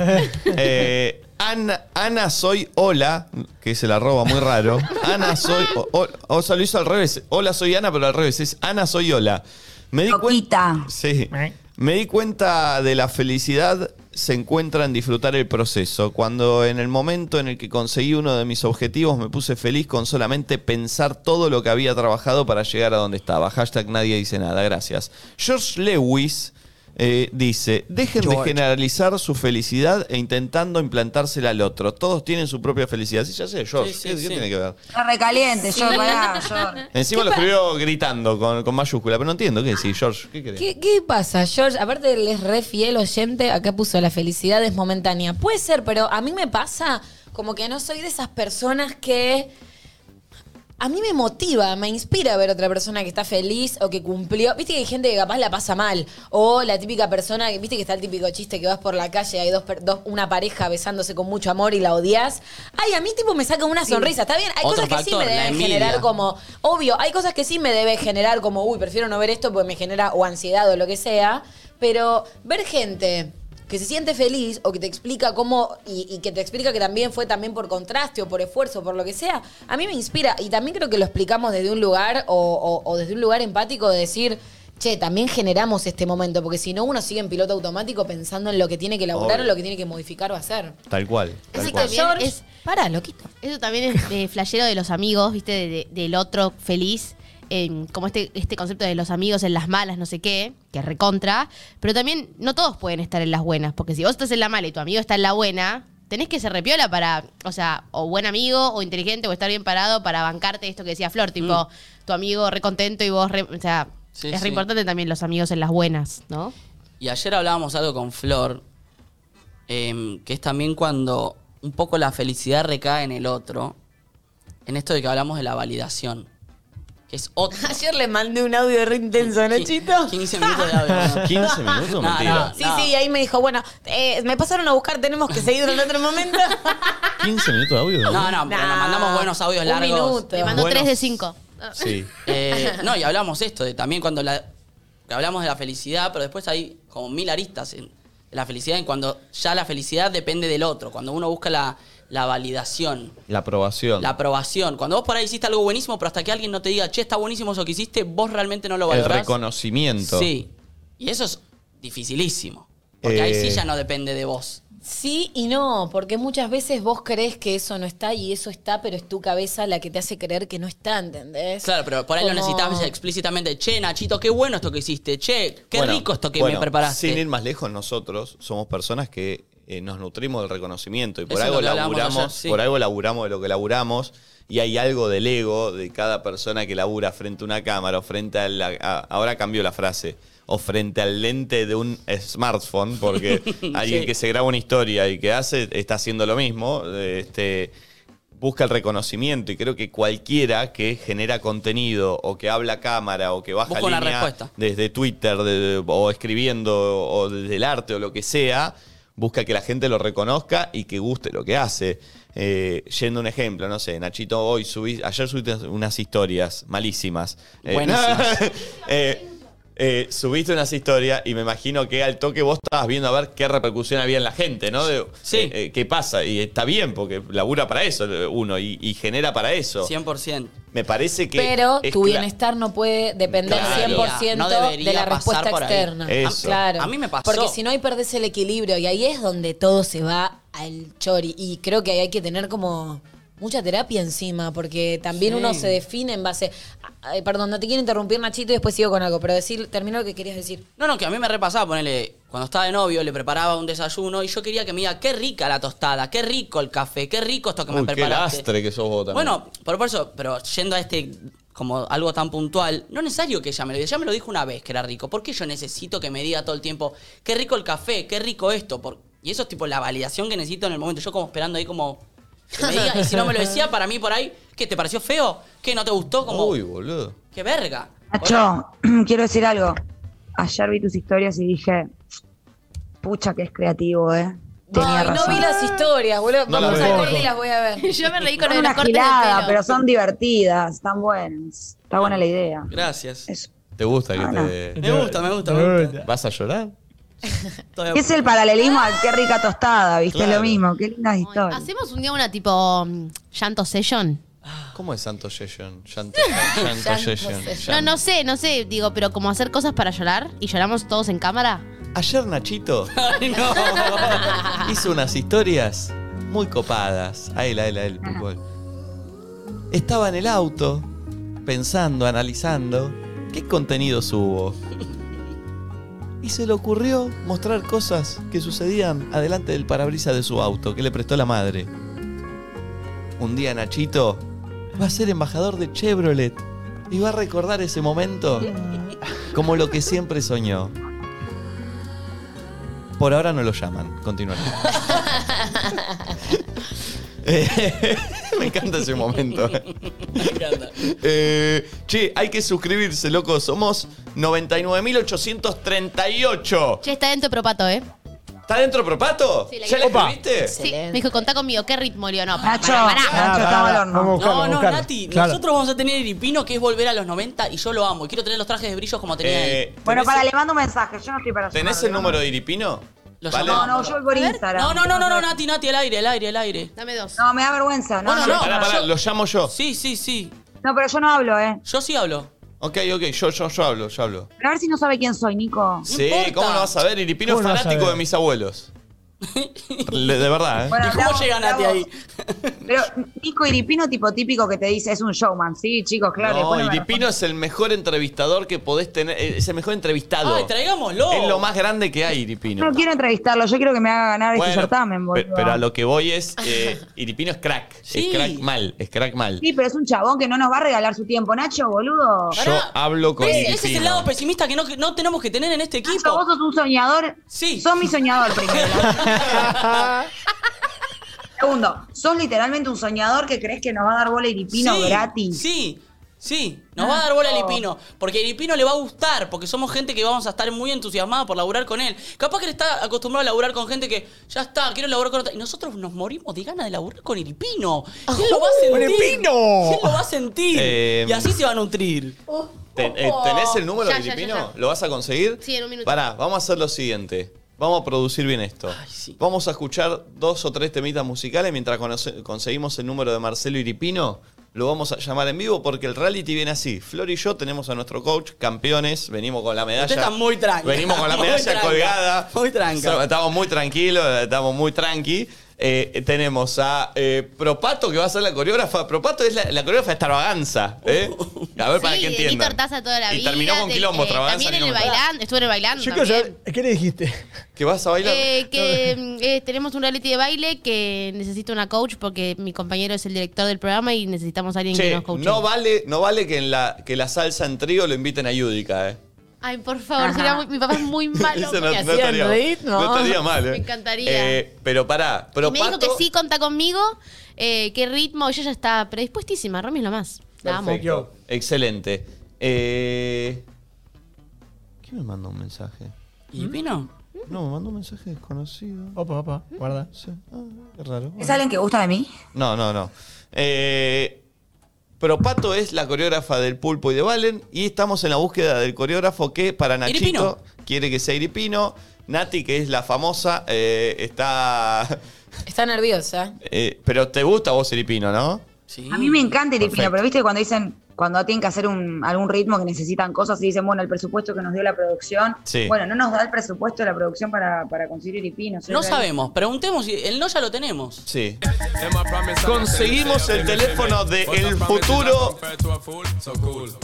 Eh, Ana, Ana soy hola, que es el arroba muy raro. Ana soy. O, o- o sea, lo hizo al revés. Hola soy Ana, pero al revés. Es Ana soy hola. Me di cuenta. Sí. Me di cuenta de la felicidad se encuentra en disfrutar el proceso. Cuando en el momento en el que conseguí uno de mis objetivos me puse feliz con solamente pensar todo lo que había trabajado para llegar a donde estaba. Hashtag nadie dice nada, gracias. George Lewis eh, dice, dejen de George. generalizar su felicidad e intentando implantársela al otro. Todos tienen su propia felicidad. Sí, ya sé, George. Sí, sí, ¿Qué, tiene que ver? Está recaliente, pará, yo. Encima lo escribió gritando con, con mayúscula, pero no entiendo. ¿Qué decís, George? ¿Qué querés? ¿Qué, qué pasa, George? Aparte, él es re fiel oyente. Acá puso la felicidad es momentánea. Puede ser, pero a mí me pasa como que no soy de esas personas que a mí me motiva, me inspira ver otra persona que está feliz o que cumplió. Viste que hay gente que capaz la pasa mal. O la típica persona, que viste que está el típico chiste que vas por la calle y hay dos, dos- una pareja besándose con mucho amor y la odias. Ay, a mí tipo me saca una sonrisa. Está bien, hay Otro cosas que sí me deben generar como. Obvio, hay cosas que sí me debe generar como, uy, prefiero no ver esto porque me genera o ansiedad o lo que sea. Pero ver gente que se siente feliz o que te explica cómo y, y que te explica que también fue también por contraste o por esfuerzo o por lo que sea, a mí me inspira y también creo que lo explicamos desde un lugar o, o- o desde un lugar empático de decir, che, también generamos este momento, porque si no uno sigue en piloto automático pensando en lo que tiene que elaborar Obvio. o lo que tiene que modificar o hacer. Tal cual. Tal Eso cual. también es, para, loquito. eso también es de flashero de los amigos, ¿viste? De- de- del otro feliz. Como este, este concepto de los amigos en las malas, no sé qué, que recontra. Pero también no todos pueden estar en las buenas. Porque si vos estás en la mala y tu amigo está en la buena, tenés que ser repiola para, o sea, o buen amigo, o inteligente, o estar bien parado para bancarte esto que decía Flor, tipo, tu amigo re contento y vos re. O sea, Sí, es sí. re importante también los amigos en las buenas, ¿no? Y ayer hablábamos algo con Flor, em, que es también cuando un poco la felicidad recae en el otro, en esto de que hablamos de la validación, que es otro. Ayer le mandé un audio re intenso, ¿no, Chito? 15 minutos de audio. ¿no? 15 minutos, No, mentira. no. Sí, sí, y ahí me dijo, bueno, eh, me pasaron a buscar, tenemos que seguir en otro momento. 15 minutos de audio. No, no, pero nos mandamos buenos audios Un largos. minuto. Le mandó Buenos. 3 de 5. Sí. Eh, no, y hablamos esto, de también cuando la, que hablamos de la felicidad, pero después hay como mil aristas en la felicidad, en cuando ya la felicidad depende del otro, cuando uno busca la, la validación, La aprobación. la aprobación. Cuando vos por ahí hiciste algo buenísimo, pero hasta que alguien no te diga, che, está buenísimo eso que hiciste, vos realmente no lo el valorás. reconocimiento. Sí. Y eso es dificilísimo. Porque ahí Eh. sí ya no depende de vos. Sí y no, porque muchas veces vos crees que eso no está y eso está, pero es tu cabeza la que te hace creer que no está, ¿entendés? Claro, pero por ahí lo Como- necesitas explícitamente. Che, Nachito, qué bueno esto que hiciste. Che, qué Bueno, rico esto que bueno, me preparaste. Sin ir más lejos, nosotros somos personas que eh, nos nutrimos del reconocimiento y por Eso algo laburamos, ayer, sí. por algo laburamos de lo que laburamos y hay algo del ego de cada persona que labura frente a una cámara o frente a la a- ahora cambió la frase o frente al lente de un smartphone porque alguien Sí. que se graba una historia y que hace está haciendo lo mismo este busca el reconocimiento y creo que cualquiera que genera contenido o que habla a cámara o que baja línea desde Twitter de- o escribiendo o desde el arte o lo que sea, busca que la gente lo reconozca y que guste lo que hace. Eh, yendo un ejemplo, no sé, Nachito, hoy subí, ayer subiste unas historias malísimas. Eh, Buenísimas. eh, eh, subiste unas historias y me imagino que al toque vos estabas viendo a ver qué repercusión había en la gente, ¿no? De, Sí. eh, eh, ¿Qué pasa? Y está bien, porque labura para eso uno y, y genera para eso. 100%. Me parece que. Pero es tu bienestar no puede depender Claro. 100% No de la respuesta externa. Eso. Claro. A mí me pasó. Porque si no, ahí perdés el equilibrio y ahí es donde todo se va al chori. Y creo que ahí hay que tener como mucha terapia encima, porque también Sí. uno se define en base. Ay, perdón, no te quiero interrumpir, Nachito, y después sigo con algo, pero decir, termino lo que querías decir. No, no, que a mí me repasaba, ponele, cuando estaba de novio, le preparaba un desayuno y yo quería que me diga, qué rica la tostada, qué rico el café, qué rico esto que me Uy, qué preparaste. lastre que sos vos también. Bueno, pero por eso, pero yendo a este como algo tan puntual, no es necesario que ella me lo diga, ya me lo dijo una vez que era rico. ¿Por qué yo necesito que me diga todo el tiempo, qué rico el café, qué rico esto? Por- y eso es tipo la validación que necesito en el momento. Yo como esperando ahí como que me diga, y si no me lo decía, para mí por ahí, ¿qué te pareció feo? ¿Qué no te gustó? Como, Uy, boludo. qué verga. Nacho, quiero decir algo. Ayer vi tus historias y dije, pucha que es creativo, ¿eh? Tenía Ay, no vi las historias, boludo. No las Vamos veo. a corte y las voy a ver. Yo me reí con Son los una gilada, pelo. pero son divertidas, están buenas. Está buena la idea. Gracias. Eso. ¿Te gusta que Ah, no. te.? Me gusta, me gusta, me gusta. ¿Vas a llorar? Todavía- Es el paralelismo al qué rica tostada, ¿viste? Claro. Es lo mismo, qué lindas historias. Hacemos un día una tipo mm, llanto session. ¿Cómo es Santo Session? Llanto, Llanto Session. No, no sé, no sé, digo, pero como hacer cosas para llorar y lloramos todos en cámara. Ayer Nachito Ay, no. hizo unas historias muy copadas. A él, a él, a él. Estaba en el auto, pensando, analizando, ¿qué contenido subo? Y se le ocurrió mostrar cosas que sucedían adelante del parabrisas de su auto, que le prestó la madre. Un día Nachito va a ser embajador de Chevrolet y va a recordar ese momento como lo que siempre soñó. Por ahora no lo llaman. Continuaré. Eh, me encanta ese momento. Me encanta. Eh, che, hay que suscribirse, loco. Somos 99.838. Che, está dentro Propato, ¿eh? ¿Está dentro Propato? Sí, la ¿Ya le escribiste? Sí, me dijo, contá conmigo, ¿qué ritmo? Le digo, no, Nacho, pará, pará. Nacho, estamos al horno. Vamos a buscarlo, No, vamos a no, buscarlo. Nati, Claro. nosotros vamos a tener Iripino, que es volver a los 90, y yo lo amo. Y quiero tener los trajes de brillos como tenía él. Eh, Bueno, ¿tenés- para, le mando un mensaje. Yo no estoy para ¿Tenés llamarlo, el número de Iripino? Lo ¿Vale? No, no, yo voy por Instagram. No, no, no, no, no, Nati, Nati, al aire, al aire, al aire. Dame dos. No, me da vergüenza. No, Bueno, no, no. Pará, pará, lo llamo yo. Sí, sí, sí. No, pero yo no hablo, ¿eh. Yo sí hablo. Ok, ok, yo, yo, yo hablo, yo hablo. Pero a ver si no sabe quién soy, Nico. Sí. ¿cómo lo vas a ver? Iripino es ¿Cómo lo vas a fanático de mis abuelos. De verdad, ¿eh? Bueno, ¿Y cómo bravo, llega Nati bravo. ahí? Pero Nico Iripino, tipo típico que te dice, es un showman. Sí, chicos, claro. no, Iripino es el mejor entrevistador que podés tener. eh, Es el mejor entrevistado. Ay, traigámoslo. Es lo más grande que hay, Iripino. No quiero entrevistarlo, yo quiero que me haga ganar este Bueno, certamen, pe- boludo. pero a lo que voy es. eh, Iripino es crack. Sí. Es crack mal. Es crack mal. Sí, pero es un chabón que no nos va a regalar su tiempo, Nacho, boludo. Yo Pará. hablo con ¿Ves? Iripino. Ese es el lado pesimista que no, que no tenemos que tener en este Nacho, equipo. vos sos un soñador. Sí. Sos mi soñador primero. Segundo, sos literalmente un soñador que crees que nos va a dar bola Iripino Sí, gratis. Sí, sí. Nos va a dar bola a Iripino. Porque a Iripino le va a gustar. Porque somos gente que vamos a estar muy entusiasmada por laburar con él. Capaz que él está acostumbrado a laburar con gente que ya está, quiero laburar con otra. Y nosotros nos morimos de ganas de laburar con Iripino. Él lo va a sentir. Él lo va a sentir. Eh, y así se va a nutrir. Eh, ¿Tenés el número Ya, de ya, Iripino? ya, ya. ¿Lo vas a conseguir? Sí, en un minuto. Pará, vamos a hacer lo siguiente. Vamos a producir bien esto. Ay, sí. Vamos a escuchar dos o tres temitas musicales mientras conoce- conseguimos el número de Marcelo Iripino. Lo vamos a llamar en vivo porque el reality viene así. Flor y yo tenemos a nuestro coach, campeones, venimos con la medalla. Usted está muy tranca. Venimos con la Muy medalla tranca. colgada. Muy tranca. Estamos muy tranquilos, estamos muy tranqui. Eh, tenemos a eh, Propato, que va a ser la coreógrafa. Propato es la, la coreógrafa de Extravaganza. ¿eh? A ver, para que entiendan. Víctor Taza toda la y vida. terminó con de- quilombo, eh, Extravaganza. También en el quilombo. bailando, estuve en el bailando. Yo quiero también. saber, ¿qué le dijiste? ¿Que vas a bailar? Eh, que mm, eh, tenemos un reality de baile que necesita una coach porque mi compañero es el director del programa y necesitamos a alguien que Che, nos coache. no vale, no vale que en la, que la salsa en trío lo inviten a Yudica, ¿eh? Ay, por favor, sería muy- mi papá es muy malo. Eso no, estaría, no no. estaría mal, ¿eh? Me encantaría. Eh, pero pará, Y pero me dijo que sí, conta conmigo. Eh, ¿Qué ritmo? Ella ya está predispuestísima. Romy es lo más. La amo. Perfecto. Excelente. Eh, ¿Quién me mandó un mensaje? ¿Iripino? No, me mandó un mensaje desconocido. Opa, opa, guarda. Sí. Ah, qué raro. ¿Es alguien que gusta de mí? No, no, no. Eh, pero Pato es la coreógrafa del Pulpo y de Valen y estamos en la búsqueda del coreógrafo que para Nachito Iripino. quiere que sea Iripino. Nati, que es la famosa, eh, está... Está nerviosa. eh, pero te gusta a vos Iripino, ¿no? Sí. A mí me encanta Iripino, Perfecto. pero viste cuando dicen, cuando tienen que hacer un, algún ritmo que necesitan cosas y dicen, bueno, el presupuesto que nos dio la producción. Sí. Bueno, no nos da el presupuesto de la producción para, para conseguir soy No sabemos. Preguntemos si el no ya lo tenemos. Sí. Conseguimos el teléfono de el futuro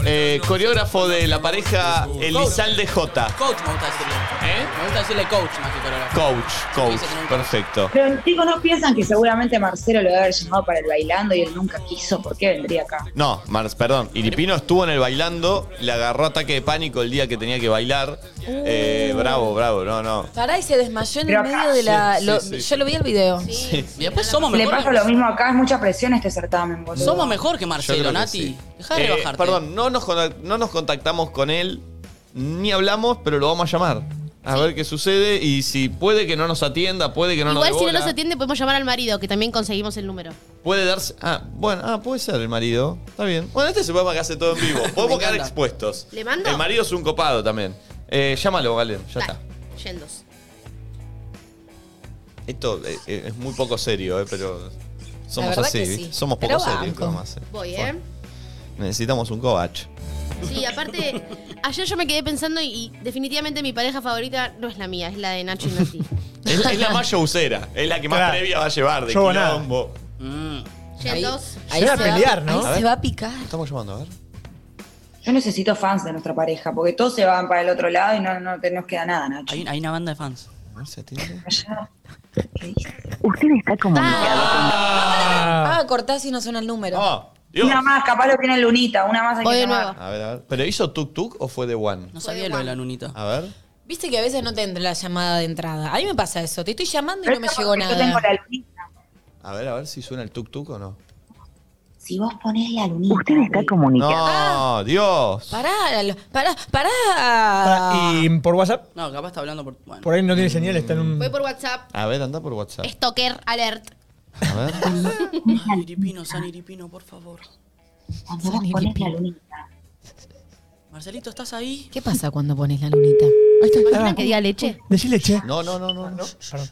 eh, coreógrafo de la pareja Elizalde J. Coach me gusta decirle. ¿Eh? Me gusta decirle coach más que coreógrafo. Coach, coach, perfecto. Pero chicos, ¿no piensan que seguramente Marcelo lo debe haber llamado para el bailando y él nunca quiso? ¿Por qué vendría acá? No, Mars, perdón. Iripino estuvo en el bailando, le agarró ataque de pánico el día que tenía que bailar. Eh, bravo, bravo, no, no. Pará y se desmayó en Pero el acá- medio de la. Sí, lo- sí, sí. Yo lo vi el video. Sí. Y después somos Le mejor. pasa lo mismo acá, es mucha presión este certamen, boludo. Somos mejor que Yo Marcelo, creo que Nati. sí. Deja de Eh, rebajarte. Perdón, no nos, contact- no nos contactamos con él, ni hablamos, pero lo vamos a llamar. A ver qué sucede y si puede que no nos atienda, puede que no Igual nos si dé no bola. nos atiende, podemos llamar al marido, que también conseguimos el número. Puede darse. Ah, bueno, ah, puede ser el marido. Está bien. Bueno, este se puede que hace todo en vivo. Podemos quedar encanta. expuestos. ¿Le mando? El marido es un copado también. Eh, llámalo, Galen, ya está. Yendos. Esto eh, eh, es muy poco serio, eh, pero somos verdad así, que ¿viste? sí. Somos Pero poco serios. banco. ¿qué vamos a hacer? Voy, ¿eh? Necesitamos un coach. Sí, aparte, ayer yo me quedé pensando y, y definitivamente mi pareja favorita no es la mía, es la de Nacho y Nati. Es, la- es la más showcera, es la que más Claro. previa va a llevar de Yo nada. quilombo. Mm. Yendos. Ahí Llega a se va- pelear, ¿no? Ahí A se va a picar. Estamos llamando, a ver. Yo necesito fans de nuestra pareja, porque todos se van para el otro lado y no, no te- nos queda nada, Nacho. Hay, hay una banda de fans. A ver si atiende. Allá. Usted está comunicado. Ah, cortás y no suena el número. ¡Oh! Dios. Una más, capaz lo tiene Lunita, una más hay Voy que de nuevo. A ver, a ver. ¿Pero hizo tuk tuk o fue de one? No sabía lo de la lunita. A ver. Viste que a veces no te entra la llamada de entrada. A mí me pasa eso. Te estoy llamando y Pero no me es llegó porque Yo tengo nada. la Lunita. A ver, a ver si suena el tuk tuk o no. Si vos ponés la lunita. Usted está comunicado. No, Dios. Pará, lo- pará, pará. Ah, ¿Y por WhatsApp? No, capaz está hablando por. Bueno. Por ahí no tiene señal, está en un. Voy por WhatsApp. A ver, anda por WhatsApp. Stalker alert. A ver. Iripino, San Iripino, por favor. Cuando vos ponés la lunita. Marcelito, ¿estás ahí? ¿Qué pasa cuando pones la lunita? Ahí está, ahí ¿Imaginan va. que diga leche? Decile che. No, no, no, no. no. Perdón.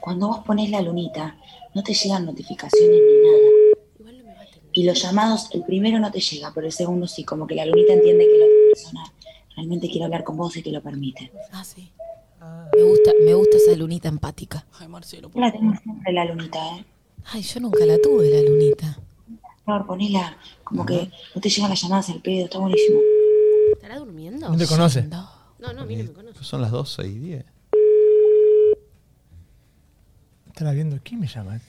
Cuando vos ponés la lunita, no te llegan notificaciones ni nada. Y los llamados, el primero no te llega, pero el segundo sí, como que la lunita entiende que la otra persona realmente quiere hablar con vos y te lo permite. Ah, sí. Me gusta, me gusta esa lunita empática. Ay, Marcelo, Yo la tengo siempre la lunita, ¿eh? Ay, yo nunca la tuve, la lunita. Flor, ponela, como que no te llegan las llamadas al pedo, está buenísimo. ¿Estará durmiendo? No te conoce. No, no, a mí no me conoce. Son las 12 y 10. Estará viendo. ¿Quién me llama?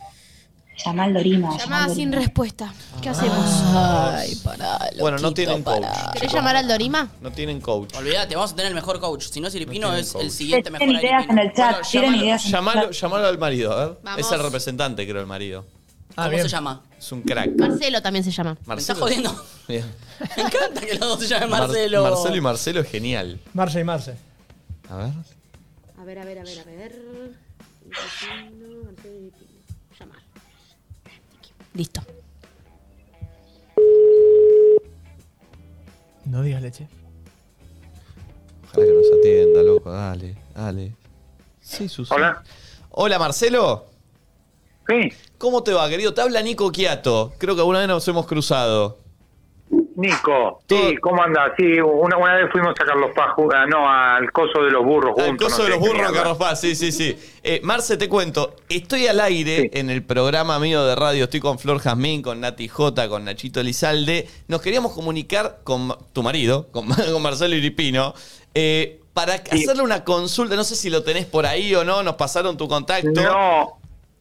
Llama al Dorima. Llamada sin respuesta. ¿Qué hacemos? Ay, pará. Bueno, no tienen coach. ¿Querés llamar al Dorima? No tienen coach. Olvídate, vamos a tener el mejor coach. Si no es Iripino, No tienen es coach. el siguiente Tienen mejor ideas Iripino. en el chat, Bueno, tienen llamalo, ideas en el llamalo, chat. llamalo al marido, a ver. Vamos. Es el representante, creo, el marido. Ah, ¿Cómo bien. se llama? Es un crack. Marcelo también se llama. ¿Me Marcelo. jodiendo? Bien. Me encanta que los dos se llamen Mar- Marcelo. Marcelo y Marcelo es genial. Marce y Marce. A ver. A ver, a ver, a ver, a ver. Listo. No digas leche. Ojalá que nos atienda, loco. Dale, dale. Sí, Susana. Hola. Hola, Marcelo. Sí, ¿Cómo te va, querido? Te habla Nico Quiato. Creo que alguna vez nos hemos cruzado. Nico. Sí, ¿cómo andás? Sí, una, una vez fuimos a Carlos Paz, ah, no, al coso de los burros Al juntos. coso no de los burros. Carlos Paz, sí, sí, sí. Eh, Marce, te cuento, estoy al aire Sí. en el programa mío de radio, estoy con Flor Jazmín, con Nati J, con Nachito Elizalde. Nos queríamos comunicar con tu marido, con, con Marcelo Iripino, eh, para hacerle una consulta, no sé si lo tenés por ahí o no, nos pasaron tu contacto. No,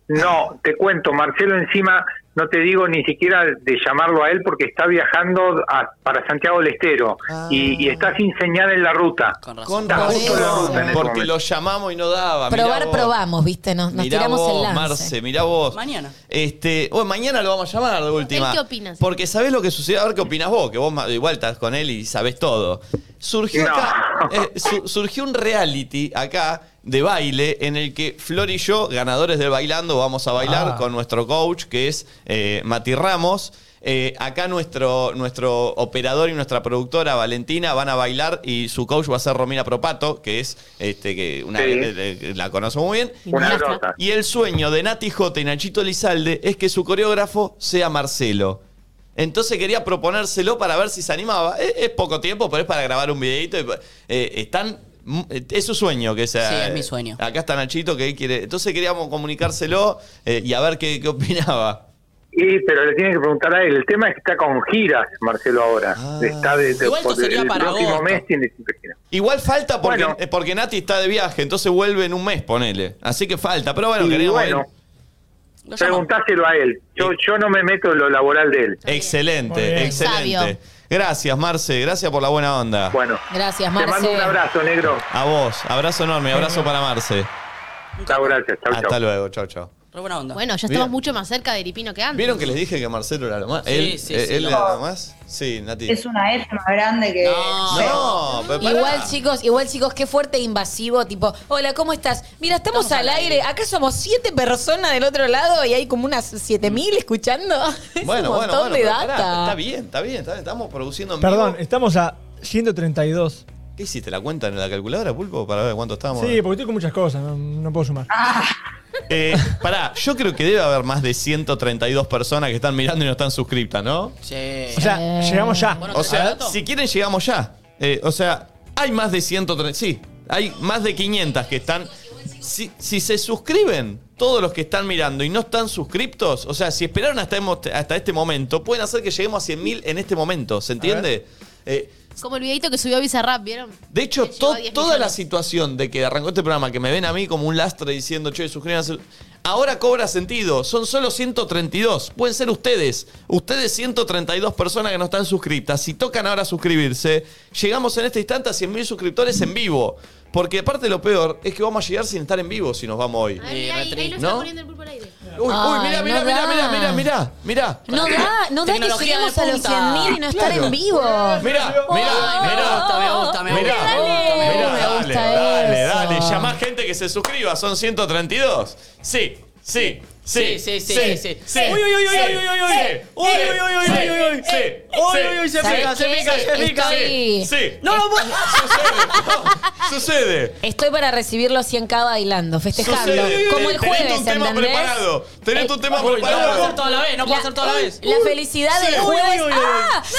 no, te cuento, Marcelo encima, no te digo ni siquiera de llamarlo a él porque está viajando a- para Santiago del Estero y, y está sin señal en la ruta. Con razón. Con Está justo en la razón, ruta en ese porque lo llamamos y no daba. Probar, vos. probamos, ¿viste? Nos, nos Mirá tiramos vos, el lance. Marce, mirá vos. Mañana. Este, bueno, mañana lo vamos a llamar de última. ¿Él qué opina? Porque sabés lo que sucedió, a ver qué opinás vos, que vos igual estás con él y sabés todo. Surgió No. acá, eh, su- surgió un reality acá de baile en el que Flor y yo, ganadores del bailando, vamos a bailar Ah. con nuestro coach, que es eh, Mati Ramos. Eh, acá nuestro, nuestro operador y nuestra productora Valentina van a bailar y su coach va a ser Romina Propato, que es este que una Sí. eh, eh, la conozco muy bien. Una. Y el sueño de Nati J y Nachito Lizalde es que su coreógrafo sea Marcelo. Entonces quería proponérselo para ver si se animaba. Es, es poco tiempo, pero es para grabar un videito. y, eh, están. Mm, Es su sueño que sea. Sí, es mi sueño. Acá está Nachito que él quiere. Entonces queríamos comunicárselo eh, y a ver qué, qué opinaba. Y, pero le tienen que preguntar a él. El tema es que está con giras, Marcelo, ahora. Ah. Está de, de- Igual esto por- sería el para próximo agosto. mes tiene. Igual falta porque, Bueno. eh, porque Nati está de viaje, entonces vuelve en un mes, ponele. Así que falta. Pero bueno, Y queríamos. bueno, preguntáselo a él. Yo, yo no me meto en lo laboral de él. Excelente, excelente. Sabio. Gracias, Marce. Gracias por la buena onda. Bueno, Gracias, te Marce. mando un abrazo, negro. A vos, abrazo enorme, abrazo para Marce. Chao, gracias. Chau, Hasta chau. luego, chao, chao. Re buena onda. Bueno, ya Bien. estamos mucho más cerca de Iripino que antes. ¿Vieron que les dije que Marcelo era lo más? Sí, él sí, eh, sí, él era lo más. Sí, Nati. Es una F más grande que. No. No, pero pará. Igual chicos, igual chicos, qué fuerte e invasivo, tipo, hola, ¿cómo estás? Mira, estamos, Estamos al al aire. acá somos siete personas del otro lado y hay como unas siete mil escuchando. Es Bueno, un bueno, montón bueno, de pero data. está bien, está bien, está bien. Estamos produciendo en Perdón, vivo. estamos a 132. ¿Qué hiciste? ¿La cuenta en la calculadora, Pulpo, para ver cuánto estamos? Sí, porque estoy con muchas cosas, no, no puedo sumar. Eh, pará, yo creo que debe haber más de 132 personas que están mirando y no están suscriptas, ¿no? Sí. O sea, llegamos ya. Bueno, O ¿te sea, si quieren llegamos ya. Eh, o sea, hay más de 130, sí, hay más de 500 que están... Si, si se suscriben todos los que están mirando y no están suscriptos, o sea, si esperaron hasta este momento, pueden hacer que lleguemos a 100.000 en este momento, ¿se entiende? Eh, Como el videito que subió Bizarrap, ¿vieron? de hecho, Que llegó to- a 10 toda la millones. situación de que arrancó este programa, que me ven a mí como un lastre diciendo, che, suscríbanse, ahora cobra sentido. Son solo 132. Pueden ser ustedes. Ustedes 132 personas que no están suscritas. Si tocan ahora suscribirse, llegamos en este instante a 100.000 suscriptores en vivo. Porque aparte lo peor es que vamos a llegar sin estar en vivo si nos vamos hoy. Ahí, ahí, ahí lo está ¿No? poniendo el pulpo al aire. Uy, uy, Ay, mira, no mira, mira, da. mira, mira, mira, mira. No da, no da que lleguemos a los punta. 100.000 y no estar en vivo. Mira, mira, Me gusta, me gusta, me Mirá, gusta. mirá, me dale, dale, dale. Llama gente que se suscriba, son 132. Sí, sí, sí. Sí, sí, sí, sí, sí. Uy, uy, uy, uy, uy, uy, uy. Uy, uy, uy, uy, uy, uy. Sí, Uy, sí, uy, uy, se sí, pica, se sí, pica, sí, se pica. Sí, sí. No, no, Sucede, sucede. Estoy para recibir los 100k bailando, festejando. Como el Tenés jueves, un tema ¿entendés? preparado. Tenés tu tema Uy, no puedo preparado. hacer toda la vez, no puedo hacer toda la vez. La felicidad del Sí. jueves. Uy, uy, uy, uy. ¡Ah! Sí,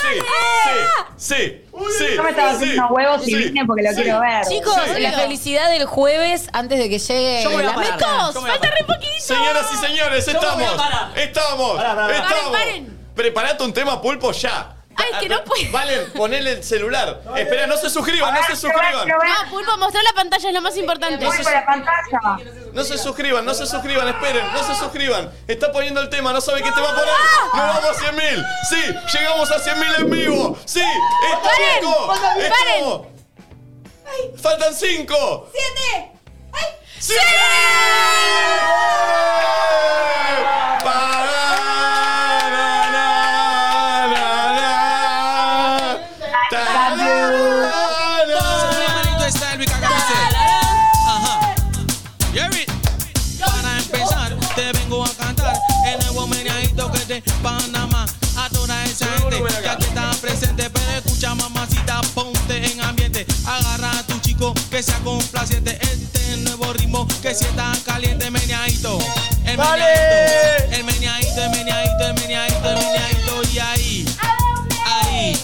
sí, sí, sí. Yo me estaba haciendo unos huevos y Sí. vine porque lo Sí. quiero ver. Chicos, Sí. la felicidad del jueves antes de que llegue Yo me voy a la parar. Falta re poquito. Señoras y señores, Yo me voy a estamos. Estamos. Estamos. paren. Preparate un tema pulpo ya. Ay, que no puedo. Valen, ponele el celular. Espera, no se suscriban, no se suscriban. No, Pulpo, mostrar la pantalla es lo más importante. Voy por la pantalla. No se suscriban, no se suscriban, esperen, no se suscriban. Está poniendo el tema, no sabe qué te va a poner. Nos vamos a 100.000. Sí, llegamos a 100.000 en vivo. Sí, está ¡Paren! rico. ¡Paren! Estamos. Faltan 5. ¡Siete! ¡Sí! Hermanito Que sea complaciente. Este nuevo ritmo que si está caliente, meneadito. El meneadito, el meneadito, el meneadito, el meneadito, el meneadito. Y ahí, ahí,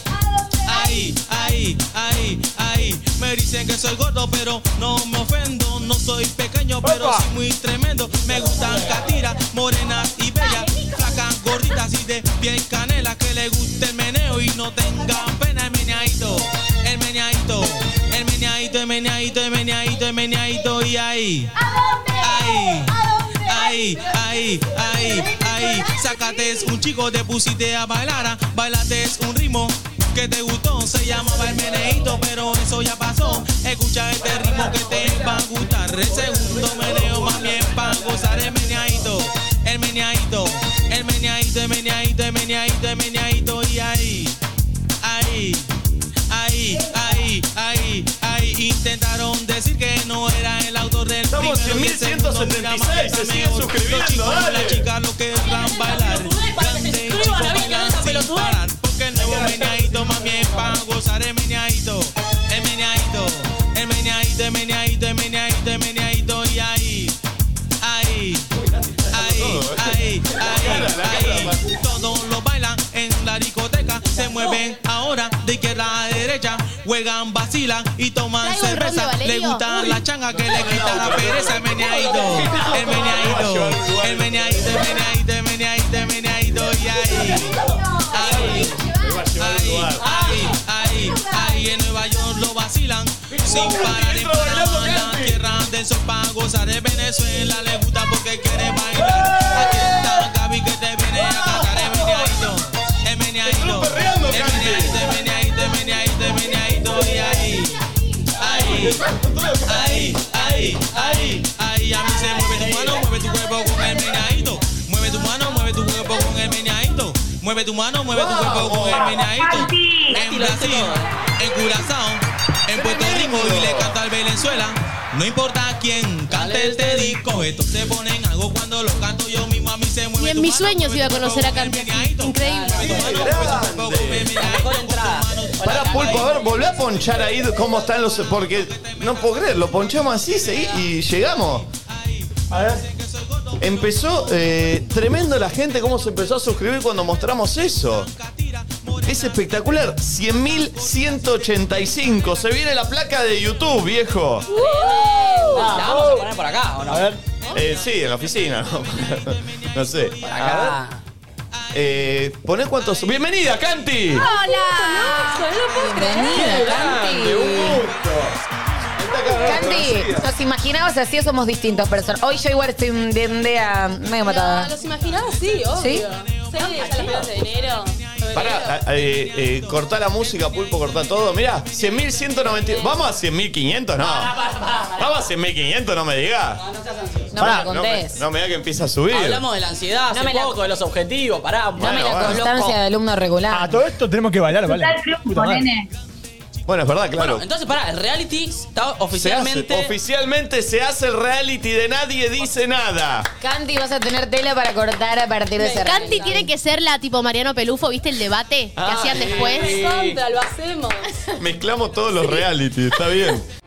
ahí, ahí, ahí, ahí. Me dicen que soy gordo, pero no me ofendo. No soy pequeño, pero sí muy tremendo. Me gustan catiras, morenas y bellas. Flacas, gorditas y de piel canela. Que le guste el meneo y no tengan meneadito, el meneadito, el meneadito. Y ahí, ahí. Ahí, ahí, ahí, ahí. Sácate un chico, te pusiste a bailar. Bailate un ritmo que te gustó. Se llamaba el meneíto, pero eso ya pasó. Escucha este ritmo que te va a gustar. El segundo meneo, mami, es para gozar el meneadito. El meneadito, el meneadito, el meneadito, el meneadito, el meneadito. Y ahí, ahí. Ahí, ahí, ahí, ahí intentaron decir que no era el autor del Estamos primero segundo 1176, programa que se mejor. suscribiendo, Los chicos y dale. las chicas lo querrán bailar. Chico bailan sin parar. Porque el nuevo meneadito, mami, es para gozar el meneadito. El meneadito, el meneadito, el meneadito, el meneadito, el meneadito. Y ahí, ahí, ahí, ahí, ahí, ahí. Todos lo bailan en la discoteca. Se mueven ahora de izquierda a derecha. Juegan, vacilan y toman Traigo un ron de cerveza. Le Valerio. gustan la changa que le quita la pereza. El meneadito, el meneadito, el meneadito, el meneadito, el meneadito, el meneadito. Y ahí, ahí, ahí, ahí, ahí, ahí. En Nueva York lo vacilan sin parar en Panamá. La tierra del sol para gozar de Venezuela. Le gusta porque quiere bailar. Ahí, ahí, ahí, ahí, ahí. A mí se mueve tu mano, mueve tu cuerpo con el meneadito. Mueve tu mano, mueve tu cuerpo con el meneadito. Mueve tu mano, mueve tu cuerpo con el meneadito. En Brasil, en Curazao, en Puerto Rico y le canta al Venezuela. No importa quién cante este disco, estos se ponen algo cuando lo canto yo mismo. A mí se mueve Y en tu mis mano, sueños mueve iba a tu conocer a cuerpo con el Para pulpo, a ver, volvé a ponchar ahí cómo están los. Porque no puedo creer, lo ponchamos así seguí, y llegamos. A ver. Empezó eh, tremendo la gente, cómo se empezó a suscribir cuando mostramos eso. Es espectacular. 100.185. Se viene la placa de YouTube, viejo. La vamos a poner por acá, ¿o no? A ver. Eh, sí, en la oficina. No, no sé. Acá. Eh, poné cuántos. ¡Bienvenida, Canti! ¡Hola! Bienvenida, Grande, un Canti. gusto. Canti, nos imaginabas así o somos distintos personas. Hoy yo igual estoy de un día medio matada. Los imaginaba, sí, obvio. ¿Sí? Sí, ya las de enero. Pará, eh, eh, cortá la música, pulpo, cortá todo. Mirá, 100.192. ¿Vamos a 100.500? No. Vamos a 100.500, no me digas. No Pará, me la no me, contés. no me diga que empieza a subir. Hablamos de la ansiedad hace No me la- poco, de los objetivos, pará. Dame la constancia de alumno regular. A todo esto tenemos que bailar, ¿vale? Puta madre. Bueno, es verdad, claro. Bueno, entonces pará, el reality está Se hace- oficialmente. oficialmente se hace el reality de nadie dice nada. Canti, vas a tener tela para cortar a partir de ese Canti tiene que ser la tipo Mariano Pelufo, ¿viste el debate que Ah, hacían sí. después? Sandra, lo hacemos. Mezclamos todos los reality, está bien.